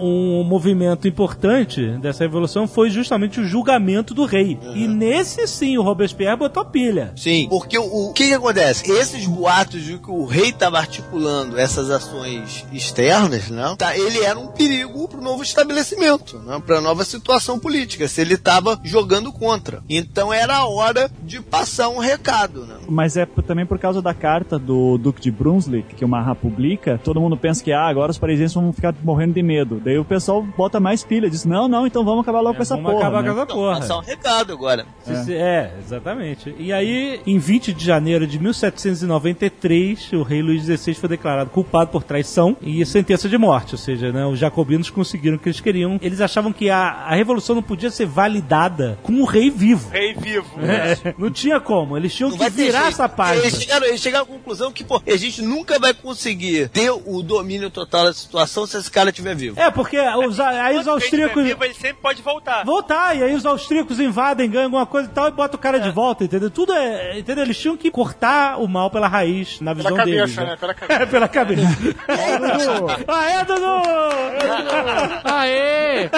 um movimento importante dessa revolução foi justamente o julgamento do rei. E nesse sim o Robespierre botou pilha. Sim, porque o, o que, que acontece? Esses boatos de que o rei estava articulando essas ações externas, né? Tá, ele era um perigo para o novo estabelecimento, né? para a nova situação política, se ele estava jogando contra. Então era a hora de passar um recado, né? Mas é também por causa da carta do Duque de Brunswick que o Maha publica. Todo mundo pensa que ah, agora os parisienses vão ficar morrendo de medo. Daí o pessoal bota mais pilha, diz: não, não, então vamos acabar logo com essa Vamos porra. acabar né? com essa Então, porra. passar um recado agora. Se- se- É. exatamente. E aí, em 20 de janeiro de 1793, o rei Luís XVI foi declarado culpado por traição e sentença de morte. Ou seja, né, os jacobinos conseguiram o que eles queriam. Eles achavam que a, a revolução não podia ser validada com o rei vivo. Rei vivo. É, não tinha como. Eles tinham Não que virar jeito. essa página. Eles chegaram, eles chegaram à conclusão que, pô, a gente nunca vai conseguir ter o domínio total da situação se esse cara estiver vivo. É, porque os, aí os austríacos. vivo, ele sempre pode voltar. Voltar, e aí os austríacos invadem, ganham alguma coisa e tal, e botam o cara de volta, entendeu? Tudo é. Entendeu? Eles tinham que cortar o mal pela raiz, na visão Pela deles. cabeça, né? Pela [LAUGHS] cabeça. É, pela cabeça. [LAUGHS] Aê, Dudu! Aê!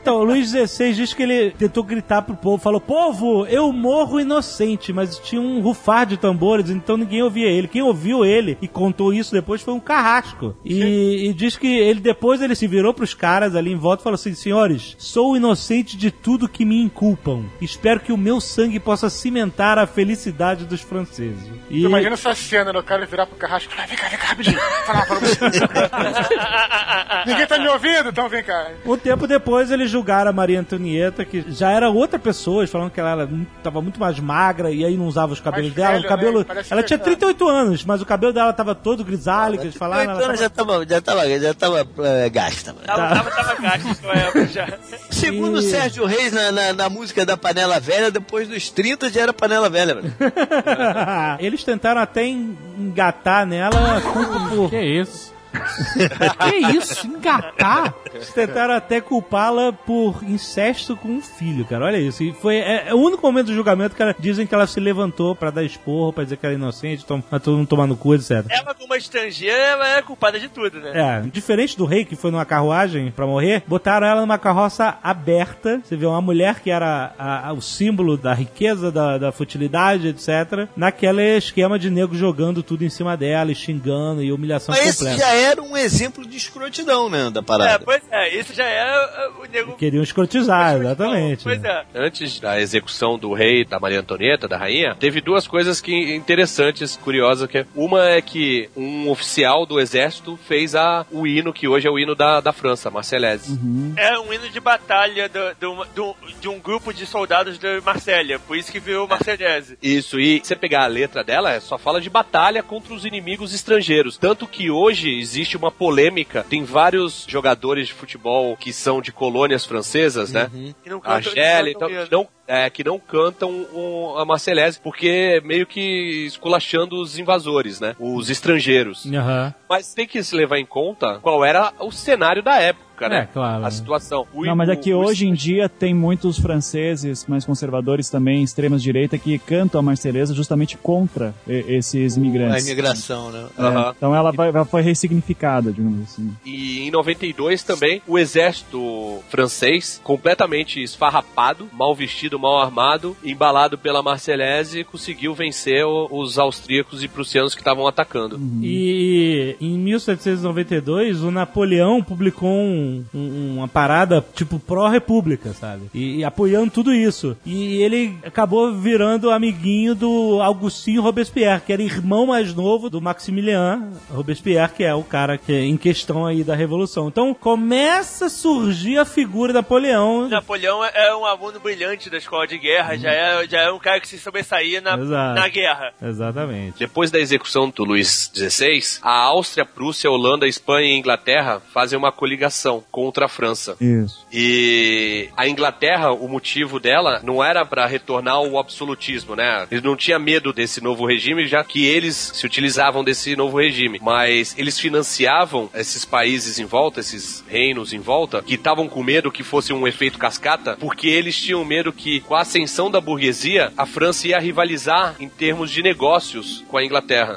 Então, o Luiz XVI diz que ele tentou gritar pro povo, falou, povo, eu morro inocente, mas tinha um rufar de tambores, então ninguém ouvia ele. Quem ouviu ele e contou isso depois foi um carrasco. E, e diz que ele depois ele se virou pros caras ali em volta e falou assim, senhores, sou inocente de tudo que me inculpam. Espero que o meu sangue possa cimentar a felicidade dos franceses. E imagina essa cena? O cara virar pro carrasco e falar, vem cá, vem cá, rapidinho. Falar pra você. [LAUGHS] Ninguém tá me ouvindo? Então vem cá. Um tempo depois eles julgaram a Maria Antonieta, que já era outra pessoa, falaram que ela era, tava muito mais magra e aí não usava os cabelos Mais dela. o cabelo, né? Ela tinha 38 anos, mas o cabelo dela tava todo grisalho, que eles falaram. Ela já tava- tava, já tava, já tava gasta. mano. Tava, tava, tava gasto naquela época [LAUGHS] já. Segundo o E- Sérgio Reis, na, na, na música da Panela Velha, depois dos 30 já era Panela Velha, [LAUGHS] eles tentaram até en- engatar nela culpa por Que isso? Que isso? Engatar? Eles tentaram até culpá-la por incesto com um filho, cara. Olha isso. E foi é, é o único momento do julgamento que ela, dizem que ela se levantou pra dar esporro, pra dizer que era inocente, tom, pra todo mundo tomar no cu, etc. Ela, como uma estrangeira, ela é culpada de tudo, né? É, diferente do rei que foi numa carruagem pra morrer, botaram ela numa carroça aberta. Você vê uma mulher que era a- a- o símbolo da riqueza, da, da futilidade, etc. Naquele esquema de nego jogando tudo em cima dela, e xingando e humilhação Mas esse completa. já era um exemplo de escrotidão, né, da É, parada. pois é, isso já é uh, o nego. Queriam escrotizar, exatamente. Pois é. Antes da execução do rei, da Maria Antonieta, da rainha, teve duas coisas que interessantes, curiosas. Que uma é que um oficial do exército fez a, o hino, que hoje é o hino da, da França, Marseillaise. É um hino de batalha do, do- do- de um grupo de soldados de Marsella. Por isso que virou Marselhese. Isso, e você pegar a letra dela, é só fala de batalha contra os inimigos estrangeiros. Tanto que hoje existe uma polêmica, tem vários jogadores de futebol que são de colônias francesas, né? Que não cantam- então, não, é, que não cantam o- a Marselhese, porque meio que esculachando os invasores, né? Os estrangeiros. Aham. Mas tem que se levar em conta qual era o cenário da época, né? É, claro. A situação. O- Não, mas é o- que o- hoje em dia tem muitos franceses mais conservadores também, extremas direita, que cantam a Marselhesa justamente contra e- esses A imigrantes. imigração, né? É, Aham. Então ela vai, vai- foi ressignificada, digamos assim. E em 92 também, o exército francês, completamente esfarrapado, mal vestido, mal armado, embalado pela Marselhese, conseguiu vencer os austríacos e prussianos que estavam atacando. E em 1792, o Napoleão publicou um- um- uma parada tipo pró-república, sabe? E, e apoiando tudo isso. E ele acabou virando amiguinho do Augustinho Robespierre, que era irmão mais novo do Maximilien Robespierre, que é o cara que é em questão aí da Revolução. Então começa a surgir a figura de Napoleão. Napoleão é é um aluno brilhante da escola de guerra, já, é, já é um cara que se sobressaía na, Exato. na guerra. Exatamente. Depois da execução do Luís XVI, a Áustria, Prússia, Holanda, Espanha e Inglaterra fazem uma coligação contra a França. Isso. E a Inglaterra, o motivo dela não era para retornar ao absolutismo, né? Eles não tinham medo desse novo regime, já que eles se utilizavam desse novo regime. Mas eles financiavam esses países em volta, esses reinos em volta, que estavam com medo que fosse um efeito cascata, porque eles tinham medo que, com a ascensão da burguesia, a França ia rivalizar em termos de negócios com a Inglaterra.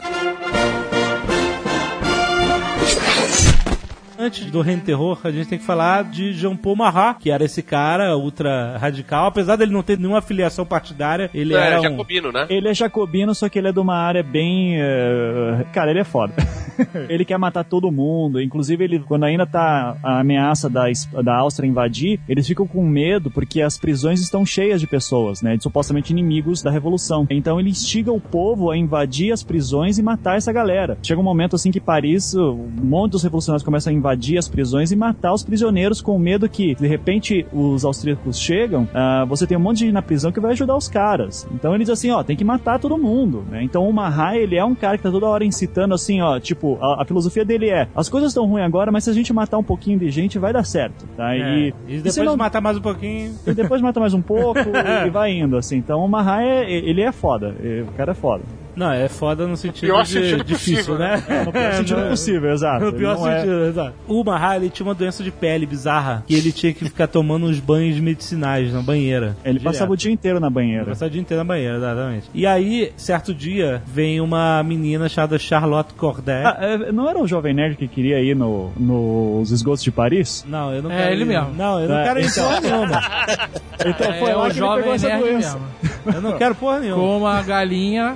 Antes do Reino Terror, a gente tem que falar de Jean Paul Marat, que era esse cara ultra radical. Apesar dele não ter nenhuma filiação partidária, ele é, era um... jacobino, né? Ele é jacobino, só que ele é de uma área bem. eh, Cara, ele é foda. [LAUGHS] ele quer matar todo mundo. Inclusive, ele, quando ainda tá a ameaça da, da Áustria invadir, eles ficam com medo porque as prisões estão cheias de pessoas, né? De supostamente inimigos da revolução. Então ele instiga o povo a invadir as prisões e matar essa galera. Chega um momento assim que Paris, um monte dos revolucionários começam a invadir as prisões e matar os prisioneiros com medo que, de repente, os austríacos chegam, ah, você tem um monte de gente na prisão que vai ajudar os caras. Então ele diz assim, ó, tem que matar todo mundo, né? Então o Mahai, ele é um cara que tá toda hora incitando assim, ó, tipo, a, a filosofia dele é, as coisas estão ruins agora, mas se a gente matar um pouquinho de gente, vai dar certo, tá? É, E, e e depois se não- matar mais um pouquinho. e depois mata mais um pouco [LAUGHS] e vai indo, assim. Então o Mahai, é, ele é foda, o cara é foda. Não, é foda no sentido pior de sentido difícil, possível, né? No pior [LAUGHS] sentido no- possível, exato. No pior Ele é- sentido, exato. O Mahar, ele tinha uma doença de pele bizarra, que ele tinha que ficar tomando uns banhos medicinais na banheira. Ele Direto. passava o dia inteiro na banheira. Passar o dia inteiro na banheira, exatamente. E aí, certo dia, vem uma menina chamada Charlotte Corday. Ah, é, não era o Jovem Nerd que queria ir no, nos esgotos de Paris? Não, eu não É quero. ele ir- mesmo. Não, eu não É, quero ir então. porra [LAUGHS] nenhuma. Então foi é lá o que ele pegou essa doença. mesmo. Eu não quero porra nenhuma. Com uma galinha.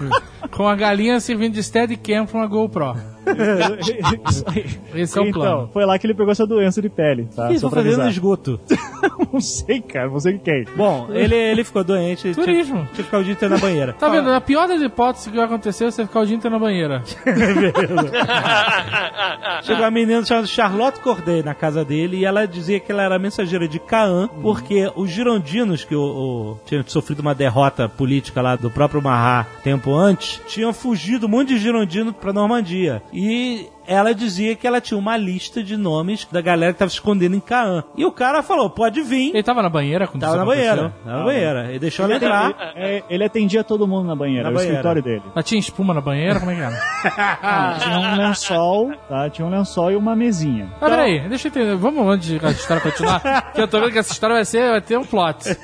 [LAUGHS] com a galinha servindo de steadicam pra uma GoPro. Isso. Esse é o então, plano. foi lá que ele pegou essa doença de pele, tá? O que eles Só pra fazendo avisar. esgoto? [LAUGHS] Não sei, cara, você que quer. Bom, ele, ele ficou doente, tinha, tinha Turismo. que ficar o dia inteiro na banheira. Tá vendo? A pior das hipóteses que vai acontecer é você ficar o dia inteiro na banheira. [LAUGHS] Chegou a menina chamada Charlotte Corday na casa dele e ela dizia que ela era mensageira de Caã, porque os girondinos, que o, o- tinham sofrido uma derrota política lá do próprio Marra tempo antes, tinham fugido um monte de girondino pra Normandia. E ela dizia que ela tinha uma lista de nomes da galera que tava se escondendo em Caã. E o cara falou, pode vir. Ele tava na banheira quando Tava isso na aconteceu? banheira. Tava na banheira. Ele deixou ela Ele, entrar. atendia- é, ele atendia todo mundo na banheira, Na o banheira. escritório dele. Mas tinha espuma na banheira? Como é que era? Ah, [LAUGHS] tinha um lençol, tá? Tinha um lençol e uma mesinha. Mas peraí, deixa eu entender. Vamos antes de a história continuar, que eu tô vendo que essa história vai, ser, vai ter um plot.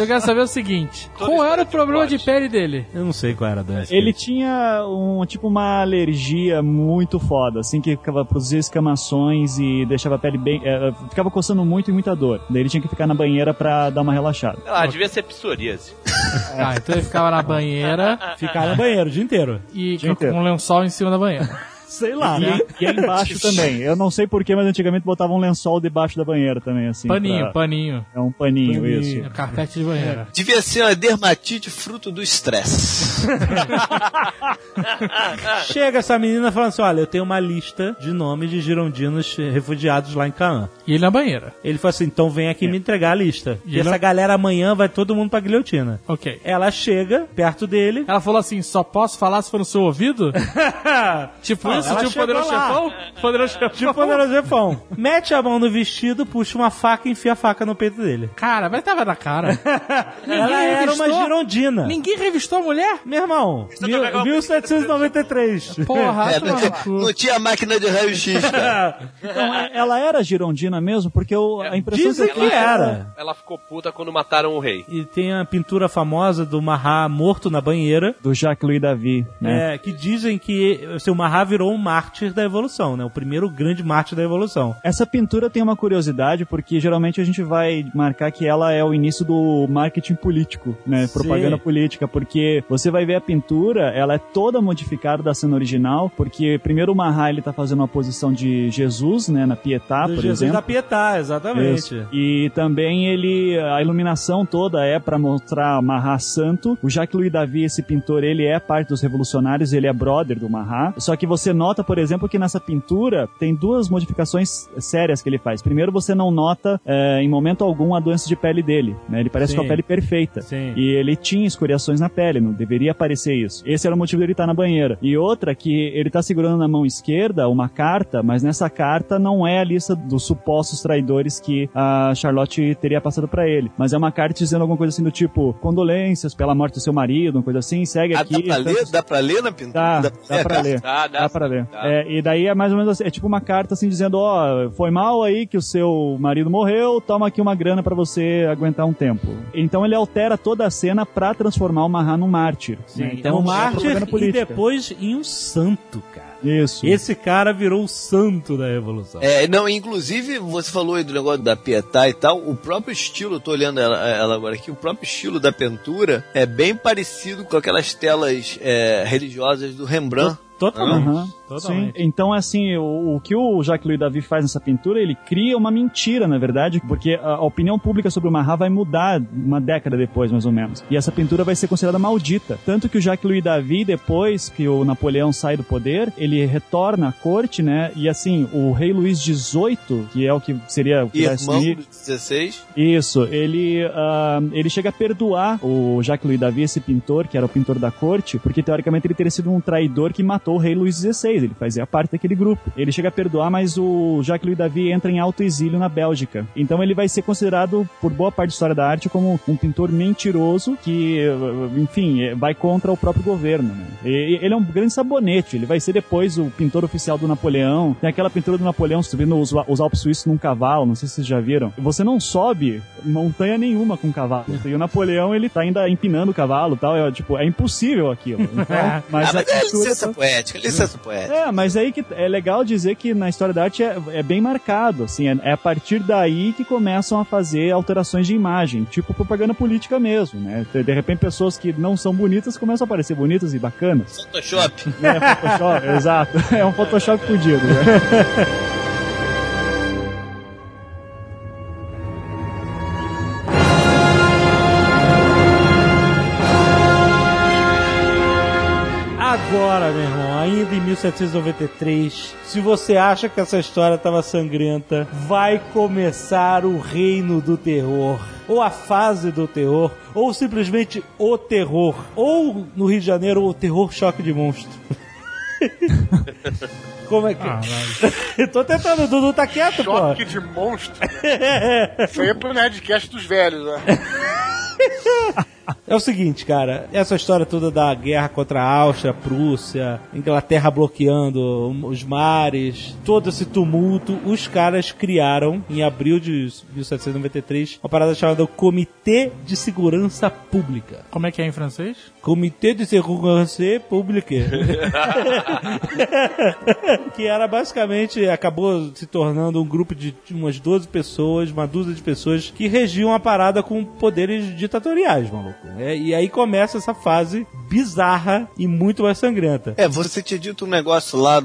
Eu quero saber o seguinte: qual era o problema de pele dele? Eu não sei qual era a doença. Ele tinha um tipo uma alergia muito foda, assim, que ficava produzia escamações e deixava a pele bem. eh, ficava coçando muito e muita dor. Daí ele tinha que ficar na banheira pra dar uma relaxada. Ah, devia ser psoríase. [LAUGHS] Ah, então ele ficava na banheira Ficar no banheiro o dia inteiro. e Dia com inteiro. um lençol em cima da banheira. Sei lá, E, né? e aí embaixo também. Eu não sei porquê, mas antigamente botava um lençol debaixo da banheira também, assim. Paninho, pra- paninho. É um paninho, Paninho. isso. É carpete de banheira. Devia ser uma dermatite fruto do estresse. [LAUGHS] Chega essa menina falando assim: olha, eu tenho uma lista de nomes de girondinos refugiados lá em Caã. E ele na banheira. Ele falou assim: então vem aqui me entregar a lista. E E, essa galera amanhã vai todo mundo pra guilhotina. Ok. Ela chega perto dele. Ela falou assim: só posso falar se for no seu ouvido? [LAUGHS] tipo Não, isso, ela tipo poderoso lá. chefão? Poderoso chefão. Tipo poderoso Jefão. Mete a mão no vestido, puxa uma faca e enfia a faca no peito dele. Cara, mas tava na cara. [LAUGHS] Ela era uma girondina. Ninguém revistou a mulher? Meu irmão, mil- 1793. Porra, É, não, tinha, não tinha máquina de raio-x, cara. [LAUGHS] Então, é- ela era girondina mesmo, porque eu, a impressão Dizem que eu que tenho era. Ela ficou puta quando mataram o rei. E tem a pintura famosa do Mahá morto na banheira. do Jacques-Louis Davi, né? É, que dizem que o Mahá virou um mártir da evolução, né? O primeiro grande mártir da evolução. Essa pintura tem uma curiosidade, porque geralmente a gente vai marcar que ela é o início do marketing político, né? Sim. Propaganda política, porque você vai ver a pintura, ela é toda modificada da cena original, porque primeiro o Mahá, ele tá fazendo uma posição de Jesus, né? Na Pietá, do por Jesus exemplo. da Pietá, exatamente. Isso. E também ele, a iluminação toda é pra mostrar Mahá santo. O Jacques Louis Davi, esse pintor, ele é parte dos revolucionários, ele é brother do Mahá. Só que você nota, por exemplo, que nessa pintura tem duas modificações sérias que ele faz. Primeiro, você não nota é, em momento algum a doença de pele dele, né? Ele parece Sim. com a pele perfeita. Sim. E ele tinha escoriações na pele, não deveria aparecer isso. Esse era o motivo dele estar na banheira. E outra que ele tá segurando na mão esquerda uma carta, mas nessa carta não é a lista dos supostos traidores que a Charlotte teria passado pra ele. Mas é uma carta dizendo alguma coisa assim do tipo, condolências pela morte do seu marido, uma coisa assim, segue Ah, aqui. dá pra ler? Dá pra ler na pintura? Dá, dá pra [LAUGHS] ler. Dá, dá, Dá pra ler. dá. É, e daí é mais ou menos assim, é tipo uma carta assim dizendo, ó, foi mal aí que o seu marido morreu, toma aqui uma grana pra você aguentar um tempo. Então ele altera toda a cena pra transformar o Mahá num mártir. né? Então, é um uma mártir e depois em um santo, cara. Isso. Esse cara virou o santo da revolução. É, não, inclusive, você falou aí do negócio da Pietá e tal, o próprio estilo, eu tô olhando ela, ela agora aqui, o próprio estilo da pintura é bem parecido com aquelas telas é, religiosas do Rembrandt. Totalmente. Aham. Totalmente. Sim. Então, assim, o, o que o Jacques-Louis Davi faz nessa pintura, ele cria uma mentira, na verdade, porque a, a opinião pública sobre o Marat vai mudar uma década depois, mais ou menos. E essa pintura vai ser considerada maldita. Tanto que o Jacques-Louis Davi, depois que o Napoleão sai do poder, ele retorna à corte, né? E assim, o rei Luís XVIII, que é o que seria o que Irmão assumir- do 16. isso, ele, ah, ele chega a perdoar o Jacques-Louis Davi, esse pintor, que era o pintor da corte, porque teoricamente ele teria sido um traidor que matou o rei Luís XVI, ele fazia parte daquele grupo. Ele chega a perdoar, mas o Jacques-Louis Davi entra em alto exílio na Bélgica. Então ele vai ser considerado, por boa parte da história da arte, como um pintor mentiroso que, enfim, vai contra o próprio governo. Né? Ele é um grande sabonete, ele vai ser depois o pintor oficial do Napoleão. Tem aquela pintura do Napoleão subindo os, os Alpes Suíços num cavalo, não sei se vocês já viram. Você não sobe montanha nenhuma com cavalo. E o Napoleão, ele tá ainda empinando o cavalo tal. É, tipo, é impossível aquilo. [LAUGHS] Então, mas ah, mas é licença tá- poética, licença poética. É, mas aí que é legal dizer que na história da arte é, é bem marcado, assim, é, é a partir daí que começam a fazer alterações de imagem, tipo propaganda política mesmo, né? De, de repente pessoas que não são bonitas começam a parecer bonitas e bacanas. Photoshop. [LAUGHS] É, Photoshop, [LAUGHS] exato. É um Photoshop fudido, né? Agora, meu irmão, ainda em 1793, se você acha que essa história estava sangrenta, vai começar o reino do terror. Ou a fase do terror, ou simplesmente o terror. Ou, no Rio de Janeiro, o terror choque de monstro. [LAUGHS] Como é que. [LAUGHS] Eu tô tentando, o Dudu tá quieto, pô. Choque de monstro. [LAUGHS] Isso aí é pro Nerdcast dos velhos, né? É o seguinte, cara, essa história toda da guerra contra a Áustria, Prússia, Inglaterra bloqueando os mares, todo esse tumulto, os caras criaram, em abril de 1793, uma parada chamada Comitê de Segurança Pública. Como é que é em francês? Comitê de Segurança Pública. [LAUGHS] que era basicamente, acabou se tornando um grupo de umas 12 pessoas, uma dúzia de pessoas que regiam a parada com poderes ditatoriais, maluco. É, e aí começa essa fase bizarra e muito mais sangrenta. É, você tinha dito um negócio lá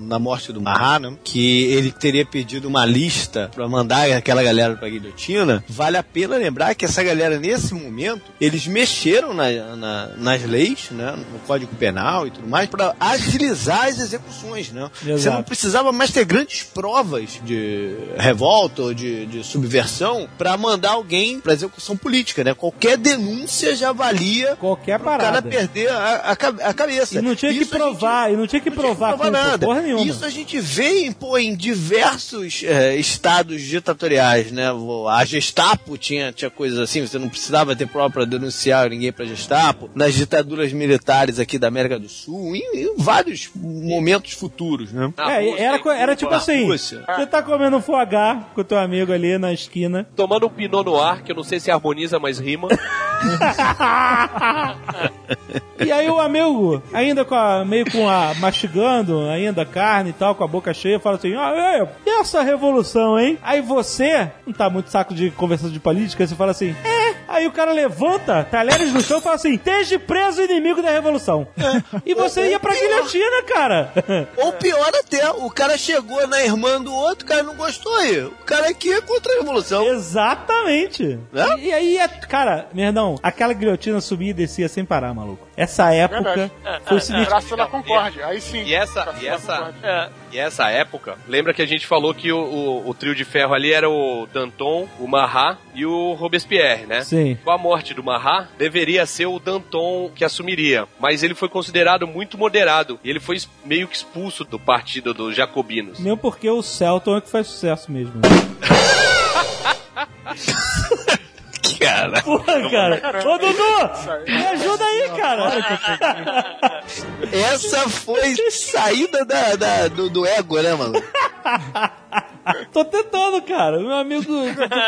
na morte do Mahana, que ele teria pedido uma lista pra mandar aquela galera pra guilhotina. Vale a pena lembrar que essa galera, nesse momento, eles mexeram na- na- nas leis, né, no Código Penal e tudo mais, pra agilizar as execuções, né? Você Exato. não precisava mais ter grandes provas de revolta ou de, de subversão pra mandar alguém pra execução política, né? Qualquer denúncia já valia Qualquer pro cara parada. perder a, a a cabeça. E não tinha que Isso gente- provar, e não tinha que não tinha provar, com nada. porra nenhuma. Isso a gente vê em, pô, em diversos eh, estados ditatoriais, né? O- A Gestapo tinha, tinha coisas assim, você não precisava ter prova pra denunciar ninguém pra Gestapo. Nas ditaduras militares aqui da América do Sul, em, em vários momentos futuros, né? É, Rússia, era, era Cuba, tipo assim: Rússia. você tá comendo um foie gras com o teu amigo ali na esquina. Tomando um pinot no ar, que eu não sei se harmoniza, mas rima. [LAUGHS] E aí o amigo, ainda com a, meio com a mastigando ainda a carne e tal, com a boca cheia, fala assim: Ah, é, e essa revolução, hein? Aí você, não tá muito saco de conversa de política, você fala assim: É. Aí o cara levanta, talheres no chão e fala assim: Esteja preso inimigo da revolução. E você ia pra guilhotina, cara. Ou pior até, o cara chegou na irmã do outro, o cara não gostou aí. O cara aqui é contra a revolução. Exatamente. Né? E, e aí, é- cara, meu irmão, aquela guilhotina subia e descia sem parar, maluco. Essa época Verdade. foi o seguinte. Praça da Concórdia. Aí sim. E essa, e essa. É. e essa época, lembra que a gente falou que o, o, o trio de ferro ali era o Danton, o Marat e o Robespierre, né? Sim. Com a morte do Marat, deveria ser o Danton que assumiria, mas ele foi considerado muito moderado e ele foi meio que expulso do partido dos jacobinos. Mesmo porque o Celton é que faz sucesso mesmo. [LAUGHS] Cara. Porra, cara. Ô, Dudu, me ajuda aí, cara. Essa foi saída da, da- do, do ego, né, mano? [LAUGHS] [LAUGHS] Tô tentando, cara. Meu amigo,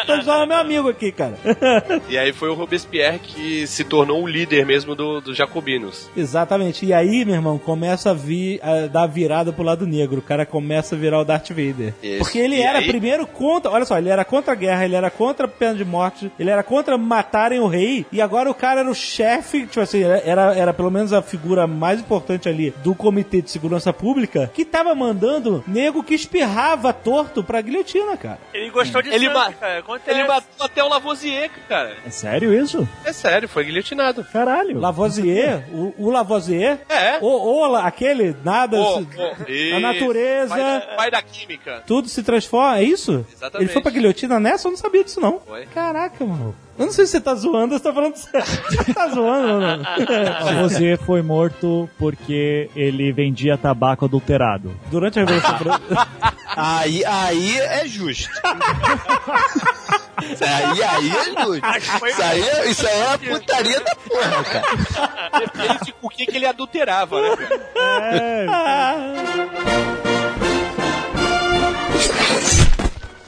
tô ajudar meu amigo aqui, cara. [LAUGHS] E aí foi o Robespierre que se tornou o líder mesmo do- dos jacobinos. Exatamente. E aí, meu irmão, começa a vir a dar virada pro lado negro. O cara começa a virar o Darth Vader. Isso. Porque ele E era aí? primeiro contra. Olha só, ele era contra a guerra, ele era contra a pena de morte, ele era contra matarem o rei. E agora o cara era o chefe, tipo assim, era, era pelo menos a figura mais importante ali do Comitê de Segurança Pública, que tava mandando nego que espirrava torto pra guilhotina, cara. Ele gostou de Ele sangue, ma- cara. Acontece. Ele matou até o Lavoisier, cara. É sério isso? É sério, foi guilhotinado. Caralho. Lavoisier, o, o Lavoisier, É. ou, ou aquele, nada, Pô, se- pô, a natureza, Pai da, pai da química. tudo se transforma, é isso? Exatamente. Ele foi pra guilhotina nessa? Eu não sabia disso, não. Foi. Caraca, mano. Eu não sei se você tá zoando ou você tá falando sério. [LAUGHS] Você tá zoando, mano. Você foi morto porque ele vendia tabaco adulterado. Durante a Revolução Francesa. [LAUGHS] Aí, aí é justo. Isso aí, aí é justo. Isso aí, é- isso aí é a putaria da porra, cara. Depende de o que, que ele adulterava, né, cara?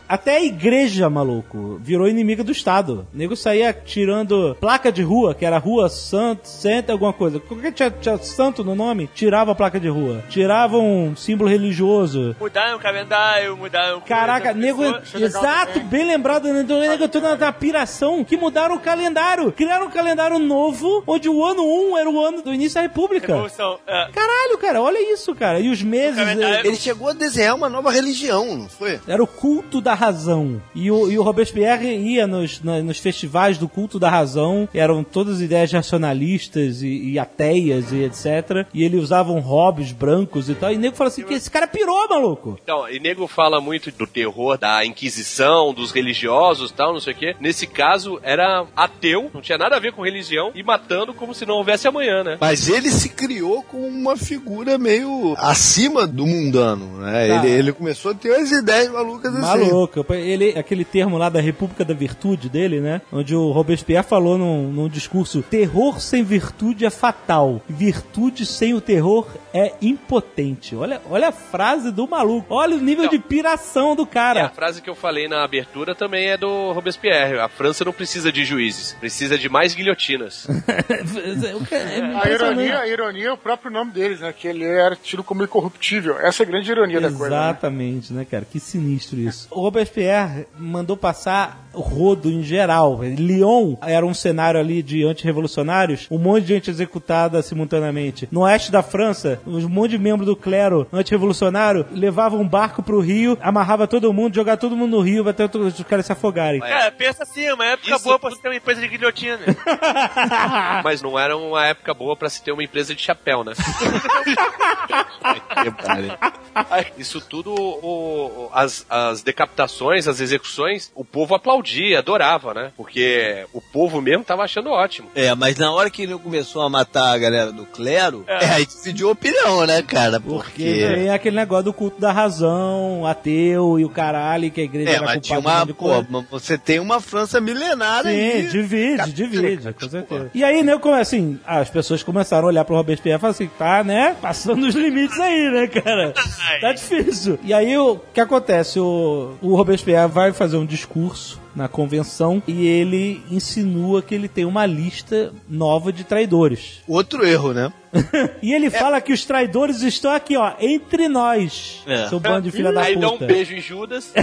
Até a igreja, maluco, virou inimiga do Estado. O nego saía tirando placa de rua, que era rua santo, santa, alguma coisa. Qualquer tinha, tinha santo no nome, tirava a placa de rua. Tirava um símbolo religioso. Mudaram o calendário, mudaram. Caraca, coisa, nego. pessoa- Exato, bem lembrado, né? Então, nego, toda na piração que mudaram o calendário. Criaram um calendário novo, onde o ano 1 era o ano do início da República. Revolução. É. Caralho, cara, olha isso, cara. E os meses. calendário- eh, Ele chegou a desenhar uma nova religião, não foi? Era o culto da razão. E o, e o Robespierre ia nos, na- nos festivais do culto da razão, eram todas ideias racionalistas e, e ateias e etc. E ele usava um hobbies brancos e tal. E o nego fala assim: que esse cara pirou, maluco. Então, e nego fala muito do terror da Inquisição, dos religiosos tal, não sei o quê. Nesse caso, era ateu, não tinha nada a ver com religião, e matando como se não houvesse amanhã, né? Mas ele se criou com uma figura meio acima do mundano, né? Tá. Ele, ele começou a ter umas ideias malucas assim. Maluco. Ele, aquele termo lá da República da Virtude dele, né? Onde o Robespierre falou num, num discurso: terror sem virtude é fatal. Virtude sem o terror é impotente. Olha, olha a frase do maluco. Olha o nível Não. de piração do E a cara. frase que eu falei na abertura também é do Robespierre. A França não precisa de juízes, precisa de mais guilhotinas. [LAUGHS] é A ironia, a ironia é o próprio nome deles, né? Que ele era tido como incorruptível. Essa é a grande ironia da coisa. né? Exatamente, né, cara? Que sinistro isso. O Robespierre mandou passar rodo em geral. Lyon era um cenário ali de antirrevolucionários, um monte de gente executada simultaneamente. No oeste da França, um monte de membros do clero antirrevolucionário levavam um barco pro rio, amarrava todo mundo, jogava todo mundo no rio, até os caras se afogarem. Cara, pensa assim, é uma época Isso boa pra você ter uma empresa de guilhotina. [LAUGHS] Mas não era uma época boa pra se ter uma empresa de chapéu, né? [LAUGHS] Isso tudo, o- as, as decapitações, as execuções, o povo aplaudia, adorava, né? Porque o povo mesmo tava achando ótimo. É, mas na hora que ele começou a matar a galera do clero, é, [LAUGHS] aí dividiu opinião, né, cara? Porque Porque. vem aquele negócio do culto da razão, ateu e o caralho, que a igreja É, era mas tinha um uma. Pô, você tem uma França milenária Sim, aí. divide, divide, com certeza. E aí, né, como assim, as pessoas começaram a olhar pro Robespierre e falaram assim, tá, né, passando os limites aí, né, cara? [LAUGHS] Tá difícil. E aí, o que acontece? O, o Robespierre vai fazer um discurso na convenção e ele insinua que ele tem uma lista nova de traidores. Outro erro, né? [LAUGHS] E ele fala que os traidores estão aqui, ó, entre nós. É. Seu bando de filha da Aí dá um puta. beijo em Judas. [LAUGHS]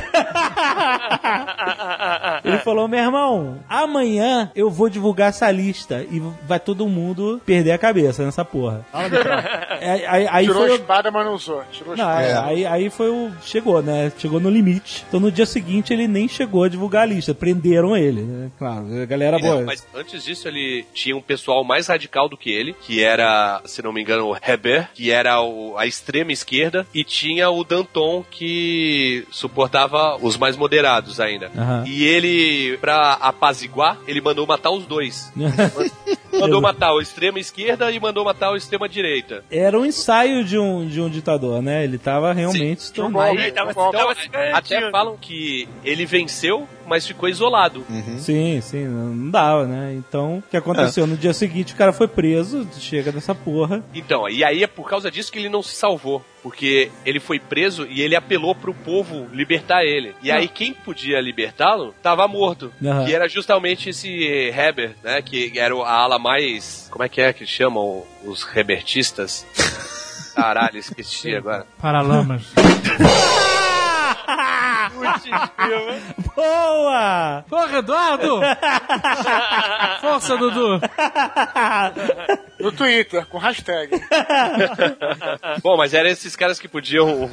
Ele falou, meu irmão, amanhã eu vou divulgar essa lista e vai todo mundo perder a cabeça nessa porra. [LAUGHS] É, aí, aí Tirou foi espada, mas não usou. Tirou Não, espada. é, aí, aí foi o. Chegou, né? Chegou no limite. Então no dia seguinte ele nem chegou a divulgar a lista. Prenderam ele, né? Claro, a galera boa. É, Mas antes disso, ele tinha um pessoal mais radical do que ele, que era, se não me engano, o Heber, que era o- a extrema esquerda, e tinha o Danton, que suportava os mais moderados ainda. Aham. E ele, pra apaziguar, ele mandou matar os dois. [LAUGHS] Mandou matar a extrema esquerda e mandou matar a extrema direita. Era um ensaio de um, de um ditador, né? Ele tava realmente Ele tava- golpe. tava- Então, até falam que ele venceu, mas ficou isolado. Sim, sim, não dava, né? Então, o que aconteceu? No dia seguinte o cara foi preso, chega dessa porra. Então, e aí é por causa disso que ele não se salvou. Porque ele foi preso e ele apelou pro povo libertar ele. E aí quem podia libertá-lo tava morto. Aham. Que era justamente esse Heber, né? Que era a ala mais. Como é que é que chamam os rebertistas? [LAUGHS] Caralho, esqueci agora. Paralamas. Boa! Porra, Eduardo! Força, Dudu! No Twitter, com hashtag. Bom, mas eram esses caras que podiam.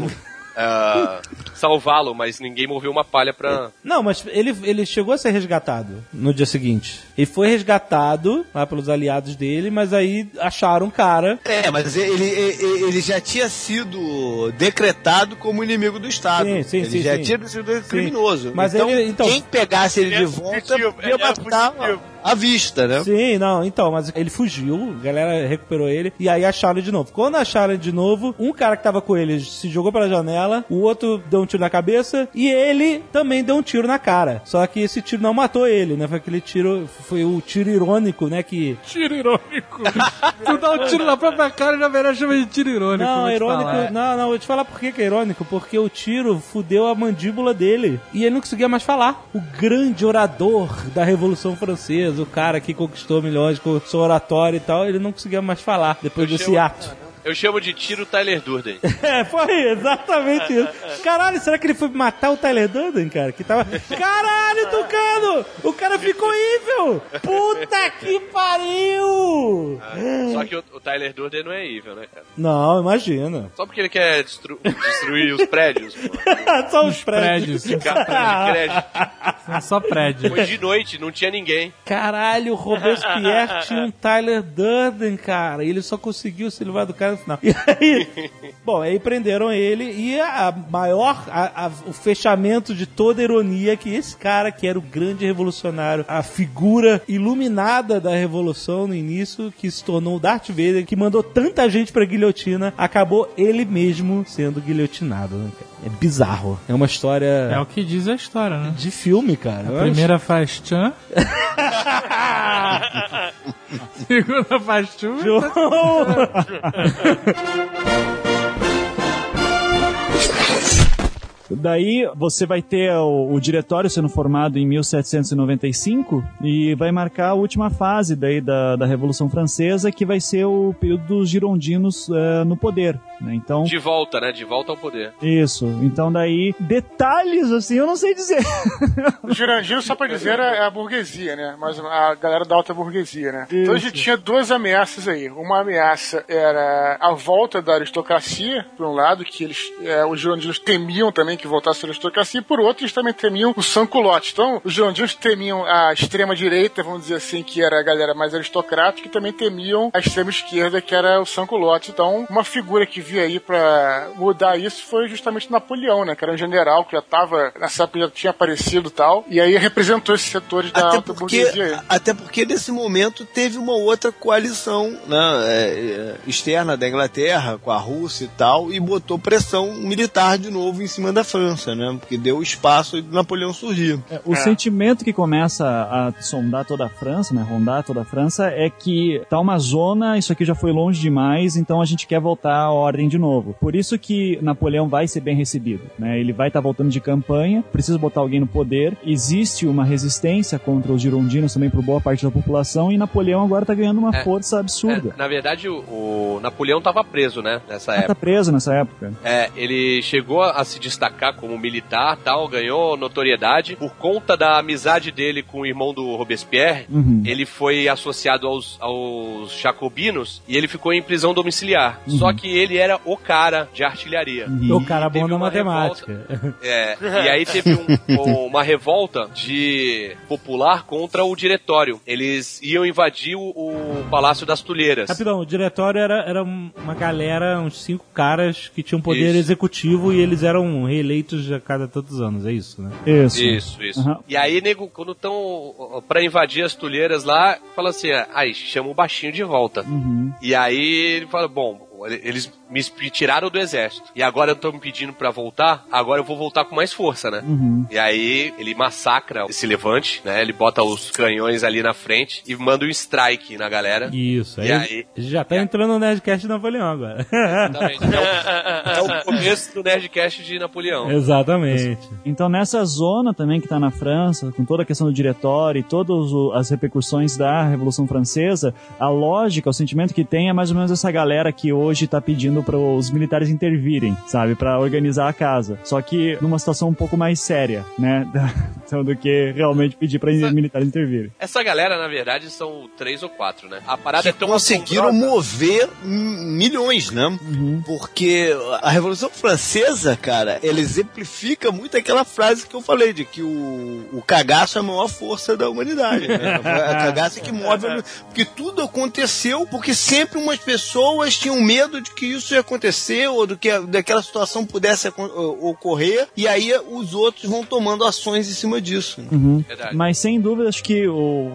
Ah, salvá-lo, mas ninguém moveu uma palha pra. Não, mas ele, ele chegou a ser resgatado no dia seguinte. Ele foi resgatado lá pelos aliados dele, mas aí acharam o cara. É, mas ele, ele, ele já tinha sido decretado como inimigo do Estado. Sim, sim, ele sim, já sim. tinha sido criminoso. Mas então, ele- então- quem pegasse ele de Ele é volta ele é matar fugitivo. À vista, né? Sim, não, então, mas ele fugiu, a galera recuperou ele e aí acharam ele de novo. Quando acharam ele de novo, um cara que tava com ele se jogou pela janela, o outro deu um tiro na cabeça e ele também deu um tiro na cara. Só que esse tiro não matou ele, né? Foi aquele tiro, foi o tiro irônico, né? Que Tiro irônico. [LAUGHS] tu dá um tiro na própria cara e já verá chama de tiro irônico. Não, irônico. falar. Não, não, vou te falar por que é irônico. Porque o tiro fudeu a mandíbula dele. E ele não conseguia mais falar. O grande orador da Revolução Francesa, o cara que conquistou milhões com seu oratório e tal, ele não conseguia mais falar depois desse ato. Eu chamo de tiro Tyler Durden. [LAUGHS] É, foi exatamente isso. [LAUGHS] Caralho, será que ele foi matar o Tyler Durden, cara? Que tava. Caralho, Tucano! O cara ficou evil! Puta que pariu! Só que o, o Tyler Durden não é evil, né, cara? Não, imagina. Só porque ele quer destru- destruir os prédios. pô. [LAUGHS] Só os prédios. Prédios. Cartão de crédito. São só prédios. Foi de noite, não tinha ninguém. Caralho, o Robespierre tinha um Tyler Durden, cara. E ele só conseguiu se livrar do cara final. [LAUGHS] E aí, bom, aí prenderam ele e a maior, a- a- o fechamento de toda a ironia é que esse cara que era o grande revolucionário, a figura iluminada da revolução no início, que se tornou o Darth Vader, que mandou tanta gente pra guilhotina, acabou ele mesmo sendo guilhotinado, né, cara? É bizarro. É uma história É o que diz a história, né? de filme, cara. Eu A primeira faz tchan. [LAUGHS] Segunda faz tchu. [LAUGHS] Daí você vai ter o, o diretório sendo formado em 1795 e vai marcar a última fase daí da, da Revolução Francesa, que vai ser o período dos girondinos eh, no poder. né? Então, De volta, né? De volta ao poder. isso. Então daí, detalhes assim, eu não sei dizer. O Girandino, só pra dizer, é a burguesia, né? Mas a galera da alta burguesia, né? Então a gente tinha duas ameaças aí. Uma ameaça era a volta da aristocracia, por um lado, que eles, é, os girondinos temiam também que voltasse a aristocracia, e por outro, eles também temiam o sanculote. Então, os girondinos temiam a extrema-direita, vamos dizer assim, que era a galera mais aristocrática, e também temiam a extrema-esquerda, que era o sanculote. Então, uma figura que via aí pra mudar isso foi justamente Napoleão, né? Que era um general que já tava, nessa época já tinha aparecido e tal, e aí representou esses setores da Até alta porque, burguesia aí. até porque nesse momento teve uma outra coalição né, é, é, externa da Inglaterra com a Rússia e tal, e botou pressão militar de novo em cima da França, né? Porque deu espaço de Napoleão surgir. É, O sentimento que começa a sondar toda a França, né, rondar toda a França, é que tá uma zona, isso aqui já foi longe demais, então a gente quer voltar à ordem de novo. Por isso que Napoleão vai ser bem recebido, né? Ele vai estar voltando de campanha, precisa botar alguém no poder. Existe uma resistência contra os girondinos também por boa parte da população e Napoleão agora tá ganhando uma É. força absurda. É, na verdade, o, o Napoleão tava preso, né? Nessa Ah, época. tá preso nessa época. É, ele chegou a se destacar como militar tal, ganhou notoriedade por conta da amizade dele com o irmão do Robespierre. Uhum. Ele foi associado aos, aos jacobinos e ele ficou em prisão domiciliar. Só que ele era o cara de artilharia. Uhum. O cara bom na matemática. É, [LAUGHS] e aí teve um- uma revolta de popular contra o diretório. Eles iam invadir o, o Palácio das Tulheiras. Rapidão, o diretório era, era um- uma galera, uns cinco caras que tinham poder Isso. executivo e eles eram reeleitos a cada tantos anos, é isso, né? Isso. Isso, isso. Aham. E aí, nego, quando estão pra invadir as tulheiras lá, fala assim: ah, aí, chama o baixinho de volta. Uhum. E aí ele fala: bom, eles me tiraram do exército. E agora estão me pedindo pra voltar, agora eu vou voltar com mais força, né? Uhum. E aí ele massacra esse levante, né? Ele bota os canhões ali na frente e manda um strike na galera. Isso, aí, E aí? já tá entrando no Nerdcast de Napoleão agora. Exatamente. [LAUGHS] É o, é o começo do Nerdcast de Napoleão. Exatamente. Então, nessa zona também que está na França, com toda a questão do diretório e todas as repercussões da Revolução Francesa, a lógica, o sentimento que tem é mais ou menos essa galera que hoje está pedindo para os militares intervirem, sabe, para organizar a casa. Só que numa situação um pouco mais séria, né, [LAUGHS] então, do que realmente pedir para militares intervirem. Essa galera, na verdade, são três ou quatro, né? A parada é que tão conseguiram assombrosa- mover milhões, né? Uhum. Porque a Revolução Francesa, cara, ela exemplifica muito aquela frase que eu falei de que o, o cagaço é a maior força da humanidade. Né? [LAUGHS] A cagaço é que move. a- Porque tudo aconteceu porque sempre umas pessoas tinham medo de que isso ia acontecer ou do que daquela situação pudesse ocorrer e aí os outros vão tomando ações em cima disso. né? Uhum. Mas sem dúvida, acho que o,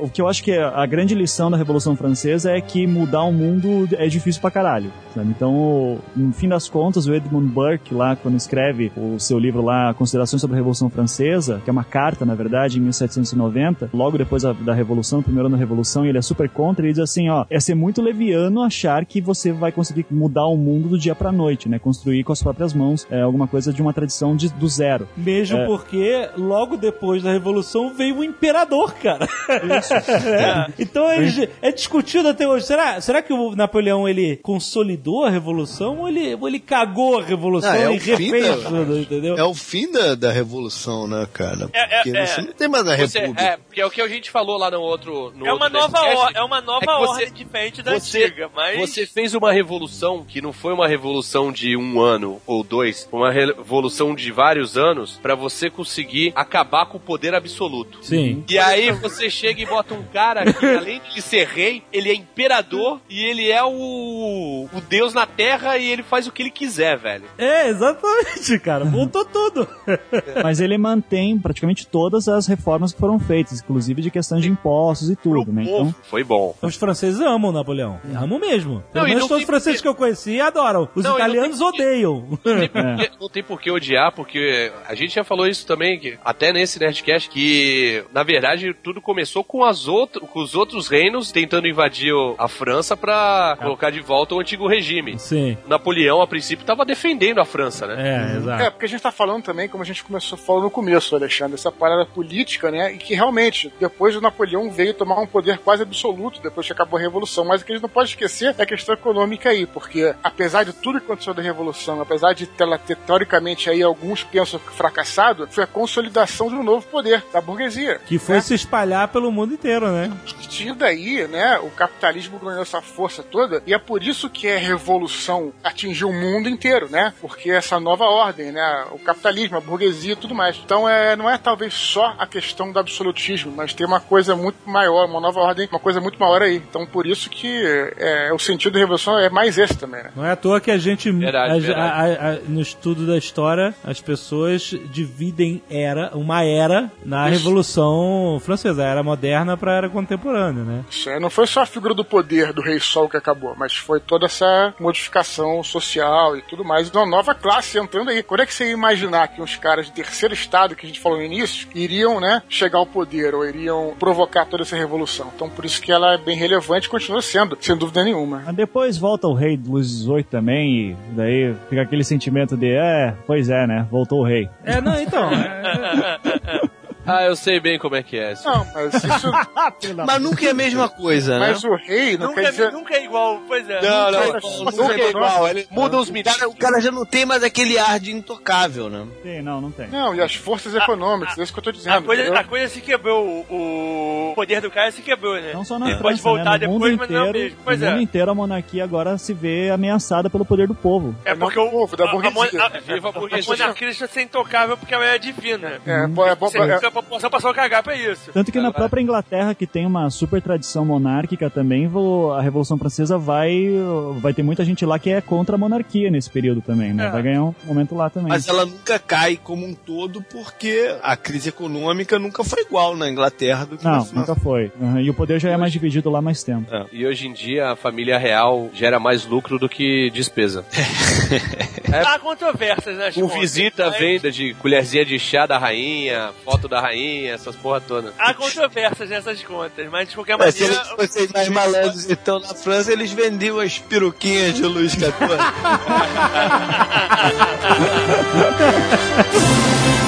o que eu acho que é a grande lição da Revolução Francesa é que mudar o mundo é difícil pra caralho. sabe? Então, no fim das contas, o Edmund Burke, lá, quando escreve o seu livro lá, Considerações sobre a Revolução Francesa, que é uma carta, na verdade, em 1790, logo depois da, da Revolução, primeiro ano da Revolução, e ele é super contra, ele diz assim, ó, é ser muito leviano achar que você vai conseguir mudar o mundo do dia pra noite, né? Construir com as próprias mãos é, alguma coisa de uma tradição de- do zero. Mesmo É. porque, logo depois da Revolução veio o Imperador, cara. [LAUGHS] É. Então é, é discutido até hoje. Será, será que o Napoleão ele consolidou a Revolução ou ele, ou ele cagou a Revolução Ah, é e o fim refez da- tudo, entendeu? É o fim da, da revolução, né, cara? É, é, Porque é. você não tem mais a Você, república. é, porque é o que a gente falou lá no outro. No É uma outro nova, é uma nova É ordem diferente da você, antiga, mas. você fez uma revolução que não foi uma revolução de um ano ou dois, foi uma revolução de vários anos pra você conseguir acabar com o poder absoluto. Sim. E aí você chega e bota um cara que, [LAUGHS] além de ser rei, ele é imperador e ele é o, o deus na terra e ele faz o que ele quiser, velho. É, exatamente, cara. Voltou [LAUGHS] tudo. Mas ele mantém praticamente todas as reformas que foram feitas, inclusive de questão de impostos e Pro tudo, né? povo, Então, foi bom. Os franceses amam o Napoleão. Amam mesmo. Pelo Não, e menos não todos os franceses que eu conheci adoram. Os Não, não italianos tem porquê. odeiam. Não tem, porquê, [LAUGHS] não tem por que odiar, porque a gente já falou isso também, que, até nesse Nerdcast, que na verdade tudo começou com, as outro, com os outros reinos tentando invadir o- a França pra colocar de volta o antigo regime. Sim. Napoleão, a princípio, estava defendendo a França, né? É, exato. É, porque a gente tá falando também, como a gente começou falando no começo, Alexandre, essa parada política, né? E que realmente, depois do Napoleão veio tomar um poder quase absoluto depois que acabou a Revolução. Mas o que a gente não pode esquecer é a questão econômica aí, porque apesar de tudo que aconteceu da Revolução, apesar de ela ter teoricamente aí alguns pensam fracassado, foi a consolidação de um novo poder da burguesia. Que foi né? se espalhar pelo mundo inteiro, né? A partir daí, né, o capitalismo ganhou essa força toda e é por isso que a revolução atingiu o mundo inteiro, né? Porque essa nova ordem, né, o capitalismo, a burguesia e tudo mais. Então, é, não é talvez só a questão do absolutismo, mas tem uma coisa muito maior, uma nova ordem, uma coisa muito maior aí. Então, por isso que é, o sentido da revolução é mais esse também, né? Não é à toa que a gente, Verdade, a- verdade. a- a- no estudo da história, as pessoas dividem era, uma era na Isso. Revolução Francesa, a era moderna para a era contemporânea, né? Isso é, não foi só a figura do poder do rei sol que acabou, mas foi toda essa modificação social e tudo mais. Então, uma nova classe entrando aí. Quando é que você ia imaginar que uns caras de terceiro estado, que a gente falou no início, iriam, né, chegar ao poder ou iriam provocar toda essa revolução? Então, por isso que ela é bem relevante e continua sendo, sem dúvida nenhuma. Mas depois volta o rei Luís XVIII também, e daí fica aquele sentimento de, é, pois é, né? Voltou o rei. É, não, então. [LAUGHS] é- Ah, eu sei bem como é que é. Não, mas isso. [LAUGHS] Mas nunca é a mesma coisa, né? mas o rei não Nunca, quer dizer. nunca é igual, pois é. Não, não, Nunca- não, nunca nunca é igual. Ele muda os ministros. cara, o cara já não tem mais aquele ar de intocável, né? Tem, não, não tem. Não, e as forças econômicas, é isso que eu tô dizendo. A coisa, a coisa se quebrou, o, o poder do cara se quebrou, né? Não só na Ele França, pode voltar né? No depois, mundo mas não é o inteiro, mesmo. Pois no é. mundo inteiro a monarquia agora se vê ameaçada pelo poder do povo. É porque o povo, da a- a burguesia. a- Viva a A burguesia. monarquia deixa de ser intocável porque ela é divina. É, é bom Você, pra- a população passou a cagar pra isso. Tanto que na própria Inglaterra, que tem uma super tradição monárquica também, a Revolução Francesa vai, vai ter muita gente lá que é contra a monarquia nesse período também, né? É. Vai ganhar um momento lá também. Mas ela nunca cai como um todo porque a crise econômica nunca foi igual na Inglaterra do que na Não, França. nunca foi. Uhum, E o poder já é mais dividido lá há mais tempo. É, E hoje em dia a família real gera mais lucro do que despesa. [LAUGHS] Há controvérsias, né? Com visita, venda de colherzinha de chá da rainha, foto da rainha, essas porra toda. Há controvérsias nessas contas, mas de qualquer Mas se maneira. eles fossem mais malandros então na França, eles vendiam as peruquinhas de Luiz XIV. [LAUGHS]